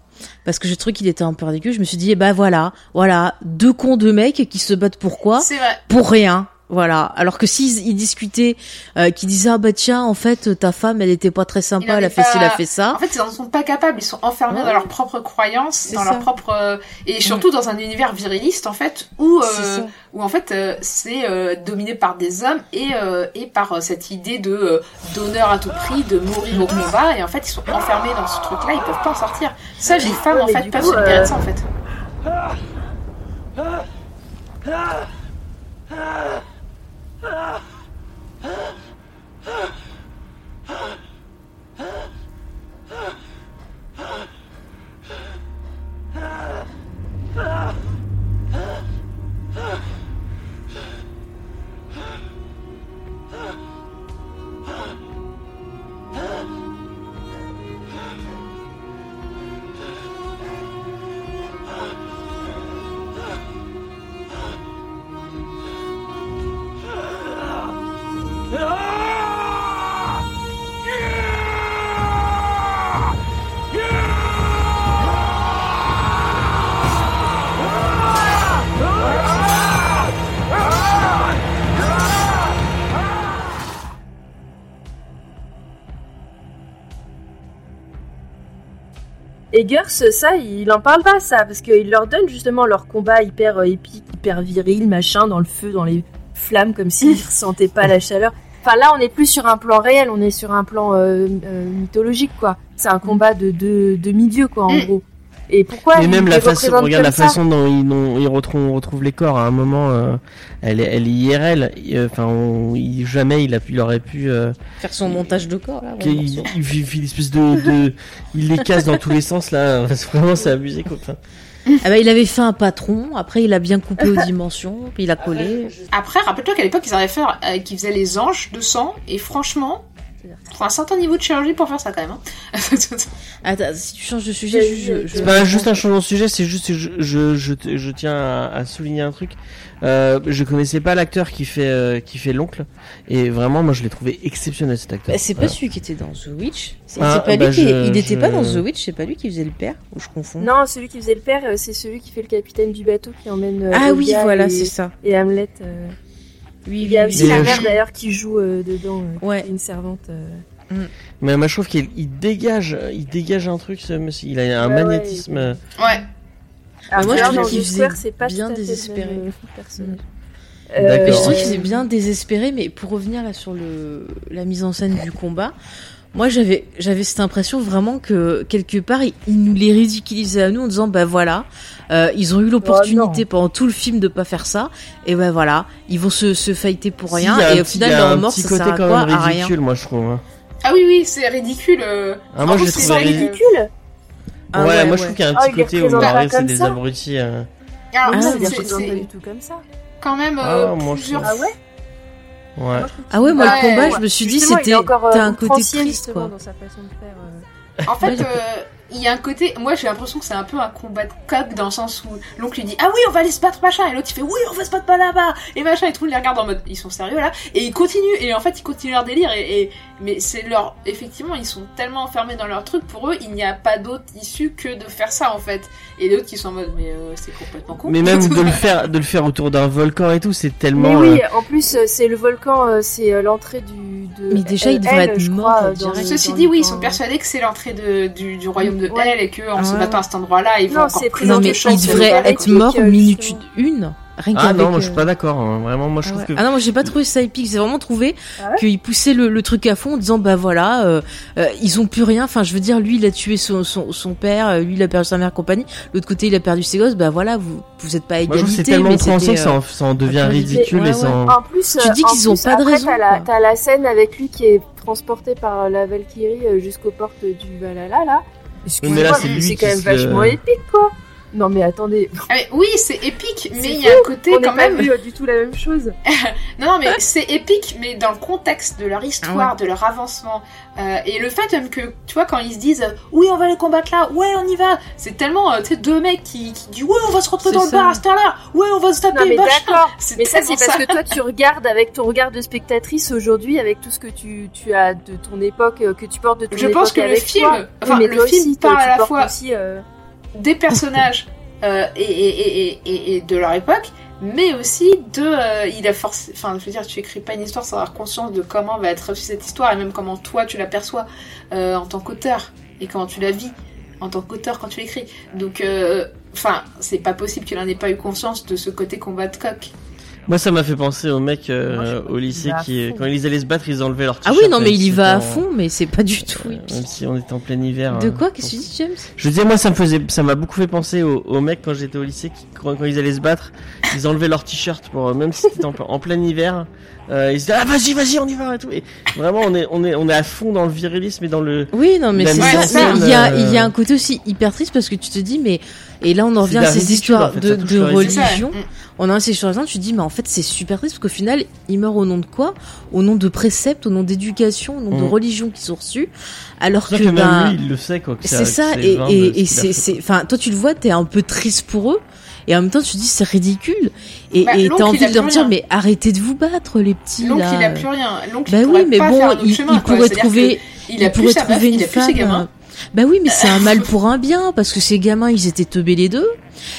Parce que j'ai trouvé qu'il était un peu ridicule. Je me suis dit, eh bah voilà, voilà, deux cons de mecs qui se battent pour quoi? C'est vrai. Pour rien. Voilà. Alors que s'ils ils discutaient, euh, qui disaient ah bah tiens en fait ta femme elle était pas très sympa, elle a fait ci, elle a fait ça. En fait, ils en sont pas capables. Ils sont enfermés Ouais. dans leurs propres croyances, dans ça. leur propre euh, et surtout dans un univers viriliste en fait, où C'est euh, ça. où en fait euh, c'est euh, dominé par des hommes et euh, et par euh, cette idée de euh, d'honneur à tout prix, de mourir au combat. Et en fait, ils sont enfermés dans ce truc-là. Ils peuvent pas en sortir. Seules les femmes en fait peuvent se libérer de ça en fait. Ah! Eggers, ça, il en parle pas, ça, parce qu'il leur donne justement leur combat hyper euh, épique, hyper viril, machin, dans le feu, dans les flammes, comme s'ils ressentaient pas la chaleur. Enfin, là, on est plus sur un plan réel, on est sur un plan euh, euh, mythologique, quoi. C'est un combat de de demi-dieu, quoi, en Mm. gros. Et pourquoi Mais même la façon, regarde la façon dont ils, dont ils retrouvent, on retrouve les corps à un moment, euh, elle, est, elle est IRL. euh, Enfin, on- il- jamais il, a, pu- il aurait pu. euh, Faire son montage de corps, là. il, il, il fait une espèce de, de- il les casse dans tous les sens là. *laughs* Vraiment, c'est abusé quoi. *laughs* Ah bah, il avait fait un patron, après il a bien coupé aux *laughs* dimensions, puis il a collé. Après, rappelle-toi qu'à l'époque, ils arrivaient à faire, euh, qu'ils faisaient les anges de sang, et franchement, faut un certain niveau de chirurgie pour faire ça quand même. Hein. *laughs* Attends, si tu changes de sujet, je, je, je- c'est pas juste un changement de sujet, c'est juste je, je, je, je tiens à, à souligner un truc. Euh, je connaissais pas l'acteur qui fait euh, qui fait l'oncle et vraiment moi je l'ai trouvé exceptionnel cet acteur. Bah, c'est pas Voilà. celui qui était dans The Witch. C'est Ah, pas bah, lui qui. je- il était pas dans The Witch, c'est pas lui qui faisait le père, ou je confonds. Non, celui qui faisait le père, euh, c'est celui qui fait le capitaine du bateau qui emmène. euh, ah oui, voilà, et, c'est ça. et Hamlet. Oui, Il y a aussi la euh, mère d'ailleurs qui joue euh, dedans, euh, Ouais. est une servante. euh. Mais moi je trouve qu'il il dégage, il dégage un truc ce monsieur. Il a un Ouais, magnétisme. Ouais. Alors, moi, je dans qu'il faisait c'est pas bien désespéré. même, euh, personnage. Je trouve qu'il faisait bien désespéré, mais pour revenir là sur le la mise en scène du combat, moi j'avais j'avais cette impression vraiment que quelque part ils, ils nous les ridiculisaient à nous en disant bah voilà euh, ils ont eu l'opportunité pendant tout le film de pas faire ça et ben voilà ils vont se se fighter pour rien et au final il y a leur un mort petit ça côté sert à quand quoi même à rien. ridicule, moi je trouve. hein. Ah oui, oui, c'est ridicule. euh. Ah, moi, En je que- ridicule. Ridicule Ah ouais, ouais, moi ouais. je trouve qu'il y a un Ah, petit côté où bah, pas c'est des ça. abrutis. euh. Alors, Ah, c'est- pas du tout comme ça. quand même Ah, euh, plusieurs. Ah ouais. Ah ouais moi Ouais, le combat ouais. je me suis dit c'était euh, t'as un côté triste quoi. dans sa façon de faire. euh. En fait, euh, il y a un côté. Moi, j'ai l'impression que c'est un peu un combat de coq dans le sens où l'oncle lui dit Ah oui, on va aller se battre, machin. Et l'autre il fait Oui, on va se battre pas là-bas. Et machin. Et tout le monde les regarde en mode Ils sont sérieux là. Et ils continuent. Et en fait, ils continuent leur délire. Et, et- mais c'est leur. Effectivement, ils sont tellement enfermés dans leur truc. Pour eux, il n'y a pas d'autre issue que de faire ça en fait. Et d'autres qui sont en mode Mais euh, c'est complètement con. Mais même *laughs* de le faire, de le faire autour d'un volcan et tout, c'est Mais tellement. oui, euh, en plus, euh, c'est le volcan, euh, c'est l'entrée du. De Mais déjà, il devrait être mort, crois, dans Ceci dans dit, oui, ils sont persuadés que c'est l'entrée de, du, du royaume de Ouais. Elle et qu'en Ah se ouais. battant à cet endroit-là, ils vont Non, encore plus Non mais il devrait être mort que, minute une. Rien Ah non, moi je suis euh, pas d'accord. hein. Vraiment, moi je Ah, trouve ouais. que. Ah non, moi j'ai pas trouvé ça épique. J'ai vraiment trouvé Ah ouais qu'ils poussaient le, le truc à fond en disant bah voilà, euh, euh, ils ont plus rien. Enfin, je veux dire, lui il a tué son, son, son père, lui il a perdu sa mère compagnie. L'autre côté il a perdu ses gosses. Bah voilà, vous vous êtes pas à que c'est égalité. tellement mais outrancier que ça en, ça en devient ridicule et sans. En plus, Tu dis en qu'ils ont pas de après, raison, T'as la, la scène avec lui qui est transporté par la Valkyrie jusqu'aux portes du Valhalla là. Oui, mais là, Excuse-moi, c'est lui c'est qui quand même vachement épique quoi. Non mais attendez, Ah, mais oui, c'est épique, mais il y a un côté on quand pas même. vu euh, du tout la même chose. *laughs* Non, non, mais c'est épique, mais dans le contexte de leur histoire, Ah de leur avancement, euh, et le fait même que, tu vois, quand ils se disent, oui, on va les combattre là, ouais, on y va, c'est tellement, euh, tu sais, deux mecs qui, qui disent, ouais, on va se retrouver dans le bar à cette heure-là, ouais, on va se taper, Non mais d'accord. Mais ça c'est parce que toi tu regardes avec ton regard de spectatrice aujourd'hui, avec tout ce que tu, tu as de ton époque, euh, que tu portes de ton Je époque pense que le film- toi. Oui, enfin, mais le film aussi, parle à la fois- aussi, euh, des personnages *laughs* euh, et, et, et, et, de leur époque, mais aussi de. euh, il a forcé. Enfin, je veux dire, tu écris pas une histoire sans avoir conscience de comment va être reçue cette histoire et même comment toi tu l'aperçois euh, en tant qu'auteur et comment tu la vis en tant qu'auteur quand tu l'écris. Donc, euh, enfin, c'est pas possible qu'il en ait pas eu conscience de ce côté combat de coq. Moi ça m'a fait penser aux mecs euh, Moi, au lycée qui, fond. quand ils allaient se battre, ils enlevaient leur Ah t-shirt. oui, non mais il y va à fond, mais c'est pas du tout euh. Même si on était en plein hiver. De euh, quoi Qu'est-ce que tu dis, James? Je disais, moi, ça me faisait, ça m'a beaucoup fait penser aux, aux mecs quand j'étais au lycée, qui, quand, quand ils allaient se battre, ils enlevaient leur t-shirt pour, euh, même si c'était en, en plein hiver, euh, ils se disaient, ah, vas-y, vas-y, on y va, et tout. Et vraiment, on est, on est, on est à fond dans le virilisme et dans le, Oui, non mais c'est ça. Il y a euh, il y a un côté aussi hyper triste parce que tu te dis mais et là on en revient à ces histoires en fait, de, de religion. mm. On a ces choses-là, tu te dis mais en fait c'est super triste parce qu'au final il meurt au nom de quoi? Au nom de préceptes, au nom d'éducation, au nom de Mm. religion qui sont reçus. Alors que, que même ben, lui, il le sait, quoi. que c'est ça et, et, c'est enfin toi tu le vois t'es un peu triste pour eux et en même temps tu te dis c'est ridicule et Bah, t'as envie de leur dire rien. mais arrêtez de vous battre les petits L'oncle, là. il a plus rien. L'oncle, Bah il oui mais pas bon faire il, chemin, il quoi. pourrait trouver Il pourrait trouver une femme. gamins. Bah oui, mais c'est un mal pour un bien parce que ces gamins, ils étaient teubés les deux.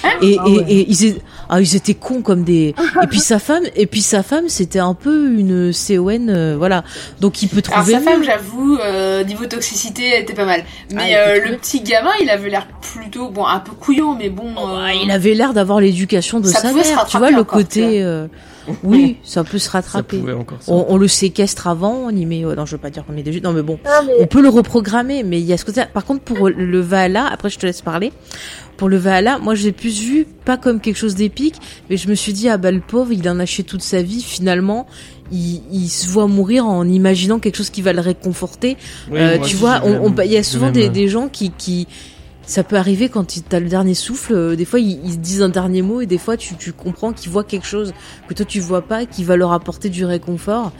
Hein et, Ah et, ouais. et ils étaient... Ah, ils étaient cons comme des. *laughs* Et puis sa femme, et puis sa femme, c'était un peu une CON, euh, voilà. Donc il peut Alors trouver. sa femme, j'avoue, euh, niveau toxicité, elle était pas mal. Mais Ah, euh, le petit gamin, il avait l'air plutôt, bon, un peu couillon, mais bon. Oh, bah, euh, il avait l'air d'avoir l'éducation de Ça sa mère, tu vois le côté. Oui, ça peut se Ça rattraper. pouvait encore ça. On, on le séquestre avant, on y met. oh, non, je veux pas dire qu'on met des jus. Non, mais bon, Non, mais on peut le reprogrammer, mais il y a ce côté. Par contre, pour le Valhalla, après je te laisse parler. Pour le Valhalla, moi je l'ai plus vu pas comme quelque chose d'épique, mais je me suis dit ah bah le pauvre, il en a chié toute sa vie. Finalement, il, il se voit mourir en imaginant quelque chose qui va le réconforter. Oui, Euh, tu vois, j'ai on, il y a j'ai souvent même, des, euh, des gens qui, qui, ça peut arriver quand tu as le dernier souffle. euh, Des fois, ils, ils se disent un dernier mot et des fois, tu, tu comprends qu'ils voient quelque chose que toi tu vois pas, qui va leur apporter du réconfort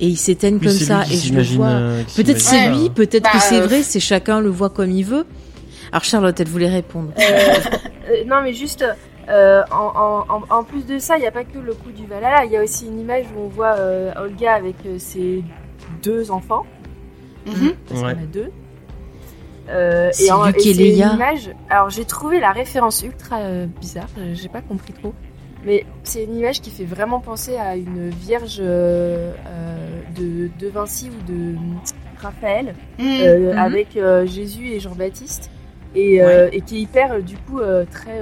et ils s'éteignent Oui, comme ça. Et je le vois. euh, Peut-être c'est lui, peut-être Bah, que c'est euh, vrai, c'est chacun le voit comme il veut. Alors Charlotte, elle voulait répondre. Euh, non, mais juste, euh, en, en, en- en plus de ça, il n'y a pas que le coup du Valhalla. Il y a aussi une image où on voit euh, Olga avec euh, ses deux enfants. mhm. Parce Ouais. qu'il y en a deux. Euh, C'est en- et c'est une image. Alors j'ai trouvé la référence ultra euh, bizarre. euh, J'ai pas compris trop. Mais c'est une image qui fait vraiment penser à une vierge euh, de, de Vinci ou de Raphaël euh, Mhm. avec Jésus et Jean-Baptiste et, et qui est hyper du coup très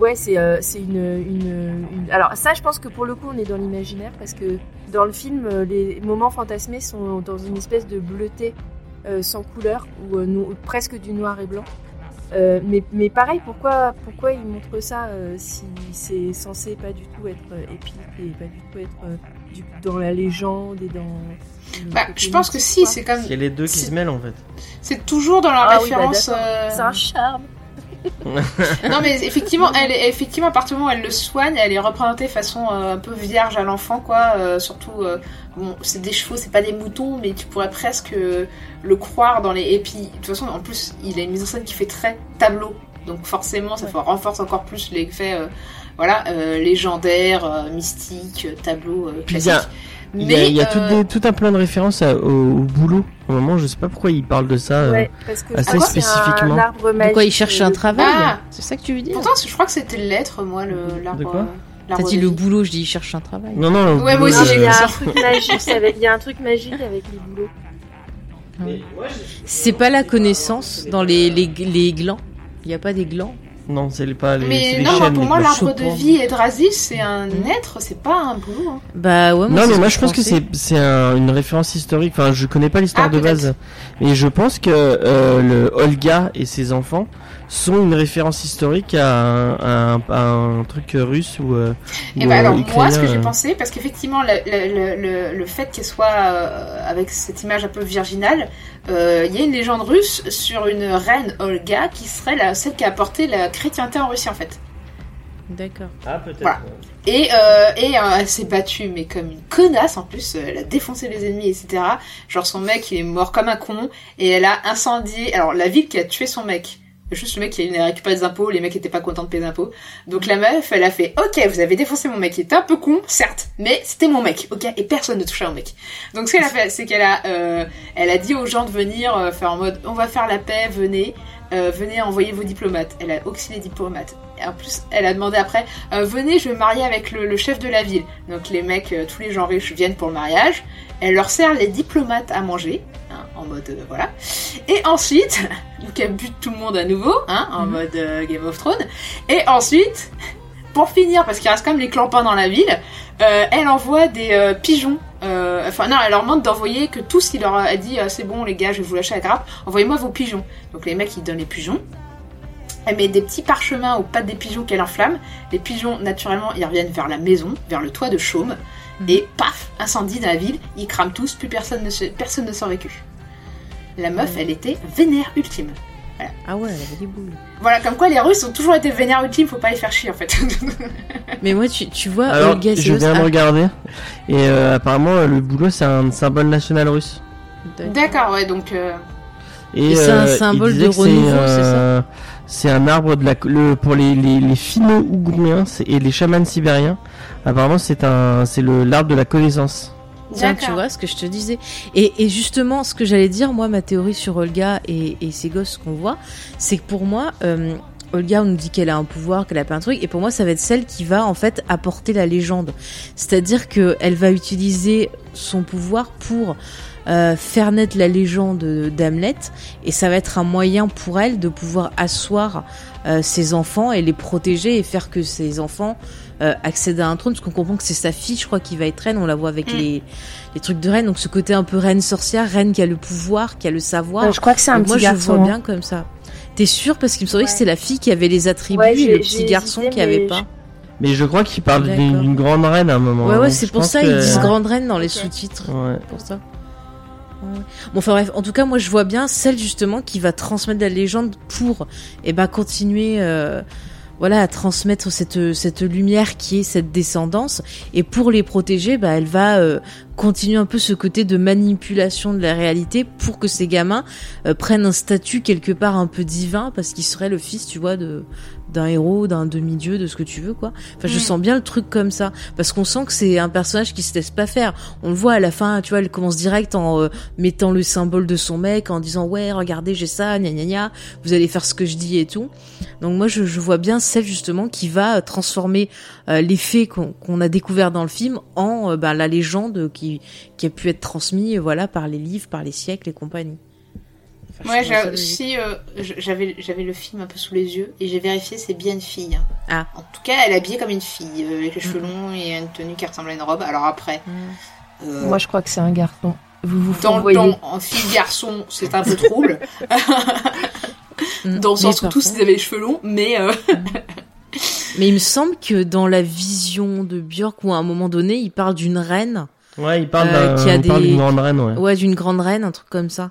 ouais c'est une, une, une- alors ça je pense que pour le coup on est dans l'imaginaire parce que dans le film les moments fantasmés sont dans une espèce de bleuté sans couleur ou euh, no- presque du noir et blanc Euh, mais, mais pareil pourquoi pourquoi ils montrent ça euh, si c'est censé pas du tout être euh, épique et pas du tout être euh, du, dans la légende et dans Bah, je pense que si, c'est comme, Il y a les deux qui se mêlent en fait. c'est toujours dans la Ah oui, bah, référence. euh, c'est un charme *laughs* Non mais effectivement, elle est, effectivement à partir du moment où elle le soigne, elle est représentée façon euh, un peu vierge à l'enfant quoi. euh, surtout, euh, bon, c'est des chevaux, c'est pas des moutons, mais tu pourrais presque euh, le croire dans les. Et puis de toute façon, en plus, il a une mise en scène qui fait très tableau, donc forcément, ça Ouais. renforce encore plus l'effet, euh, voilà, euh, légendaire, euh, mystique, tableau euh, Puis il y a-. Il y tout, euh, des- tout un plein de références à- au, au boulot. Au moment, je sais pas pourquoi il parle de ça. euh. Ouais, parce que assez spécifiquement. arbre magique. Pourquoi il cherche un travail Ah. C'est ça que tu veux dire Pourtant, je crois que c'était l'être, moi, le l'arbre. De quoi euh, T'as dit le boulot, je dis il cherche un travail. Non, non. le Ouais, moi boulot, aussi, j'ai il y a un truc magique avec, il y a un truc magique avec les boulots. C'est pas la connaissance dans les, les, les glands. Il y a pas des glands. Non, c'est pas les, Mais les non, moi, chaînes. pour moi, l'arbre de vie et Drasil, c'est un être, c'est pas un boulot. hein. Bah ouais. Non, c'est mais moi je pense que pensais. c'est c'est un- une référence historique. Enfin, je connais pas l'histoire Ah, de base, mais je pense que euh, le Olga et ses enfants sont une référence historique à un, à un, à un truc russe ou. euh, Et ou, bah alors, moi, ce que j'ai euh. pensé, parce qu'effectivement, le, le, le, le fait qu'elle soit euh, avec cette image un peu virginale, euh, il y a une légende russe sur une reine Olga qui serait la, celle qui a apporté la chrétienté en Russie, en fait. D'accord. Ah, peut-être. Voilà. Et, euh, et euh, elle s'est battue, mais comme une connasse en plus. Elle a défoncé les ennemis, etc. Genre son mec, il est mort comme un con. Et elle a incendié. Alors la ville qui a tué son mec. Juste le mec qui récupéré des impôts, les mecs étaient pas contents de payer des impôts. Donc la meuf, elle a fait Ok, vous avez défoncé mon mec, il était un peu con, certes, mais c'était mon mec, ok Et personne ne touchait mon mec. Donc ce qu'elle a fait, c'est qu'elle a, euh, a dit aux gens de venir euh, faire en mode On va faire la paix, venez, euh, venez envoyer vos diplomates. Elle a auxilié les diplomates. Et en plus, elle a demandé après venez, je vais me marier avec le, chef de la ville. Donc les mecs, tous les gens riches viennent pour le mariage. Elle leur sert les diplomates à manger, hein, en mode euh, voilà. Et ensuite, *laughs* donc elle bute tout le monde à nouveau, hein, en Mhm. mode euh, Game of Thrones. Et ensuite, pour finir, parce qu'il reste quand même les clampins dans la ville, euh, elle envoie des pigeons. enfin non, elle leur demande d'envoyer que tout ce qu'il leur a dit, c'est bon les gars, je vais vous lâcher la grappe, envoyez-moi vos pigeons. Donc les mecs ils donnent les pigeons. Elle met des petits parchemins aux pattes des pigeons qu'elle enflamme. Les pigeons, naturellement, ils reviennent vers la maison, vers le toit de chaume. Mhm. Et paf, incendie dans la ville, ils crament tous, plus personne ne, se- personne ne survécu. La meuf, elle était vénère ultime. Ah ouais, elle avait des boules. Voilà, comme quoi les Russes ont toujours été vénères ultimes, faut pas les faire chier en fait. *laughs* Mais moi, tu, tu vois, Alors, Olga je Zeus- viens de ah, regarder. Et euh, apparemment, euh, le boulot, c'est un symbole national russe. D'accord, ouais, donc. euh, Et c'est un euh, symbole de renouveau, c'est euh, C'est un arbre de la, le, pour les, les, les finno-ougriens et les chamans sibériens. Apparemment, c'est un, c'est le, l'arbre de la connaissance. Tiens, tu vois ce que je te disais. Et, et justement, ce que j'allais dire, moi, ma théorie sur Olga et, et ces gosses qu'on voit, c'est que pour moi, euh, Olga on nous dit qu'elle a un pouvoir, qu'elle a pas un truc, et pour moi ça va être celle qui va en fait apporter la légende. C'est-à-dire que elle va utiliser son pouvoir pour euh, faire naître la légende d'Hamlet, et ça va être un moyen pour elle de pouvoir asseoir euh, ses enfants et les protéger et faire que ses enfants euh, accèdent à un trône, parce qu'on comprend que c'est sa fille, je crois, qui va être reine. On la voit avec Mm. les, les trucs de reine, donc ce côté un peu reine sorcière, reine qui a le pouvoir, qui a le savoir. Euh, je crois que c'est un Donc moi, petit je garçon. vois hein. bien comme ça. T'es sûr? Parce qu'il me semblait que c'était la fille qui avait les attributs Ouais, et le petit garçon hésité, qui avait pas. Mais je crois qu'il parle d'une grande reine à un moment. Ouais, ouais, c'est je pour ça que- ils disent Ouais. grande reine dans les sous-titres. Ouais. Pour ça. Bon, enfin bref, en tout cas, moi je vois bien celle justement qui va transmettre la légende pour, et ben continuer, euh, voilà, à transmettre cette lumière qui est cette descendance, et pour les protéger, bah elle va euh, continuer un peu ce côté de manipulation de la réalité pour que ces gamins euh, prennent un statut quelque part un peu divin parce qu'il serait le fils, tu vois, de d'un héros, d'un demi-dieu, de ce que tu veux, quoi. Enfin, je sens bien le truc comme ça. Parce qu'on sent que c'est un personnage qui se laisse pas faire. On le voit à la fin, tu vois, elle commence direct en euh, mettant le symbole de son mec, en disant, ouais, regardez, j'ai ça, gna gna gna, vous allez faire ce que je dis et tout. Donc moi, je, je vois bien celle, justement, qui va euh, transformer euh, les faits qu'on a découverts dans le film en euh, ben, la légende qui, qui a pu être transmise, voilà, par les livres, par les siècles et compagnie. Enfin, je Ouais, aussi, euh, j- j'avais, j'avais le film un peu sous les yeux et j'ai vérifié, c'est bien une fille. Ah. En tout cas, elle est habillée comme une fille, euh, avec les cheveux longs et une tenue qui ressemble à une robe. Alors après, euh, Moi, je crois que c'est un garçon. Vous vous dans le temps, en fille-garçon, c'est un peu trouble. *laughs* Mm. dans le sens où tous ils avaient les cheveux longs, mais euh, Mais il me semble que dans la vision de Björk, où à un moment donné, il parle d'une reine, Ouais, il parle Euh, d'un- qui a il parle des- d'une grande reine, ouais. ouais, d'une grande reine, un truc comme ça.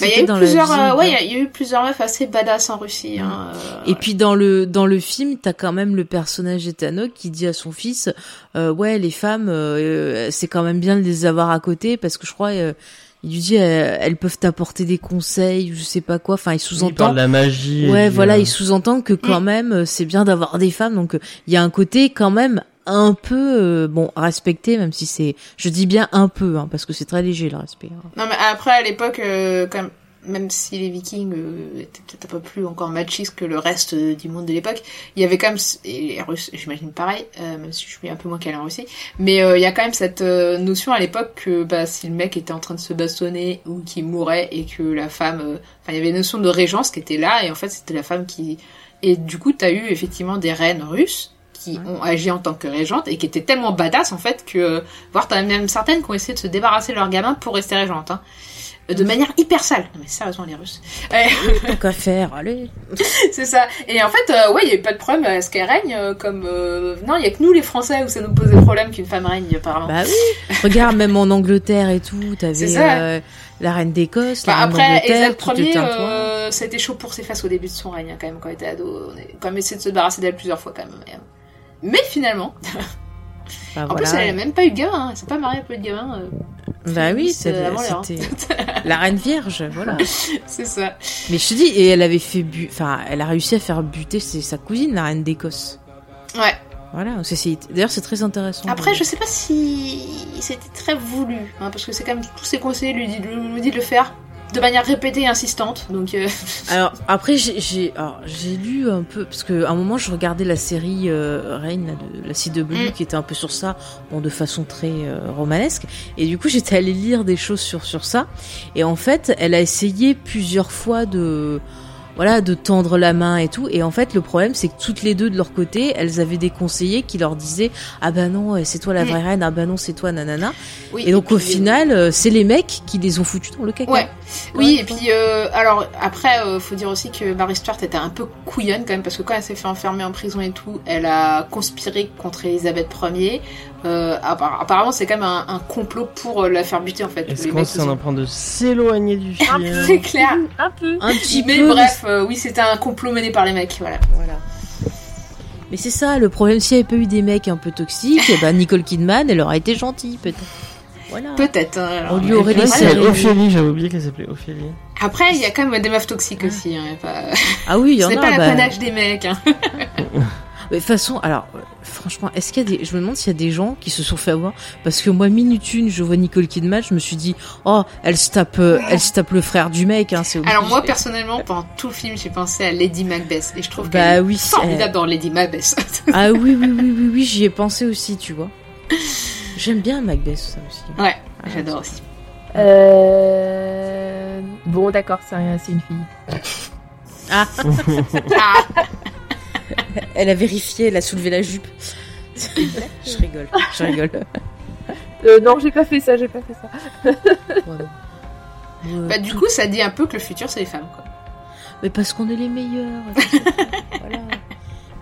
Il y euh, ouais, il y y, a eu plusieurs meufs assez badass en Russie. Hein, euh, Et puis dans le dans le film, t'as quand même le personnage d'Ethanok qui dit à son fils, euh, ouais, les femmes, euh, c'est quand même bien de les avoir à côté parce que je crois, euh, il lui dit, elles peuvent t'apporter des conseils, ou je sais pas quoi. Enfin, il Il sous-entend. parle de la magie. Ouais, voilà, euh, il sous-entend que quand même, euh, c'est bien d'avoir des femmes. Donc, il y a un côté quand même un peu, euh, bon, respecté, même si c'est, je dis bien un peu, hein, parce que c'est très léger le respect. hein. Non, mais après, à l'époque, euh, quand même, même si les Vikings euh, étaient peut-être un peu plus encore machistes que le reste euh, du monde de l'époque, il y avait quand même, et les Russes, j'imagine pareil, euh, même si je suis un peu moins calé en Russie, mais euh, il y a quand même cette notion à l'époque que bah, si le mec était en train de se bastonner ou qu'il mourait et que la femme, enfin, il y avait une notion de régence qui était là, et en fait, c'était la femme qui... Et du coup, t'as eu effectivement des reines russes qui ont agi en tant que régentes et qui étaient tellement badass en fait que voire t'as même certaines qui ont essayé de se débarrasser de leurs gamins pour rester régentes hein. Euh, de manière hyper sale non mais sérieusement les russes Euh, Tant qu'à faire, allez. *laughs* c'est ça et en fait euh, ouais il y a eu pas de problème à ce qu'elle règne euh, comme euh, non il y a que nous les français où ça nous posait problème qu'une femme règne apparemment Bah oui. Regarde, même en Angleterre et tout, t'avais euh, la reine d'Écosse, Bah, la reine après, d'Angleterre, Elisabeth tout Ier, euh, c'était chaud pour ses fesses au début de son règne, hein, quand même, quand elle était ado. On a quand même essayé de se débarrasser d'elle plusieurs fois, quand même. Mais, finalement, Bah, en plus, elle a même pas eu de gamin, hein. elle s'est pas mariée avec de gamin. euh, Bah oui, euh, l'heure, hein. c'était la reine vierge, voilà. *laughs* C'est ça. Mais je te dis, et elle avait fait bu, enfin, elle a réussi à faire buter c'est sa cousine, la reine d'Écosse. Ouais. Voilà, d'ailleurs c'est très intéressant. Après, je sais pas si c'était très voulu, hein, parce que c'est quand même tous ses conseillers lui lui disent de le faire de manière répétée et insistante. Donc, euh, *laughs* Alors après j'ai lu un peu parce que à un moment je regardais la série euh, Reign de la CW Mm. qui était un peu sur ça bon de façon très euh, romanesque et du coup j'étais allée lire des choses sur sur ça et en fait elle a essayé plusieurs fois de voilà de tendre la main et tout et en fait le problème c'est que toutes les deux de leur côté elles avaient des conseillers qui leur disaient ah bah non c'est toi la vraie reine ah bah non c'est toi nanana oui, et donc puis, au euh, final euh, c'est les mecs qui les ont foutus dans le caca Ouais. Oui, Ouais, et puis euh, alors après, euh, faut dire aussi que Mary Stuart était un peu couillonne quand même parce que quand elle s'est fait enfermer en prison et tout, elle a conspiré contre Elisabeth Ier. Euh, appar- apparemment, c'est quand même un, un complot pour euh, la faire buter en fait. Est-ce Les qu'on ils en train de s'éloigner du film *laughs* C'est clair. Un peu. un petit Mais peu bref, euh, oui, c'était un complot mené par les mecs, voilà. Voilà. Mais c'est ça, le problème, s'il n'y avait pas eu des mecs un peu toxiques, et ben Nicole Kidman, elle aurait été gentille, peut-être. Voilà. Peut-être. hein. On lui aurait laissé c'est. Ophélie, j'avais oublié qu'elle s'appelait Ophélie. Après, il y a quand même des meufs toxiques aussi. Hein, pas... Ah oui, il y *laughs* en C'est a. pas bah, l'apanage des mecs. Hein. *laughs* Mais de toute façon, alors, euh, franchement, est-ce qu'il y a des, je me demande s'il y a des gens qui se sont fait avoir, parce que moi, minute une, je vois Nicole Kidman, je me suis dit, oh, elle se tape, euh, elle se tape le frère du mec, hein, c'est Alors moi personnellement, pendant tout le film, j'ai pensé à Lady Macbeth et je trouve Bah qu'elle est oui, formidable dans Lady Macbeth. *laughs* Ah oui, oui, oui, oui, oui, j'y ai pensé aussi, tu vois. J'aime bien Macbeth, ça aussi. ouais, Ah, j'adore aussi. Euh... Bon, d'accord, c'est rien, c'est une fille. Ah, *laughs* Elle a vérifié, elle a soulevé la jupe. *laughs* je rigole, je rigole. Euh, non, j'ai pas fait ça, j'ai pas fait ça. Ouais. Ouais, bah du tout- coup, ça dit un peu que le futur c'est les femmes quoi. Mais parce qu'on est les meilleurs. voilà.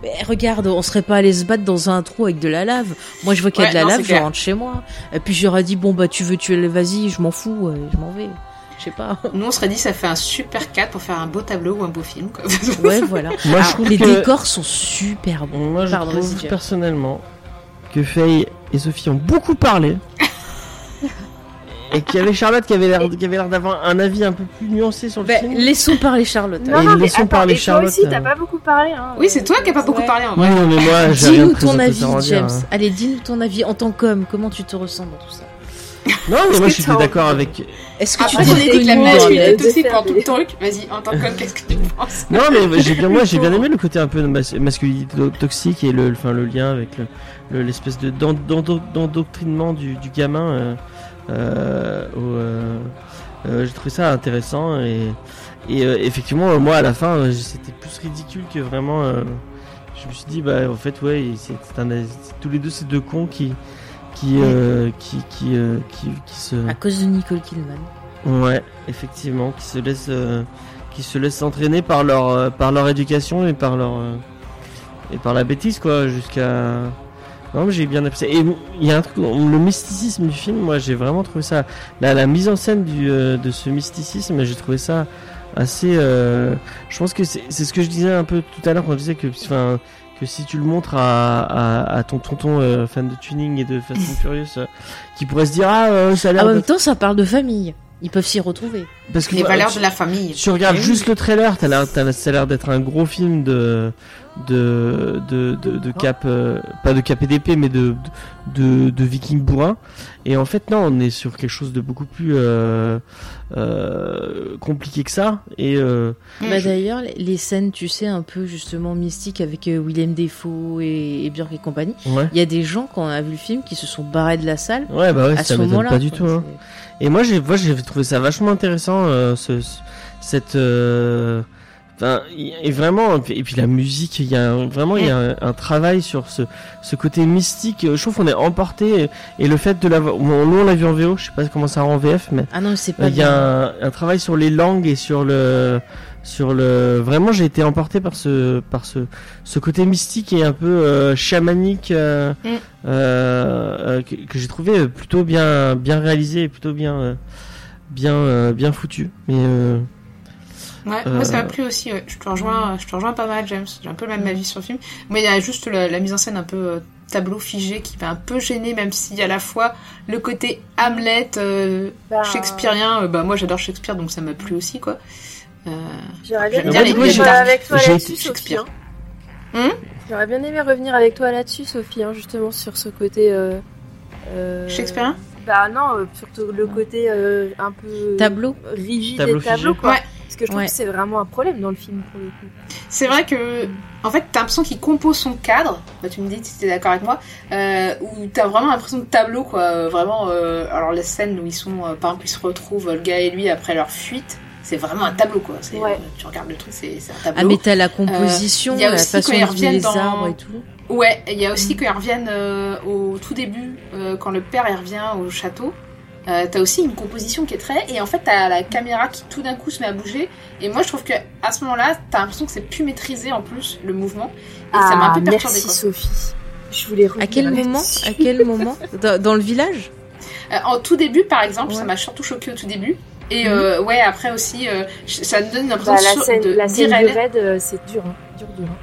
Mais regarde, on serait pas allé se battre dans un trou avec de la lave. Moi, je vois qu'il y a Ouais, de la non, lave, je rentre chez moi. Et puis j'aurais dit, bon, bah, tu veux tuer le vas-y, je m'en fous, euh, je m'en vais. Je sais pas. *laughs* Nous on serait dit ça fait un super cadre pour faire un beau tableau ou un beau film quoi. *laughs* Ouais, voilà. *laughs* Moi, je trouve les que- décors sont super bons. Moi, je Pardon, trouve personnellement que Faye et Sophie ont beaucoup parlé. et qu'il y avait Charlotte qui avait l'air qui avait l'air d'avoir un avis un peu plus nuancé sur le Bah, film. laissons parler Charlotte. Non, non, mais laissons attends, parler et toi Charlotte, aussi, t'as pas beaucoup parlé. Hein, Oui, c'est toi qui a pas beaucoup Ouais. parlé en Ouais, vrai. non, mais moi, j'ai rien Dis-nous ton avis, dire, James. hein. Allez, dis-nous ton avis en tant qu'homme. Comment tu te ressens dans tout ça? Non, mais moi, que j'étais t'as d'accord avec. Est-ce que tu Après, t'es on a dit que la reconnu dans masculinité le- de toxique pendant tout le truc. Vas-y, en tant qu'homme, qu'est-ce que tu penses? Non, mais j'ai bien, moi, j'ai bien aimé le côté un peu de mas- masculinité to- toxique et le, enfin, le lien avec le- le- l'espèce de d'en- d'endo- d'endoctrinement du, du gamin. euh, euh, euh, euh, j'ai trouvé ça intéressant et, et euh, effectivement, moi, à la fin, c'était plus ridicule que vraiment. euh, je me suis dit, bah, en fait, ouais, c'est c'est un, c'est tous les deux ces deux cons qui, qui, euh, qui, qui, euh, qui, qui se. À cause de Nicole Kidman. Ouais, effectivement, qui se laissent, euh, qui se laissent entraîner par leur, par leur éducation et par leur, et par la bêtise quoi, jusqu'à. Non, mais j'ai bien apprécié. Et il y a un truc, le mysticisme du film, moi j'ai vraiment trouvé ça, la, la mise en scène du, de ce mysticisme, j'ai trouvé ça assez. je pense que c'est c'est ce que je disais un peu tout à l'heure quand je disais que, enfin, que si tu le montres à, à, à ton tonton euh, fan de tuning et de Fast and Furious, euh, qui pourrait se dire ah euh, ça a En l'air même d'être- temps, ça parle de famille. Ils peuvent s'y retrouver. parce que Les valeurs tu- de la famille. tu regardes Eh oui. juste le trailer, t'as l'air, t'as, ça a l'air d'être un gros film de, de, de, de, de cap, euh, pas de cap et d'épée, mais de, de, de viking bourrin. Et en fait, non, on est sur quelque chose de beaucoup plus euh, euh, compliqué que ça. Et. Bah d'ailleurs, les- scènes, tu sais, un peu justement mystiques avec euh, Willem Dafoe et, et Björk et compagnie. ouais, Il y a des gens quand on a vu le film qui se sont barrés de la salle ouais, bah ouais, à ça ce m'étonne moment-là. pas du tout. Hein. Et moi, j'ai, moi, j'ai trouvé ça vachement intéressant, euh, ce, ce- cette, euh, enfin, et vraiment, et puis la musique, il y a un- vraiment, il y a un, un travail sur ce, ce côté mystique. Je trouve qu'on est emporté, et, et le fait de l'avoir, bon, nous on l'a vu en VO, je sais pas comment ça rend en VF, mais Ah non, c'est pas il y a un, un travail sur les langues et sur le, sur le, vraiment, j'ai été emporté par ce, par ce, ce côté mystique et un peu euh, chamanique euh, Mm. euh, euh, que, que j'ai trouvé plutôt bien, bien réalisé et plutôt bien, euh, bien, euh, bien foutu. Mais euh, Ouais, Euh, moi ça m'a plu aussi. ouais. Je te rejoins, je te rejoins pas mal, James. J'ai un peu le même avis sur le film. Mais il y a juste la, la mise en scène un peu euh, tableau figé qui m'a un peu gêné, même s'il y a à la fois le côté Hamlet euh, Bah, shakespearien. euh, bah moi j'adore Shakespeare, donc ça m'a plu aussi quoi. Euh, J'aurais bien aimé bien revenir avec toi là-dessus, Sophie. Shakespeare. hein. Hum J'aurais bien aimé revenir avec toi là-dessus, Sophie, hein, justement sur ce côté. Euh, euh, Shakespearien Bah non, euh, surtout le côté euh, un peu Tableau. rigide Tableau des tableaux, figé. quoi. Ouais. Parce que je trouve Ouais. que c'est vraiment un problème dans le film pour le coup. C'est vrai que, en fait, t'as l'impression qu'il compose son cadre. Bah, tu me dis si t'es d'accord avec moi. Euh, où t'as vraiment l'impression de tableau, quoi. Euh, Vraiment, euh, alors la scène où ils sont, euh, par exemple, ils se retrouvent, le gars et lui, après leur fuite, c'est vraiment un tableau, quoi. C'est, Ouais. euh, tu regardes le truc, c'est, c'est un tableau. Ah mais t'as la composition, Euh, il y a la aussi façon reviennent les dans- arbres et tout. Ouais, il y a aussi quand ils reviennent euh, au tout début, euh, quand le père il revient au château, euh, t'as aussi une composition qui est très. Et en fait, t'as la caméra qui tout d'un coup se met à bouger. Et moi, je trouve que à ce moment-là, t'as l'impression que c'est plus maîtrisé en plus le mouvement. Et ça m'a un peu perturbé. Ah, merci quoi. Sophie. Je voulais À revenir quel moment. À quel moment *laughs* dans, dans le village Euh, en tout début, par exemple, Ouais. ça m'a surtout choqué au tout début. Et Mhm. euh, ouais, après aussi, euh, ça me donne l'impression Bah, la de- scène, de la scène raid, euh, c'est dur, hein. dur, dur. hein.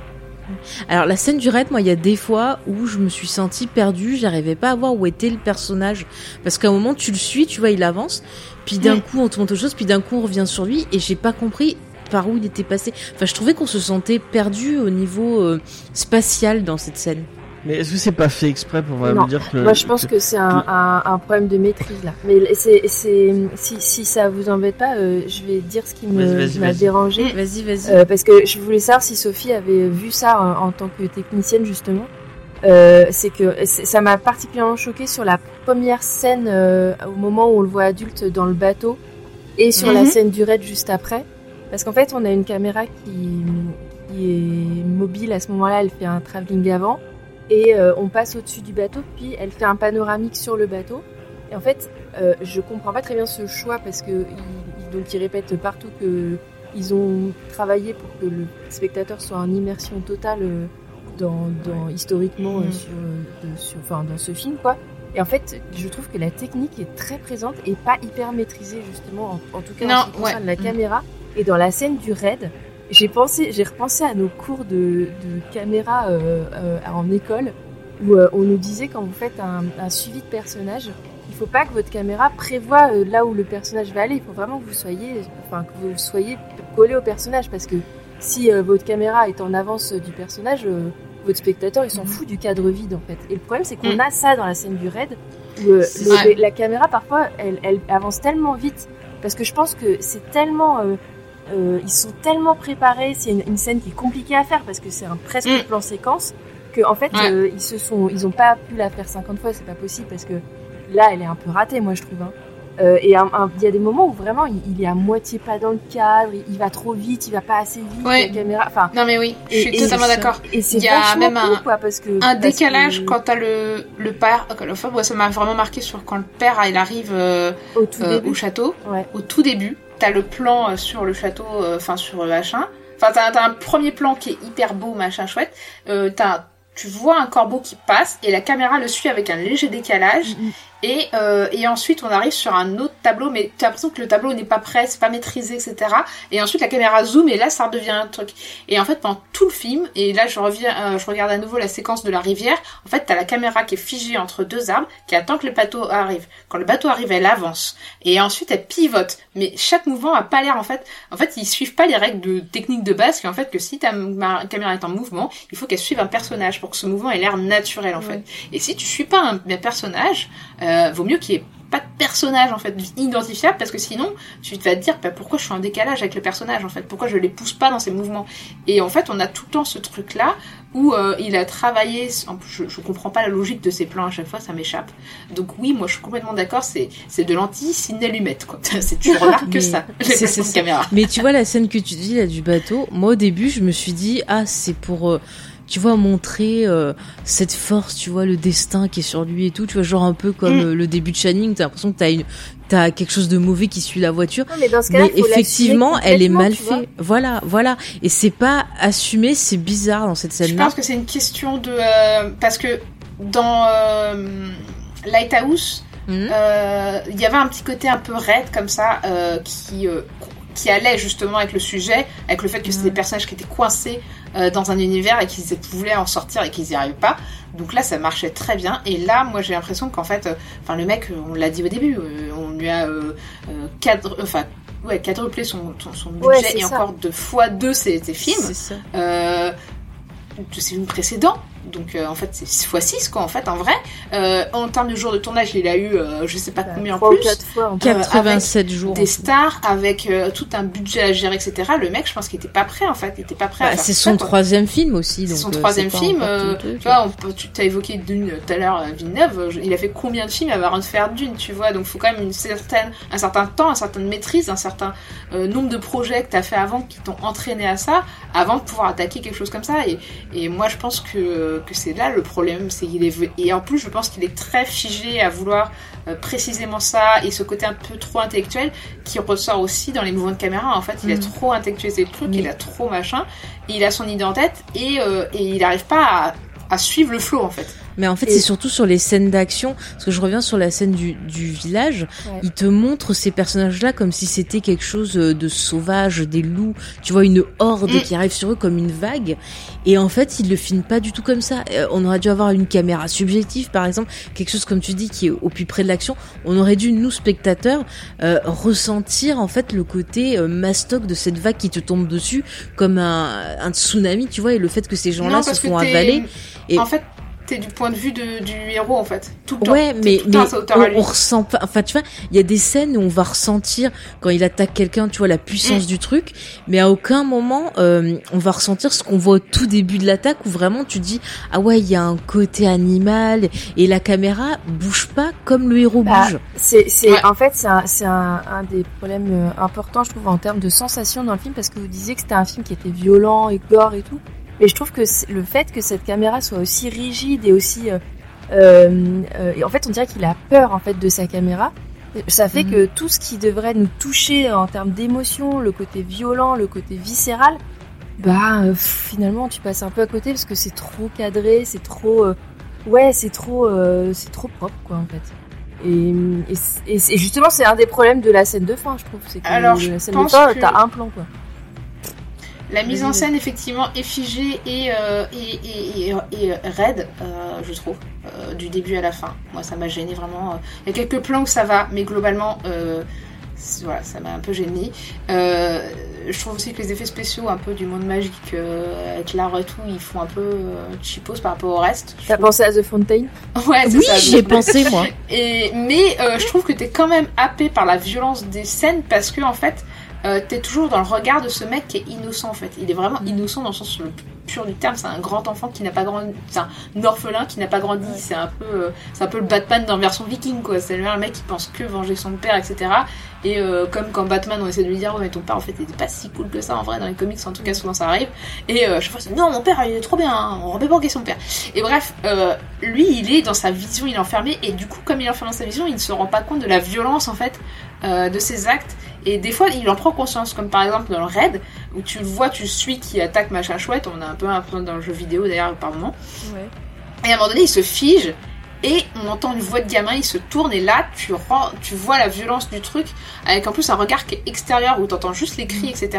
Alors la scène du raid, moi, il y a des fois où je me suis sentie perdue, j'arrivais pas à voir où était le personnage, parce qu'à un moment tu le suis, tu vois, il avance, puis d'un coup on te montre autre chose, puis d'un coup on revient sur lui, et j'ai pas compris par où il était passé. Enfin, je trouvais qu'on se sentait perdu au niveau euh, spatial dans cette scène. Mais est-ce que c'est pas fait exprès pour vraiment Non. dire que. Moi, je pense que c'est un, un, un problème de maîtrise là. Mais c'est, c'est, si, si ça vous embête pas, euh, je vais dire ce qui m'a dérangé. Vas-y, vas-y. Euh, parce que je voulais savoir si Sophie avait vu ça en, en tant que technicienne justement. Euh, c'est que ça m'a particulièrement choqué sur la première scène euh, au moment où on le voit adulte dans le bateau et sur la Mhm. scène du raid juste après. Parce qu'en fait, on a une caméra qui, qui est mobile à ce moment-là, elle fait un travelling avant et euh, on passe au-dessus du bateau, puis elle fait un panoramique sur le bateau. Et en fait, euh, je comprends pas très bien ce choix parce que ils, donc ils répètent partout que ils ont travaillé pour que le spectateur soit en immersion totale euh, dans, dans historiquement euh, sur, de- sur, enfin, dans ce film quoi. Et en fait, je trouve que la technique est très présente et pas hyper maîtrisée justement, en, en tout cas Non, en ce qui concerne la caméra. Et dans la scène du raid, j'ai pensé, j'ai repensé à nos cours de, de caméra euh, euh, en école où euh, on nous disait quand vous faites un, un suivi de personnage, il faut pas que votre caméra prévoit euh, là où le personnage va aller. Il faut vraiment que vous soyez, enfin que vous soyez collé au personnage parce que si votre caméra est en avance du personnage, votre spectateur il s'en fout du cadre vide en fait. Et le problème c'est qu'on Mm. a ça dans la scène du raid où le- la caméra parfois elle, elle avance tellement vite parce que je pense que c'est tellement euh, ils sont tellement préparés, c'est une, une scène qui est compliquée à faire parce que c'est un presque Mm. plan séquence que en fait Ouais. euh, ils se sont ils ont pas pu la faire 50 fois, c'est pas possible parce que là elle est un peu ratée moi je trouve. hein. Euh, et il y a des moments où vraiment il, il est à moitié pas dans le cadre, il, il va trop vite, il va pas assez vite, Ouais. la caméra, enfin. Non mais oui, je suis et totalement d'accord. Et c'est Il y a vachement même cool, un- quoi, parce que Un parce décalage que quand t'as le le père, enfin moi ça m'a vraiment marqué sur quand le père il arrive euh, au tout euh, début. au château, Ouais. au tout début, t'as le plan euh, sur le château, euh, enfin sur le machin. Enfin t'as un premier plan qui est hyper beau, machin chouette. Euh, t'as tu vois un corbeau qui passe et la caméra le suit avec un léger décalage Mhm. Et, euh, et ensuite on arrive sur un autre tableau mais t'as l'impression que le tableau n'est pas prêt, c'est pas maîtrisé etc. Et ensuite la caméra zoom et là ça redevient un truc. Et en fait pendant tout le film, et là je reviens, euh, je regarde à nouveau la séquence de la rivière, en fait t'as la caméra qui est figée entre deux arbres qui attend que le bateau arrive. Quand le bateau arrive elle avance et ensuite elle pivote. Mais chaque mouvement a pas l'air en fait, en fait ils suivent pas les règles de technique de base qui en fait que si ta caméra est en mouvement, il faut qu'elle suive un personnage pour que ce mouvement ait l'air naturel en fait. Et si tu suis pas un, un personnage, euh, vaut mieux qu'il y ait pas de personnage en fait identifiable parce que sinon tu vas te dire bah, pourquoi je suis en décalage avec le personnage en fait? Pourquoi je les pousse pas dans ses mouvements? Et en fait on a tout le temps ce truc là où euh, il a travaillé je, je comprends pas la logique de ses plans à chaque fois ça m'échappe. Donc oui moi je suis complètement d'accord c'est c'est de l'anti ciné allumette quoi. *laughs* C'est tu remarques que *laughs* ça c'est- ça. caméra. Mais tu vois la scène que tu dis là du bateau, moi au début je me suis dit ah c'est pour euh, tu vois montrer euh, cette force, tu vois le destin qui est sur lui et tout, tu vois genre un peu comme Mm. euh, le début de Shining, t'as l'impression que t'as une t'as quelque chose de mauvais qui suit la voiture. Non, mais dans ce Mais effectivement, elle est mal faite. Voilà, voilà. Et c'est pas assumé, c'est bizarre dans cette Je scène-là. pense que c'est une question de euh, parce que dans euh, Lighthouse, euh, il y avait un petit côté un peu raide comme ça euh, qui euh, qui allait justement avec le sujet, avec le fait que c'était des personnages qui étaient coincés euh, dans un univers et qu'ils voulaient en sortir et qu'ils n'y arrivaient pas. Donc là, ça marchait très bien. Et là, moi, j'ai l'impression qu'en fait, euh, enfin, le mec, on l'a dit au début, euh, on lui a cadre, enfin, ouais, quadruplé son, son, son budget Ouais, et ça. encore deux fois deux ses, ses films C'est ça. de ses films précédents. Donc euh, en fait c'est 6 fois 6 quoi en fait en vrai. Euh, en termes de jours de tournage il a eu euh, je sais pas combien en Trois ou plus. quatre fois. en plus. 87 jours. Des stars avec euh, tout un budget à gérer etc. Le mec je pense qu'il était pas prêt en fait. Il était pas prêt à Bah, c'est son ça, quoi. troisième film aussi. C'est donc, son euh, troisième film. euh, tu vois, on tu t'as évoqué Dune tout à l'heure, euh, Villeneuve. euh, Il a fait combien de films avant de faire Dune, tu vois? Donc, il faut quand même une certaine, un certain temps, une certaine maîtrise, un certain euh, nombre de projets que t'as fait avant qui t'ont entraîné à ça, avant de pouvoir attaquer quelque chose comme ça. Et, et moi, je pense que, que c'est là le problème, c'est qu'il est et en plus, je pense qu'il est très figé à vouloir euh, précisément ça et ce côté un peu trop intellectuel qui ressort aussi dans les mouvements de caméra. En fait, il a Mhm. trop intellectualisé le truc, il a trop machin, et il a son idée en tête et, euh, et il n'arrive pas à, à suivre le flow en fait. Mais en fait, Et- c'est surtout sur les scènes d'action, parce que je reviens sur la scène du, du village, Ouais. il te montre ces personnages-là comme si c'était quelque chose euh, de sauvage, des loups, tu vois, une horde Mm. qui arrive sur eux comme une vague, et en fait, il le filme pas du tout comme ça. Euh, on aurait dû avoir une caméra subjective, par exemple, quelque chose comme tu dis qui est au plus près de l'action. On aurait dû, nous, spectateurs, euh, ressentir en fait le côté euh, mastoc de cette vague qui te tombe dessus comme un, un tsunami, tu vois, et le fait que ces gens-là se font avaler. et- En fait, t'es du point de vue de- du héros, en fait. Tout le temps. Ouais, mais, tout le temps mais on, ressent pas. Enfin, tu vois, il y a des scènes où on va ressentir quand il attaque quelqu'un, tu vois, la puissance Mm. du truc, mais à aucun moment euh, on va ressentir ce qu'on voit au tout début de l'attaque où vraiment tu dis ah ouais, il y a un côté animal et la caméra bouge pas comme le héros Bah, bouge. C'est, c'est, Ouais. en fait, c'est un, c'est un, un des problèmes euh, importants, je trouve, en termes de sensation dans le film, parce que vous disiez que c'était un film qui était violent et gore et tout. Mais je trouve que le fait que cette caméra soit aussi rigide et aussi, euh, euh, euh, et en fait, on dirait qu'il a peur en fait de sa caméra. Ça fait Mhm. que tout ce qui devrait nous toucher en termes d'émotion, le côté violent, le côté viscéral, bah euh, finalement tu passes un peu à côté parce que c'est trop cadré, c'est trop, euh, ouais, c'est trop, euh, c'est trop propre quoi en fait. Et, justement, c'est un des problèmes de la scène de fin, je trouve. C'est que Alors, la scène de fin, que- t'as un plan, quoi. La mise en scène, effectivement, est figée et, euh, et, et, et, et, raide, euh, je trouve, euh, du début à la fin. Moi, ça m'a gêné vraiment. Il y a quelques plans où ça va, mais globalement, euh, voilà, ça m'a un peu gêné. Euh, je trouve aussi que les effets spéciaux, un peu du monde magique, euh, avec l'art et tout, ils font un peu euh, cheapos par rapport au reste. T'as trouve. pensé à The Fountain? Ouais, Oui, j'y ai pensé moi. Et, mais euh, je trouve que t'es quand même happé par la violence des scènes parce que en fait euh, t'es toujours dans le regard de ce mec qui est innocent en fait. Il est vraiment innocent dans le sens le plus pur du terme. C'est un grand enfant qui n'a pas grandi, c'est un orphelin qui n'a pas grandi. C'est un peu, euh, c'est un peu le Batman dans version viking quoi. C'est le mec qui pense que venger son père, etc. Et euh, comme quand Batman on essaie de lui dire ouais mais ton père en fait il était pas si cool que ça en vrai dans les comics en tout cas souvent ça arrive. Et euh, chaque fois c'est non mon père il est trop bien, hein, on remet pas en question son père. Et bref, euh, lui, il est dans sa vision, il est enfermé, et du coup, comme il est enfermé dans sa vision, il ne se rend pas compte de la violence, en fait, euh, de ses actes. Et des fois, il en prend conscience, comme par exemple dans le raid, où tu le vois, tu suis qui attaque machin chouette, on a un peu l'impression dans le jeu vidéo d'ailleurs par moment. Ouais. Et à un moment donné, il se fige, et on entend une voix de gamin, il se tourne, et là, tu, rends, tu vois la violence du truc, avec en plus un regard qui est extérieur, où tu entends juste les cris, etc.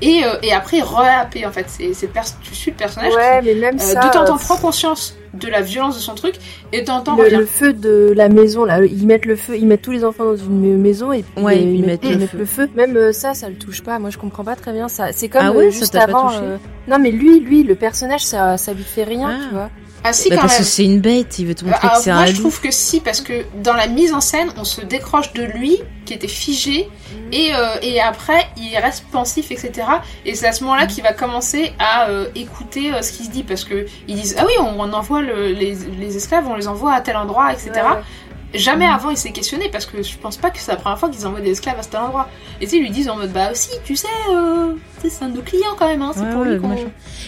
Et, euh, et après, re en fait. C'est, c'est le pers- tu suis le personnage Ouais, mais même qui, euh, ça. de temps en temps, prend conscience de la violence de son truc, et de temps en temps, le, le feu de la maison, là, ils mettent le feu, ils mettent tous les enfants dans une maison et puis Ouais, ils ils, mettent mettent, le ils feu. mettent le feu. Même euh, ça, ça le touche pas. Moi, je comprends pas très bien ça. C'est comme Ah ouais, euh, ça juste avant. euh, Non, mais lui, lui, le personnage, ça, ça lui fait rien, Ah. tu vois. Ah si, Bah, quand parce même. que c'est une bête, il veut te montrer Alors, que c'est moi, un je loup. trouve que si, parce que dans la mise en scène, on se décroche de lui, qui était figé, et, euh, et après, il reste pensif, etc. Et c'est à ce moment-là qu'il va commencer à euh, écouter euh, ce qui se dit, parce que ils disent ah oui, on, on envoie le- les, les esclaves, on les envoie à tel endroit, etc. Ouais. Jamais avant il s'est questionné, parce que je pense pas que c'est la première fois qu'ils envoient des esclaves à tel endroit. Et tu sais, ils lui disent en mode bah aussi, tu sais, euh, tu sais, c'est un de nos clients quand même, hein, c'est Ouais, pour ouais, lui qu'on.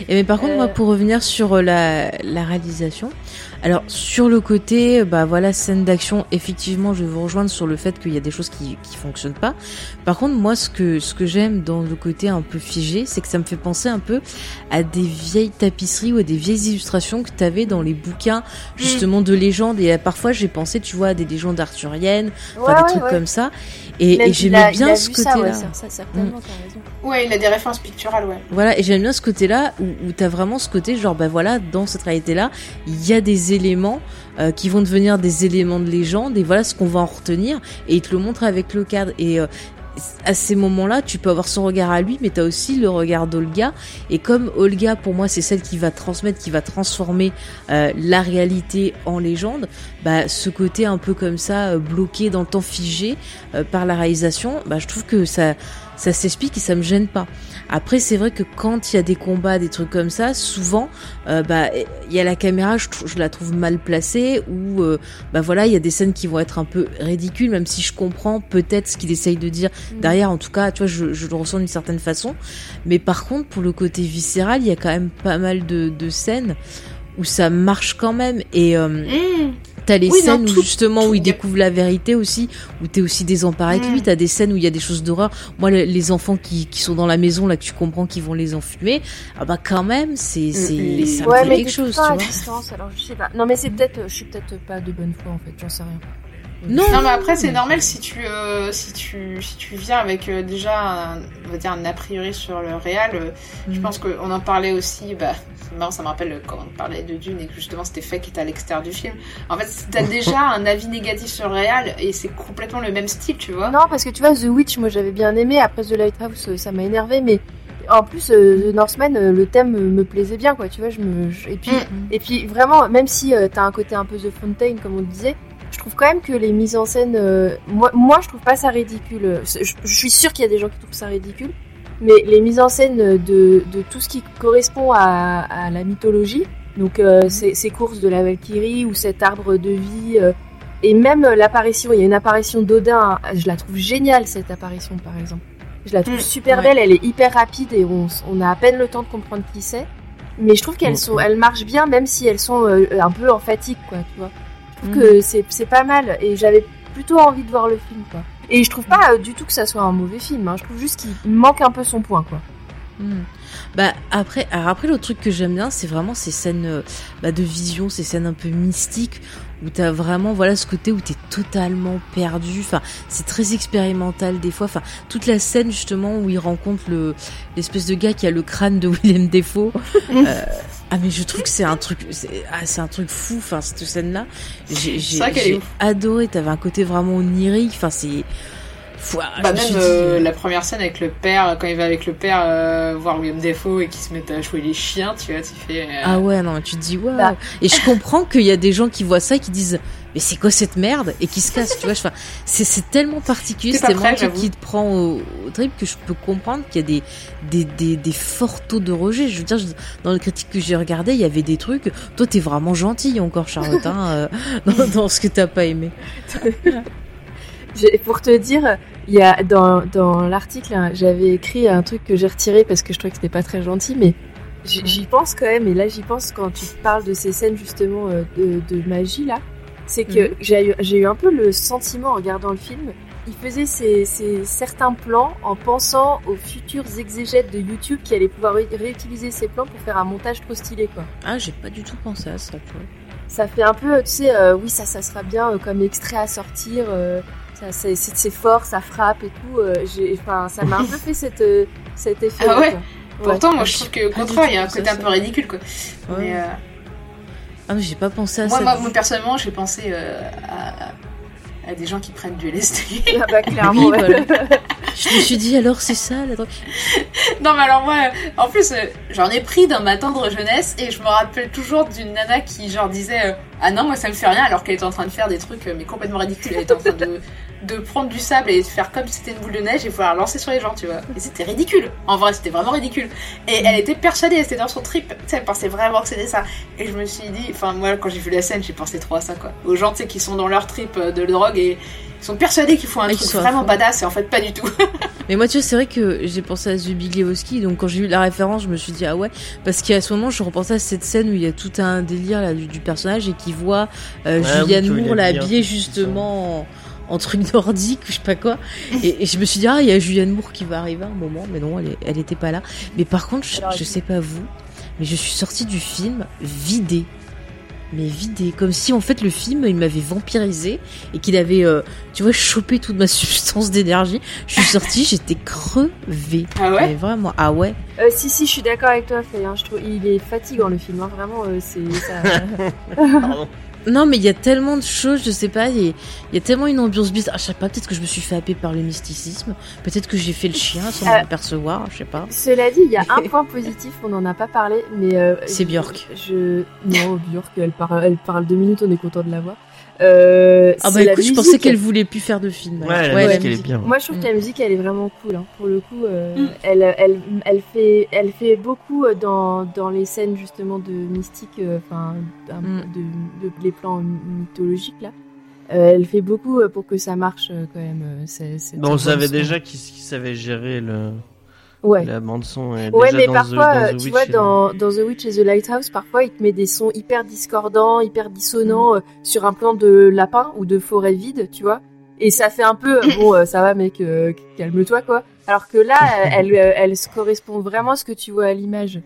Et mais par contre, moi, Euh. pour revenir sur euh, la, la réalisation, alors sur le côté, bah voilà, scène d'action, effectivement, je vais vous rejoindre sur le fait qu'il y a des choses qui qui fonctionnent pas. Par contre, moi, ce que ce que j'aime dans le côté un peu figé, c'est que ça me fait penser un peu à des vieilles tapisseries ou à des vieilles illustrations que tu avais dans les bouquins justement de légendes. Et euh, parfois, j'ai pensé, tu vois, à des légendes arthuriennes, enfin Ouais, des trucs comme ça. Et, et j'aimais bien ce ça, côté-là. ouais, ça, ça, certainement, t'as raison. Ouais, il a des références picturales, ouais. Voilà, et j'aime bien ce côté-là où, où t'as vraiment ce côté genre bah voilà dans cette réalité-là il y a des éléments euh, qui vont devenir des éléments de légende et voilà ce qu'on va en retenir et il te le montre avec le cadre et euh, à ces moments-là, tu peux avoir son regard à lui, mais tu as aussi le regard d'Olga. Et comme Olga, pour moi, c'est celle qui va transmettre, qui va transformer euh, la réalité en légende, bah, ce côté un peu comme ça, bloqué dans le temps figé par la réalisation, bah, je trouve que ça, ça s'explique et ça me gêne pas. Après, c'est vrai que quand il y a des combats, des trucs comme ça, souvent, euh, bah, il y a la caméra, je, la trouve mal placée, ou euh, bah voilà, il y a des scènes qui vont être un peu ridicules, même si je comprends peut-être ce qu'il essaye de dire derrière. En tout cas, tu vois, je, je le ressens d'une certaine façon. Mais par contre, pour le côté viscéral, il y a quand même pas mal de, de scènes où ça marche quand même. Et euh, Mmh. t'as les Oui, non, scènes où tout- justement où il tout- découvre la vérité aussi, où t'es aussi désemparé avec Mm. lui. T'as des scènes où il y a des choses d'horreur. Moi, le- les enfants qui, qui sont dans la maison là, que tu comprends qu'ils vont les enfumer, ah bah quand même, c'est c'est les- ça me Ouais, fait mais quelque tout chose, tu vois. distance, alors je sais pas. Non, mais c'est peut-être, je suis peut-être pas de bonne foi en fait, j'en sais rien. Non, Non mais après c'est normal si tu euh, si tu si tu viens avec euh, déjà un, on va dire un a priori sur le réel. euh, Je Mm. pense qu'on en parlait aussi. Bah c'est marrant ça me rappelle quand on parlait de Dune et que justement c'était fait qui était à l'extérieur du film. En fait t'as *laughs* déjà un avis négatif sur le réel et c'est complètement le même style tu vois. Non, parce que tu vois, The Witch, moi j'avais bien aimé. Après The Lighthouse, ça m'a énervé, mais en plus, euh, The Northman, euh, le thème euh, me plaisait bien, quoi. Tu vois, je me. je- Et puis, Mm. et puis vraiment, même si t'as un côté un peu The Fontaine, comme on le disait, je trouve quand même que les mises en scène. euh, moi, moi, je trouve pas ça ridicule. Je, je suis sûre qu'il y a des gens qui trouvent ça ridicule. Mais les mises en scène de, de tout ce qui correspond à, à la mythologie, donc euh, ces, ces courses de la Valkyrie ou cet arbre de vie, euh, et même l'apparition, il y a une apparition d'Odin, je la trouve géniale cette apparition par exemple. Je la trouve Mm, super ouais. belle, elle est hyper rapide et on, a à peine le temps de comprendre qui c'est. Mais je trouve qu'elles Mm. sont, elles marchent bien même si elles sont un peu en fatigue quoi, tu vois. Trouve Mm. que c'est c'est pas mal et j'avais plutôt envie de voir le film quoi. Et je trouve pas euh, du tout que ça soit un mauvais film, hein. je trouve juste qu'il manque un peu son point quoi. Hmm. Bah après, alors après l'autre truc que j'aime bien, c'est vraiment ces scènes euh, bah, de vision, ces scènes un peu mystiques où t'as vraiment voilà ce côté où t'es totalement perdu. Enfin, c'est très expérimental des fois. Enfin, toute la scène justement où il rencontre le l'espèce de gars qui a le crâne de *laughs* Willem Dafoe. Euh, *laughs* ah mais je trouve que c'est un truc, c'est ah, un truc fou. Enfin cette scène là, j'ai adoré. T'avais un côté vraiment onirique. Enfin c'est Ah, Bah même dit, euh, euh, la première scène avec le père, quand il va avec le père euh, voir William Defoe et qu'ils se mettent à jouer les chiens, tu vois, tu fais... euh, Ah ouais, non, tu te dis, waouh. Bah. Et je comprends qu'il y a des gens qui voient ça et qui disent, mais c'est quoi cette merde? Et qui se cassent, tu vois. Enfin, c'est, c'est tellement particulier, c'est tellement prêt, un truc qui te prend au, au trip que je peux comprendre qu'il y a des, des, des, des forts taux de rejet. Je veux dire, je- dans le critique que j'ai regardé, il y avait des trucs. Toi, t'es vraiment gentil encore, Charlotte, hein, euh, *laughs* dans, dans ce que t'as pas aimé. *laughs* Pour te dire, il y a dans, dans l'article, hein, j'avais écrit un truc que j'ai retiré parce que je trouvais que c'était pas très gentil, mais j'y pense quand même. Et là, j'y pense quand tu parles de ces scènes justement euh, de, de magie là. C'est que Mhm. j'ai eu, j'ai eu un peu le sentiment en regardant le film. Il faisait ces, ces certains plans en pensant aux futurs exégètes de YouTube qui allaient pouvoir ré- réutiliser ces plans pour faire un montage trop stylé quoi. Ah, j'ai pas du tout pensé à ça, tu vois. Ça fait un peu, tu sais, euh, oui, ça, ça sera bien euh, comme extrait à sortir. euh, c'est, fort, ça frappe et tout. euh, enfin, ça m'a un peu fait cette, euh, cet effet. Ah ouais Pourtant, Ouais. moi, je trouve que, au contraire, il y a un côté un peu ridicule, quoi. Ouais. Mais, euh, Ah, mais j'ai pas pensé à moi, ça. moi, moi, personnellement, j'ai pensé euh, à, à des gens qui prennent du LSD. Ah bah, clairement. Oui, ouais. voilà. Je me suis dit, alors c'est ça, la drogue? Non, mais alors, moi, en plus, euh, j'en ai pris dans ma tendre jeunesse et je me rappelle toujours d'une nana qui, genre, disait euh, Ah non, moi, ça me fait rien, alors qu'elle était en train de faire des trucs euh, mais complètement ridicules. Elle était en train de, *laughs* de prendre du sable et de faire comme si c'était une boule de neige et pouvoir la lancer sur les gens, tu vois. Et c'était ridicule. En vrai, c'était vraiment ridicule. Et elle était persuadée, elle était dans son trip. Tu sais, elle pensait vraiment que c'était ça. Et je me suis dit, enfin, moi, quand j'ai vu la scène, j'ai pensé trop à ça, quoi. Aux gens, tu sais, qui sont dans leur trip euh, de drogue et ils sont persuadés qu'ils font un truc vraiment fond. badass et en fait, pas du tout. *laughs* Mais moi, tu vois, c'est vrai que j'ai pensé à The Big Lebowski, donc quand j'ai eu la référence, je me suis dit, ah ouais, parce qu'à ce moment, je repensais à cette scène où il y a tout un délire là, du, du personnage et qui voit euh, Ouais, Julianne oui, Moore c'est justement en, en truc *laughs* nordique ou je sais pas quoi. Et, et je me suis dit, ah, il y a Julianne Moore qui va arriver à un moment, mais non, elle, est- elle était pas là. Mais par contre, je, sais pas vous, mais je suis sortie du film vidée. Mais vidée, comme si en fait le film il m'avait vampirisé et qu'il avait, euh, tu vois, chopé toute ma *laughs* substance d'énergie. Je suis sortie, *laughs* j'étais crevée. Ah ouais Mais vraiment, ah ouais. Euh, si, si, je suis d'accord avec toi, Faye. hein, je trouve il est fatigant le film. hein, vraiment, euh, c'est ça. *laughs* Non, mais il y a tellement de choses, je sais pas, il y, a- il y a tellement une ambiance bizarre. Je sais pas, peut-être que je me suis fait happer par le mysticisme. Peut-être que j'ai fait le chien sans Euh, m'en apercevoir, je sais pas. Cela dit, il y a un *laughs* point positif, on n'en a pas parlé, mais euh, C'est Björk. Je non, Björk, elle parle, elle parle deux minutes, on est content de la voir. Euh, Ah bah la écoute, je pensais qu'elle voulait plus faire de film. Ouais, la Ouais, musique, elle est bien. Moi, je trouve que la musique, elle est vraiment cool. hein. Pour le coup, euh, Mm. elle, elle, elle fait, elle fait beaucoup euh, dans, dans les scènes justement de mystique, enfin, Mm. de, de les plans mythologiques là. Euh, elle fait beaucoup pour que ça marche quand même. Bon, on savait déjà qui, qui savait gérer le, Ouais. La bande son est Ouais, déjà mais dans parfois, The, dans The tu Witch vois, et- dans, dans The Witch et The Lighthouse, parfois, il te met des sons hyper discordants, hyper dissonants euh, sur un plan de lapin ou de forêt vide, tu vois. Et ça fait un peu, euh, bon, euh, ça va, mec, euh, calme-toi, quoi. Alors que là, *laughs* elle, euh, elle se correspond vraiment à ce que tu vois à l'image.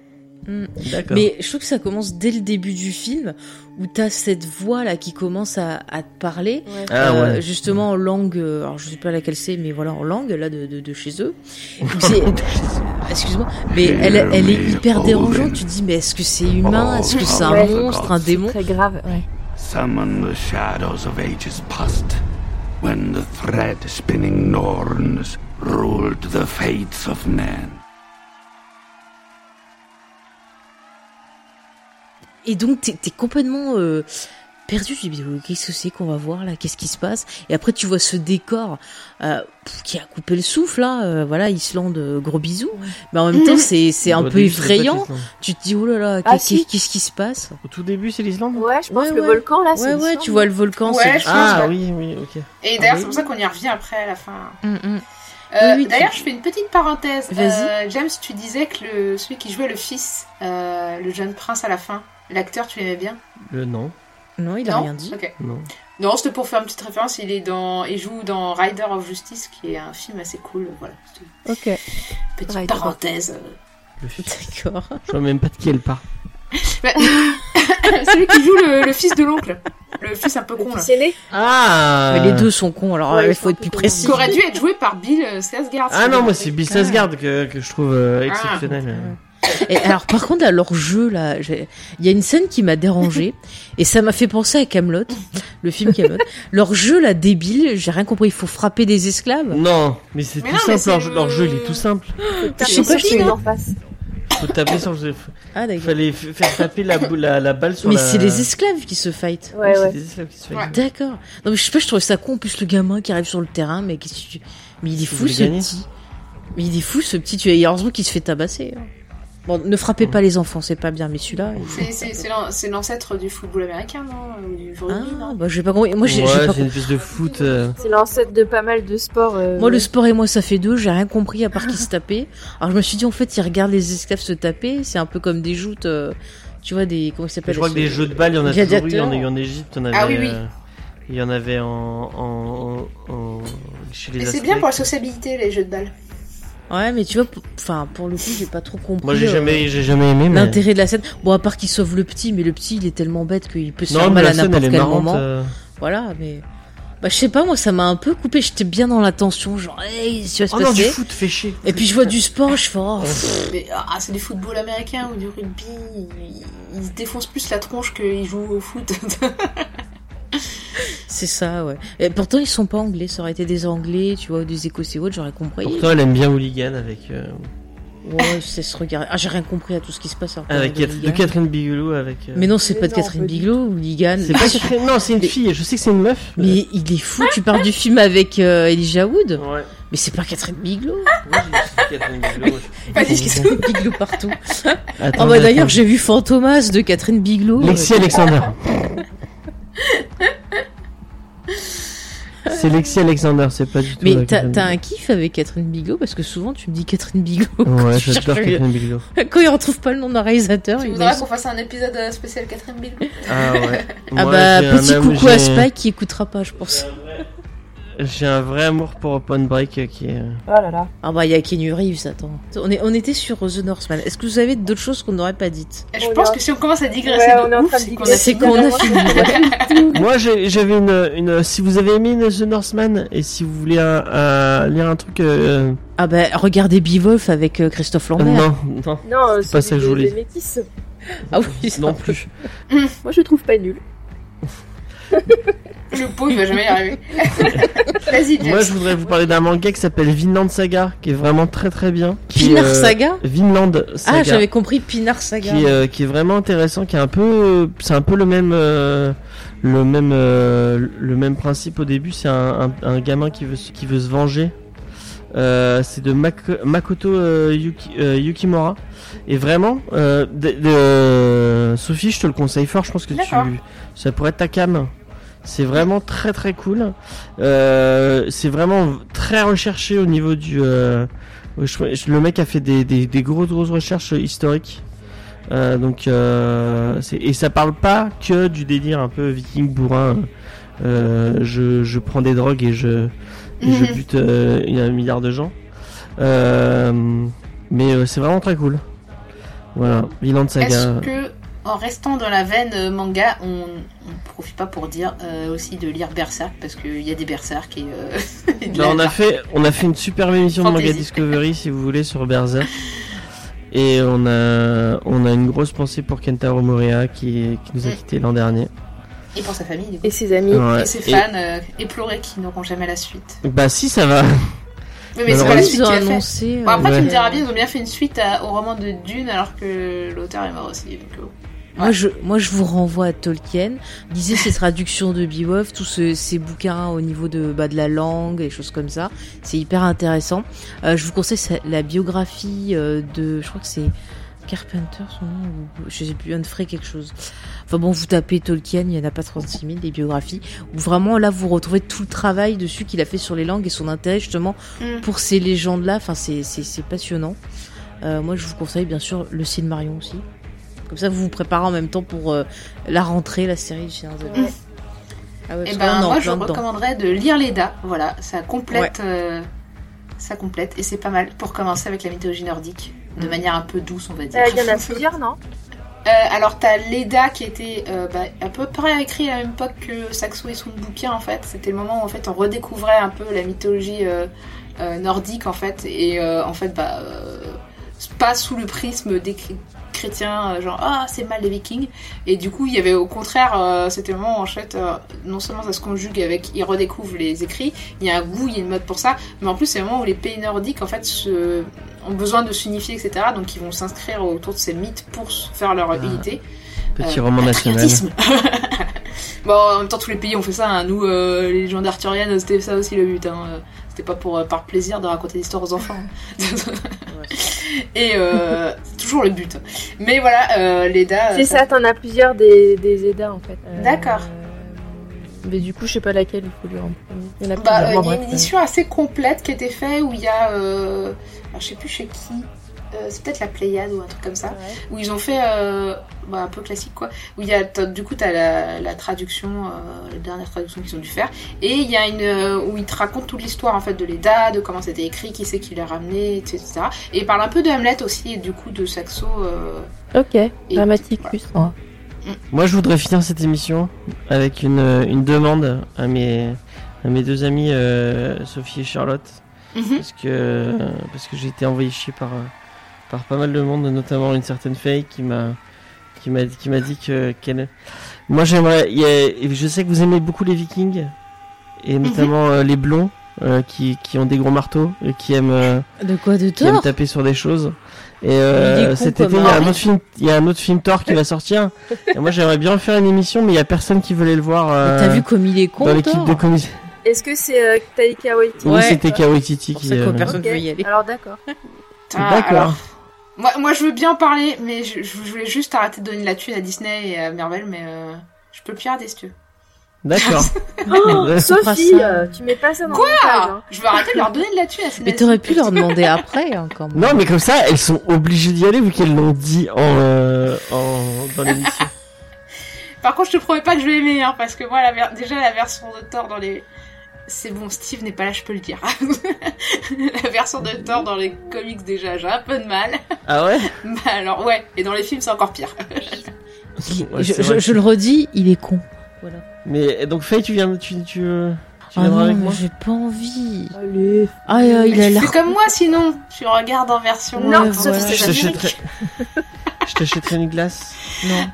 D'accord. Mais je trouve que ça commence dès le début du film où t'as cette voix là qui commence à, à te parler, Ah euh, ouais. justement en langue, euh, alors je sais pas laquelle c'est, mais voilà en langue là de, de, de chez eux. Excuse-moi, mais elle, elle est hyper dérangeante. Tu te dis mais est-ce que c'est humain, est-ce que c'est un Ouais. monstre, un démon? Très grave, ouais. Summon the shadows of ages past, when the thread spinning Norns ruled the fates of men. Et donc t'es es complètement euh, perdu. Tu dis mais qu'est-ce que c'est qu'on va voir là, qu'est-ce qui se passe? Et après tu vois ce décor euh, qui a coupé le souffle là. euh, voilà Islande, euh, gros bisous. Mais en même temps c'est *laughs* c'est un Au peu effrayant. l'Islande. Tu te dis oh là là, Ah, qu'est-ce qui se passe? Au tout début, c'est l'Islande? Ouais, je pense Ouais, que le volcan, là, Ouais, ouais, tu vois le volcan. Ouais, Ah oui, oui, ok. Et d'ailleurs, Ah, c'est pour ça qu'on y revient après à la fin. Mm, mm. Euh, Oui, oui, tu- D'ailleurs, je fais une petite parenthèse. Euh, James, tu disais que le, celui qui jouait le fils, euh, le jeune prince à la fin, l'acteur, tu l'aimais bien? Le nom. Non, il a Non rien dit. Non. Non, c'était pour faire une petite référence. Il est dans, il joue dans Rider of Justice, qui est un film assez cool. Voilà, Ok. petite Rider. parenthèse. D'accord. Je vois même pas de qui elle parle. *laughs* Bah, *laughs* Celui qui joue le, le fils de l'oncle, le fils un peu con là. C'est né Ah Mais les deux sont cons, alors Ouais, euh, il faut être plus précis. Qui aurait dû être joué par Bill euh, Skarsgård. Ah non, moi c'est Bill Skarsgård que, que je trouve euh, Ah. Et alors par contre à leur jeu là, il y a une scène qui m'a dérangé et ça m'a fait penser à Camelot, le film Camelot. leur jeu là débile, j'ai rien compris. Il faut frapper des esclaves? Non, mais c'est Mais tout non, mais simple, leur, jeu- leur il est tout simple. T'as Je sais pas, je en face. Faut taper sur le jeu. Ah Il d'accord. fallait faire taper la, bou- la, la balle sur Mais la... c'est les esclaves qui se fight. Ouais, c'est ouais. des esclaves qui se Ouais. D'accord. Non mais je sais pas, je trouvais ça con. En plus le gamin qui arrive sur le terrain, mais qu'est-ce que tu... Mais il est fou ce gagner petit. Mais il est fou ce petit. Tu et heureusement qu'il se fait tabasser. hein. Bon, ne frappez pas les enfants, c'est pas bien, mais celui-là. il- C'est- C'est c'est l'an- c'est l'ancêtre du football américain, non? Ou du rugby, Ah, non? bah j'ai pas compris. Moi j'ai ouais, pas c'est une pièce de foot. euh, C'est l'ancêtre de pas mal de sports. euh, Moi, le sport et moi, ça fait deux. J'ai rien compris à part qu'ils se tapaient. Alors, je me suis dit, en fait, ils regardent les esclaves se taper. C'est un peu comme des joutes, euh, tu vois, des, comment ça Je s'appelle crois que des jeux de balle, il y en a toujours eu. Il y en a eu en Égypte. il y en avait, Ah oui, oui. euh, Il y en avait en, en, en- en- chez les Mais c'est bien pour la sociabilité, les jeux de balle. Ouais, mais tu vois, enfin, pour le coup, j'ai pas trop compris. Moi, j'ai euh, jamais, j'ai jamais aimé. Mais... L'intérêt de la scène. Bon, à part qu'il sauve le petit, mais le petit, il est tellement bête qu'il peut se Non, faire mal à n'importe quel marrante. moment. euh, Voilà, mais. Bah, je sais pas, moi, ça m'a un peu coupé. J'étais bien dans la tension, genre, hey, ce qui va se Oh non, du passer. foot, fait chier. Et puis, je vois du sport, je fais, oh, Mais ah, c'est du football américain ou du rugby. Ils, ils se défoncent plus la tronche qu'ils jouent au foot. *laughs* *laughs* c'est ça, ouais. Et pourtant, ils sont pas anglais. Ça aurait été des anglais, tu vois, ou des écossais ou autres, j'aurais compris. Pourtant, elle aime bien Hooligan avec, euh, Ouais, *laughs* c'est se regarder. Ah, j'ai rien compris à tout ce qui se passe. avec de Cat- de. Catherine Bigelow avec. euh, Mais non, c'est pas de Catherine Bigelow ou Hooligan. C'est pas Catherine. Non, c'est une Mais- fille. Je sais que c'est une meuf. Mais il est fou, tu parles du film avec euh, Elijah Wood Ouais. Mais c'est pas Catherine Bigelow Moi, j'ai dit Catherine Bigelow. Pas dit que c'est- Bigelow partout. Attends, Oh bah d'ailleurs, j'ai vu Fantomas de Catherine Bigelow. Lexi Alexander. *laughs* C'est Lexi Alexander, c'est pas du tout. Mais t'as un kiff avec Catherine Bigelow? Parce que souvent tu me dis Catherine Bigelow. Quand Ouais, *laughs* j'adore Catherine Bigelow. Quand il retrouve pas le nom d'un réalisateur, Tu il voudrais qu'on fasse un épisode euh, spécial Catherine Bill Ah ouais. Ah bah petit coucou à Spike qui écoutera pas, je pense. J'ai un vrai amour pour Open Break euh, qui est. Oh là là. Ah bah il y a Kenny Reeves, attends. On, est, on était sur The Northman. Est-ce que vous avez d'autres choses qu'on n'aurait pas dites Je On pense que si on commence à digresser Ouais, de on est en ouf, train de c'est qu'on a digresser. C'est qu'on a fini. *laughs* Moi, j'avais une, une. Si vous avez aimé The Northman et si vous voulez un- un- lire un truc. euh, Ah bah regardez Beowulf avec euh, Christophe Lambert. non, non, Non, euh, C'est pas ça que je voulais. Ah oui, non plus. Moi, je le trouve pas nul. *laughs* Le pauvre, il va jamais y arriver. *laughs* Vas-y. Moi, je voudrais vous parler d'un manga qui s'appelle Vinland Saga, qui est vraiment très très bien. Qui Pinar euh, Saga Vinland Saga. Ah, j'avais compris Pinar Saga. qui, est, euh, qui est vraiment intéressant, qui est un peu, c'est un peu le même, euh, le même, euh, le même principe au début. C'est un, un, un gamin qui veut, se- qui veut se venger. Euh, c'est de Mak- Makoto euh, Yuki, euh, Yukimura. Et vraiment, euh, de- de- Sophie, je te le conseille fort. Je pense que tu, ça pourrait être ta cam. C'est vraiment très très cool. Euh, c'est vraiment très recherché au niveau du, euh, le mec a fait des, des, des grosses grosses recherches historiques. Euh, donc et ça parle pas que du délire un peu viking bourrin. Je, je prends des drogues et je et je *laughs* bute un milliard de gens. Mais c'est vraiment très cool. Voilà, Vinland Saga. Est-ce que, en restant dans la veine euh, manga, on ne profite pas pour dire euh, aussi de lire Berserk Parce qu'il y a des Berserk et. euh, *laughs* et de Bah, on a fait on a fait une superbe émission de Manga. Discovery si vous voulez sur Berserk. *laughs* Et on a on a une grosse pensée pour Kentaro Moria qui qui nous a Mm. quitté l'an dernier. Et pour sa famille, du coup. Et ses amis. Ouais. Et ses Et- fans euh, éplorés qui n'auront jamais la suite. Bah si ça va. Oui, mais c'est pas la suite Ils ont qu'il a fait. annoncé. Bon, après, euh, tu me diras bien, ils ont bien fait une suite à- au roman de Dune alors que l'auteur est mort aussi. Donc, euh, Moi, je, moi, je vous renvoie à Tolkien. Lisez ses traductions de Beowulf, tous ce- ces bouquins au niveau de, bah, de la langue, et choses comme ça. C'est hyper intéressant. Euh, je vous conseille la biographie euh, de, je crois que c'est Carpenter, son nom, ou je sais plus, Humphrey quelque chose. Enfin bon, vous tapez Tolkien, il y en a pas 36 000 des biographies. Où vraiment là, vous retrouvez tout le travail dessus qu'il a fait sur les langues et son intérêt justement Mm. pour ces légendes-là. Enfin, c'est passionnant. Euh, moi, je vous conseille bien sûr le Silmarion aussi. Comme ça, vous vous préparez en même temps pour euh, la rentrée, la série du Seigneur des Anneaux. Ah ouais, Et que ben, moi, je recommanderais de lire Leda. Voilà, ça complète. euh, ça complète. Et c'est pas mal pour commencer avec la mythologie nordique. De Mm. manière un peu douce, on va dire. Euh, Il y en a plusieurs, non? Euh, alors t'as Leda qui était euh, bah, à peu près écrit à la même époque que Saxo et son bouquin en fait. C'était le moment où en fait on redécouvrait un peu la mythologie euh, euh, nordique en fait et euh, en fait bah euh, pas sous le prisme des chr- chrétiens euh, genre ah c'est mal les vikings et du coup il y avait au contraire euh, c'était le moment en fait euh, non seulement ça se conjugue avec ils redécouvrent les écrits il y a un goût il y a une mode pour ça mais en plus c'est le moment où les pays nordiques en fait se, ont besoin de s'unifier etc donc ils vont s'inscrire autour de ces mythes pour faire leur unité Petit euh, roman national. *laughs* bon, en même temps, tous les pays ont fait ça. hein. Nous, euh, les légendes arthuriennes, c'était ça aussi le but. Hein. Euh, C'était pas pour euh, par plaisir de raconter des histoires aux enfants. *laughs* Et euh, toujours le but. Mais voilà, euh, Leda. C'est ça, t'en as plusieurs des, des Eda en fait. Euh, D'accord. Mais du coup, je sais pas laquelle il faut lire en. Il y en a Bah, euh, il y a une édition assez complète qui a été faite où il y a. Euh, alors, je sais plus chez qui. Euh, c'est peut-être la Pléiade ou un truc comme ça. Ouais. où ils ont fait euh, bah, un peu classique quoi où il y a du coup t'as la, la traduction euh, la dernière traduction qu'ils ont dû faire et il y a une euh, où ils te racontent toute l'histoire en fait de Leda de comment c'était écrit qui c'est qui l'a ramené etc et ils parlent un peu de Hamlet aussi et du coup de Saxo euh, Ok, Et- Dramaticus. hein. Moi, je voudrais finir cette émission avec une, une demande à mes, à mes deux amies euh, Sophie et Charlotte. Mhm. Parce que, parce que j'ai été envoyé chier par, euh, par pas mal de monde, notamment une certaine Faye qui m'a qui m'a qui m'a dit que qu'elle moi j'aimerais il y a- je sais que vous aimez beaucoup les vikings et notamment euh, les blonds euh, qui, qui ont des gros marteaux et qui aiment euh, De quoi de qui aime tort taper sur des choses. Et euh, cet été, il y a un- autre film, il y a un autre film Thor qui va sortir. *laughs* Et moi, j'aimerais bien faire une émission, mais il y a personne qui veut aller le voir. euh, T'as vu comme il est con dans l'équipe de comédie. Est-ce que c'est euh, Taika Waititi Oui, Ouais. c'était Kawititi pour qui. euh, personne veut y aller. Alors d'accord. Ah, D'accord. Moi, moi je veux bien en parler mais je, je voulais juste arrêter de donner de la thune à Disney et à Marvel mais euh, je peux le pirater si tu veux D'accord. *laughs* Oh. *laughs* Sophie, euh, tu mets pas ça dans Quoi page, hein. je veux arrêter de leur donner de la thune à ces Mais t'aurais pu leur demander après, hein, quand même. Non, mais comme ça, elles sont obligées d'y aller vu qu'elles l'ont dit en, euh, en dans l'émission. *laughs* Par contre, je te promets pas que je vais aimer, hein, parce que moi, la ver- déjà, la version de Thor dans les... C'est bon, Steve n'est pas là, je peux le dire. *laughs* la version de Thor dans les comics, déjà, j'ai un peu de mal. Ah ouais. *laughs* Bah alors, ouais, et dans les films, c'est encore pire. *laughs* Ouais, je, le redis, il est con. Voilà. Mais donc Faye, tu viens, tu, tu, euh, tu Ah viendras non, avec mais moi. j'ai pas envie. Allez. Ah, euh, il a tu l'air. comme moi, sinon. Tu regardes en version... Non, euh, c'est Je t'achèterai. Je t'achèterai une glace. Non.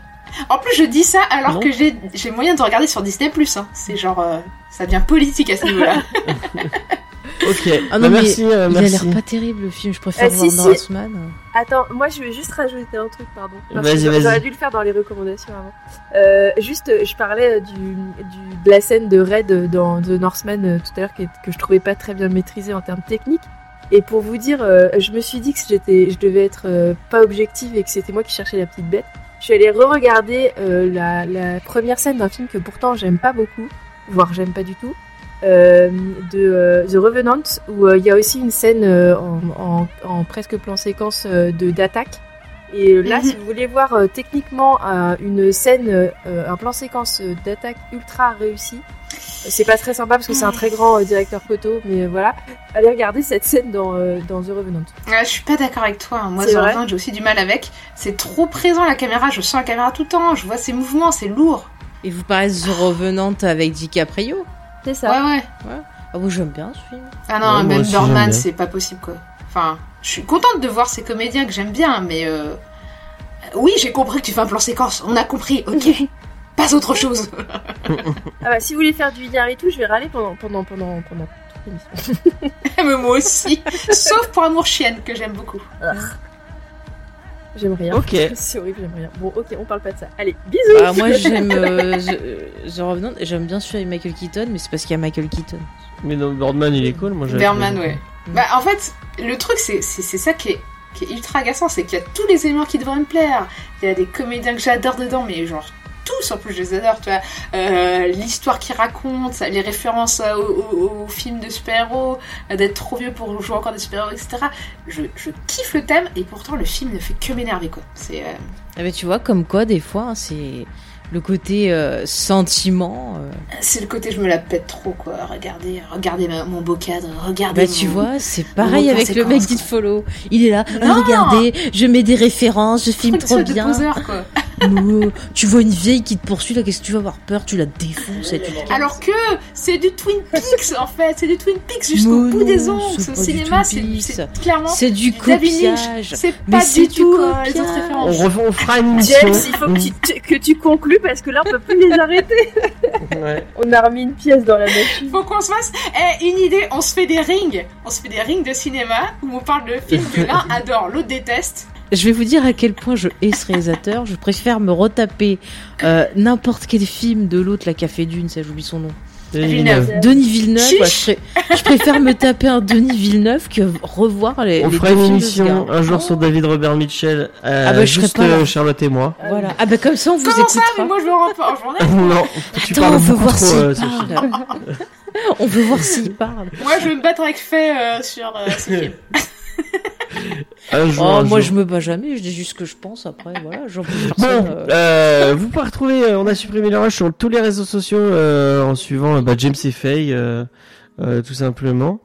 En plus, je dis ça alors Non. que j'ai j'ai moyen de regarder sur Disney+. Hein. C'est genre... euh, ça devient politique à ce niveau-là. *laughs* Ok. Ah bah non, mais merci, euh, il a l'air pas terrible le film. Je préfère si, voir si. Northman. Attends, moi je vais juste rajouter un truc, pardon. Parce Vas-y, que vas-y. J'aurais dû le faire dans les recommandations avant. Euh, juste, euh, je parlais euh, du, du, de la scène de Red euh, dans The Northman euh, tout à l'heure qui est- que je trouvais pas très bien maîtrisée en termes techniques. Et pour vous dire, euh, je me suis dit que j'étais, je devais être euh, pas objective et que c'était moi qui cherchais la petite bête. Je suis allée re-regarder euh, la, la première scène d'un film que pourtant j'aime pas beaucoup, voire j'aime pas du tout. euh, de euh, The Revenant où euh, il y a aussi une scène en, en- en presque plan séquence de d'attaque. Et là, Mhm. si vous voulez voir techniquement une scène, un plan séquence d'attaque ultra réussi, c'est pas très sympa parce que c'est un très grand euh, directeur photo, mais voilà, allez regarder cette scène dans, euh, dans The Revenant. Je suis pas d'accord avec toi. hein. Moi, The Revenant, j'ai aussi du mal avec. C'est trop présent la caméra. Je sens la caméra tout le temps. Je vois ses mouvements. C'est lourd. Et vous parlez de The Revenant avec DiCaprio C'est Ouais, ça. ouais. Ah bon, j'aime bien ce film. Ah non, Ouais, même aussi, c'est pas possible quoi. Enfin, je suis contente de voir ces comédiens que j'aime bien, mais euh... oui, j'ai compris que tu fais un plan séquence. On a compris. Ok. *laughs* Pas autre chose. *laughs* Ah bah, si vous voulez faire du linéaire et tout, je vais râler pendant, pendant, pendant, pendant toute l'émission. *laughs* mais moi aussi. Sauf pour Amour Chienne que j'aime beaucoup. J'aime rien. Ok. *laughs* C'est horrible, j'aime rien. Bon, ok, on parle pas de ça. Allez, bisous Bah, moi, *laughs* j'aime euh, The, euh, The Revenant et j'aime bien celui avec Michael Keaton, mais c'est parce qu'il y a Michael Keaton. Mais donc Birdman, il est cool. Moi, Birdman, ouais. Bah, en fait, le truc, c'est c'est c'est ça qui est, qui est ultra agaçant, c'est qu'il y a tous les éléments qui devraient me plaire. Il y a des comédiens que j'adore dedans, mais genre tous en plus je les adore, tu vois. Euh, L'histoire qu'ils racontent, les références euh, aux- aux films de super-héros, euh, d'être trop vieux pour jouer encore des super-héros, etc. Je, kiffe le thème et pourtant le film ne fait que m'énerver, quoi. C'est. Ah bah, tu vois, comme quoi, des fois, hein, c'est le côté euh, sentiment. euh. C'est le côté je me la pète trop, quoi. Regardez, regardez ma- mon beau cadre, regardez. Bah, tu mon- vois, c'est pareil avec le mec quoi. d'It Follow. Il est là, Non regardez, je mets des références, je filme Truc trop de bien. poseur, quoi. *laughs* Nous, tu vois une vieille qui te poursuit, là, qu'est-ce que tu vas avoir peur? Tu la défonces et tu te casses. Alors que c'est du Twin Peaks en fait, c'est du Twin Peaks jusqu'au Mais bout non, des ongles. c'est Ce pas du cinéma, Twin c'est Peaks. c'est clairement C'est du du David Lynch. copiage. C'est Mais pas c'est du du tout euh, les autres copiage. On, références. refait- on fera une émission. James, il faut que tu, que tu conclues parce que là, on peut plus les arrêter. *laughs* Ouais. On a remis une pièce dans la machine. Faut qu'on se fasse eh, une idée, on se fait des rings, on se fait des rings de cinéma où on parle de films que l'un *laughs* adore, l'autre déteste. Je vais vous dire à quel point je hais ce réalisateur. Je préfère me retaper euh, n'importe quel film de l'autre, la Café Dune, ça j'oublie son nom. Villeneuve. Denis Villeneuve. Ouais, je, pré- je préfère me taper un Denis Villeneuve que revoir les. On les fera deux une films émission un jour sur David Robert Mitchell. euh, Ah bah, je juste pas euh, Charlotte et moi. Voilà. Ah bah comme ça on vous Comment ça écoutera. Mais moi je veux en repas en journée. *laughs* non, tu Attends, parles on veut voir trop, s'il euh, *laughs* on veut voir s'il parle. Moi je veux me battre avec Faye euh, sur euh, ce *laughs* film. Un jour, Oh, un moi jour. je me bats jamais, je dis juste ce que je pense après. Voilà, j'en peux Bon, euh. euh, vous pouvez retrouver, euh, on a supprimé les rushs sur tous les réseaux sociaux euh, en suivant bah, James et Faye, euh, euh, tout simplement.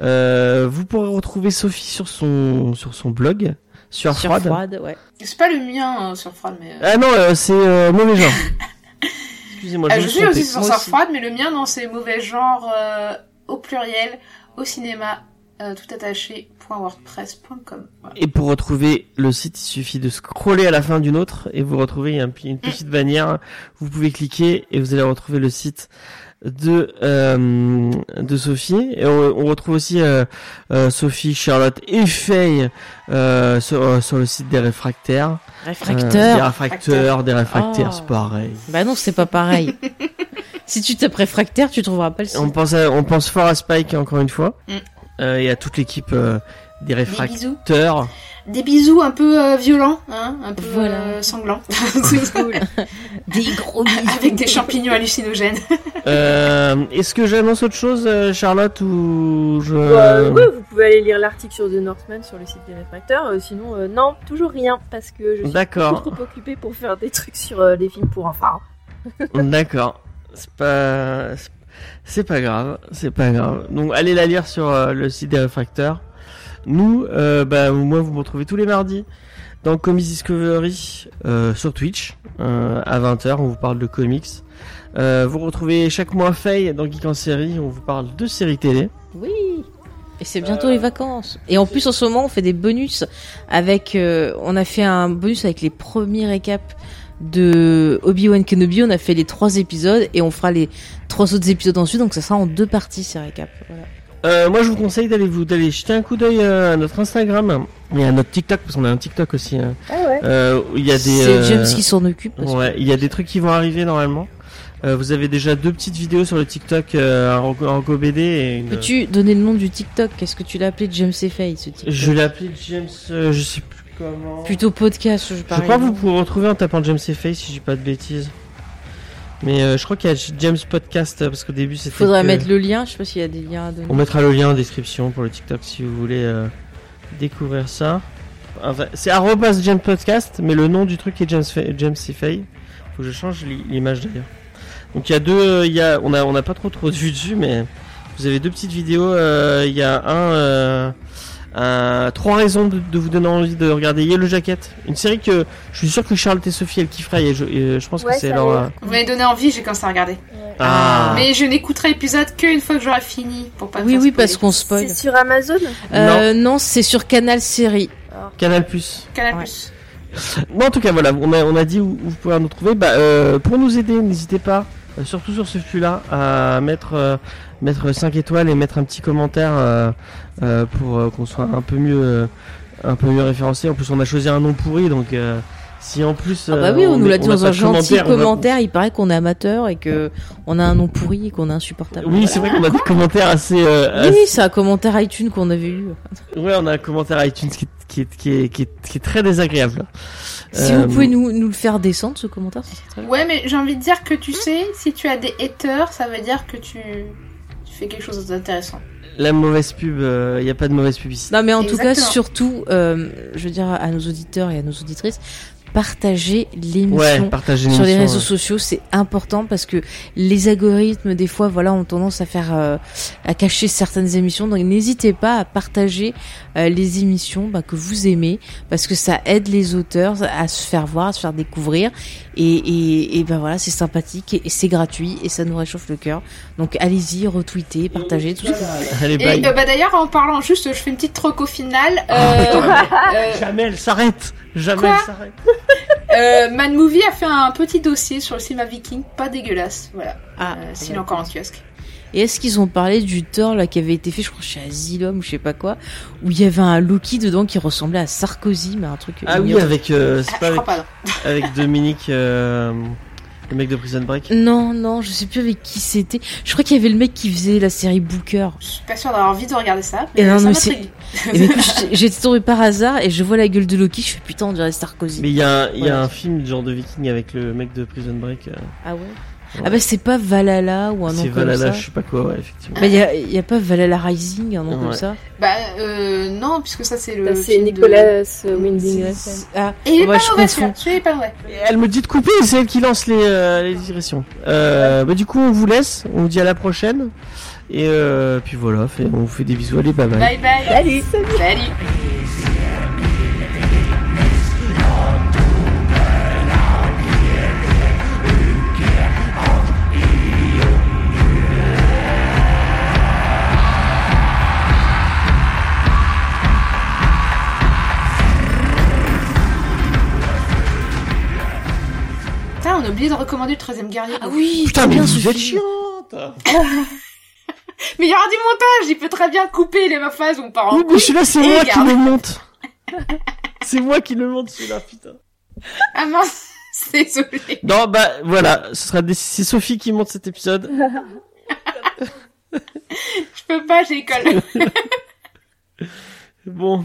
Euh, vous pourrez retrouver Sophie sur son sur son blog, sur, Sur Froide. froide, ouais. C'est pas le mien euh, sur froide, mais. euh, Ah non, euh, c'est euh, mauvais genre. *laughs* Excusez-moi, ah, je suis aussi sur sur aussi. froide, mais le mien non, c'est mauvais genre euh, au pluriel, au cinéma, euh, tout attaché. .wordpress.com. Voilà. Et pour retrouver le site, il suffit de scroller à la fin d'une autre et vous retrouvez une petite bannière. Vous pouvez cliquer et vous allez retrouver le site de euh, de Sophie. Et on, on retrouve aussi euh, euh, Sophie, Charlotte et Faye euh, sur, euh, sur le site des réfractaires. Euh, Réfracteur. des réfracteurs, des réfractaires, Oh. c'est pareil. Bah non, c'est pas pareil. *laughs* si tu tapes réfractaire, tu trouveras pas le site. On pense à- on pense fort à Spike encore une fois Mm. Euh, et à toute l'équipe euh, des Des bisous. réfracteurs. Des bisous un peu euh, violents, hein, un peu Voilà. euh, sanglants. *laughs* Des gros bisous. Avec des champignons hallucinogènes. *laughs* Euh, Est-ce que j'annonce autre chose, Charlotte, ou je... Euh, ouais, vous pouvez aller lire l'article sur The Northman sur le site des réfracteurs. Euh, sinon, euh, non, toujours rien parce que je suis trop occupée pour faire des trucs sur euh, les films pour enfants. D'accord. C'est pas, c'est- pas grave, c'est pas grave. Donc allez la lire sur euh, le site des réfracteurs. Nous, euh, bah moi vous me retrouvez tous les mardis dans Comics Discovery euh, sur Twitch euh, à 20h. On vous parle de comics. Vous retrouvez chaque mois Faye dans Geek en série. On vous parle de séries télé. Oui. Et c'est bientôt les vacances. Et en plus, en ce moment, on fait des bonus avec. on a fait un bonus avec les premiers récaps de Obi-Wan Kenobi. On a fait les trois épisodes et on fera les trois autres épisodes ensuite. Donc ça sera en deux parties ces récaps. Voilà. Euh, moi, je vous conseille d'aller vous d'aller jeter un coup d'œil à notre Instagram et à notre TikTok parce qu'on a un TikTok aussi. hein. Ah ouais. Euh, il y a des. C'est euh, James qui s'en occupe. que- Ouais, il y a des trucs qui vont arriver normalement. Euh, vous avez déjà deux petites vidéos sur le TikTok euh, et une... Peux-tu donner le nom du TikTok? Qu'est-ce que tu l'as appelé James et Faye ce TikTok Je l'ai appelé James, euh, je sais plus comment. Plutôt podcast, je je crois que vous pouvez retrouver en tapant James et Face si j'ai pas de bêtises. Mais euh, je crois qu'il y a James Podcast euh, parce qu'au début c'était. Faudrait que- mettre le lien, je sais pas s'il y a des liens à donner. On mettra le lien en description pour le TikTok si vous voulez euh, découvrir ça. Enfin, c'est arrobas James Podcast, mais le nom du truc est James James. Fay. Faut que je change l'i- l'image d'ailleurs. Donc il y a deux, il y a, on a, on n'a pas trop trop de vues dessus, mais vous avez deux petites vidéos. euh, Il y a un, euh, trois raisons de, de vous donner envie de regarder Yellow Jacket, une série que je suis sûr que Charlotte et Sophie elles kifferaient et je, et je pense Ouais, que c'est leur. euh, Vous m'avez donné envie, j'ai commencé à regarder. Ah. Mais je n'écouterai l'épisode qu'une fois que j'aurai fini pour pas Oui, oui, parce qu'on spoil. C'est sur Amazon Euh, non, c'est sur Canal Série. Canal Plus. Canal+. Ouais. *laughs* Bon, en tout cas, voilà, on a, on a dit où, où vous pouvez nous trouver. Bah, euh, pour nous aider, n'hésitez pas, euh, surtout sur ce flux-là, à mettre, euh, mettre 5 étoiles et mettre un petit commentaire euh, euh, pour euh, qu'on soit un peu mieux, euh, un peu mieux référencé. En plus, on a choisi un nom pourri, donc euh, si en plus. Ah bah oui, on, nous l'a dit dans un gentil commentaire, va-. Il paraît qu'on est amateur et que on a un nom pourri et qu'on est insupportable. Oui, c'est vrai qu'on a des commentaires assez. euh, Oui, assez- oui, c'est un commentaire iTunes qu'on avait eu. Ouais, on a un commentaire iTunes qui, est- qui, est, qui, est, qui, est, qui est très désagréable. Si Euh, vous pouvez nous, nous le faire descendre, ce commentaire, ça serait très bien. Ouais, mais j'ai envie de dire que tu sais, si tu as des haters, ça veut dire que tu, tu fais quelque chose d'intéressant. La mauvaise pub, il n'y a pas de mauvaise publicité. Non, mais en tout cas, surtout, euh, je veux dire à nos auditeurs et à nos auditrices, partagez Ouais, l'émission. partagez sur les réseaux ouais. sociaux, c'est important parce que les algorithmes, des fois, voilà, ont tendance à faire, euh, à cacher certaines émissions. Donc, n'hésitez pas à partager euh, les émissions bah, que vous aimez parce que ça aide les auteurs à se faire voir, à se faire découvrir. Et, et, et ben voilà, c'est sympathique et, et c'est gratuit et ça nous réchauffe le cœur. Donc, allez-y, retweetez, partagez tout voulez. Allez, Et euh, bah d'ailleurs, en parlant juste, je fais une petite troco finale. Euh, euh, Jamais elle s'arrête. Jamais Quoi elle s'arrête. *laughs* euh, Mad Movie a fait un petit dossier sur le cinéma viking, pas dégueulasse, voilà. Ah, Euh, S'il est encore en kiosque. Et est-ce qu'ils ont parlé du Thor là qui avait été fait, je crois, chez Asylum ou je sais pas quoi, où il y avait un Loki dedans qui ressemblait à Sarkozy, mais un truc. Ah oui, avec, euh, c'est Ah, pas avec, crois pas. non. *laughs* avec Dominique, euh, le mec de Prison Break. Non, non, je sais plus avec qui c'était. Je crois qu'il y avait le mec qui faisait la série Booker. Je suis pas sûre d'avoir envie de regarder ça, Et mais non, ça mais m'intrigue. *laughs* Et ben, j'étais- tombée par hasard et je vois la gueule de Loki, je fais putain, on dirait Sarkozy. Mais il y a, un- y a Ouais. un film genre de viking avec le mec de Prison Break. euh, Ah ouais? Ouais. Ah bah c'est pas Valhalla ou un nom c'est comme Valhalla, ça. je sais pas quoi, ouais, effectivement. Bah y a, y a pas Valhalla Rising, un nom comme ça. Bah euh, non, puisque ça c'est le. Bah, C'est film de- Nicolas euh, Winding Refn. Ah, Et il est Ouais, pas mauvais est pas. Et Elle me dit de couper, c'est elle qui lance les, euh, les digressions. Euh, bah, du coup, on vous laisse, on vous dit à la prochaine. Et euh, puis voilà, fait, on vous fait des bisous, allez, bye bye. Bye bye. Salut Salut. Putain, on a oublié de recommander le 13 e guerrier. ah oui, Putain, mais bien vous êtes chiante *laughs* Mais il y aura du montage, il peut très bien couper les phases où on part en Oui, mais celui-là, c'est moi qui le monte. *laughs* c'est moi qui le monte, celui-là, putain. Ah mince, *laughs* désolé. Non, bah voilà, ce sera des... c'est Sophie qui monte cet épisode. Je peux pas, j'ai école. Bon,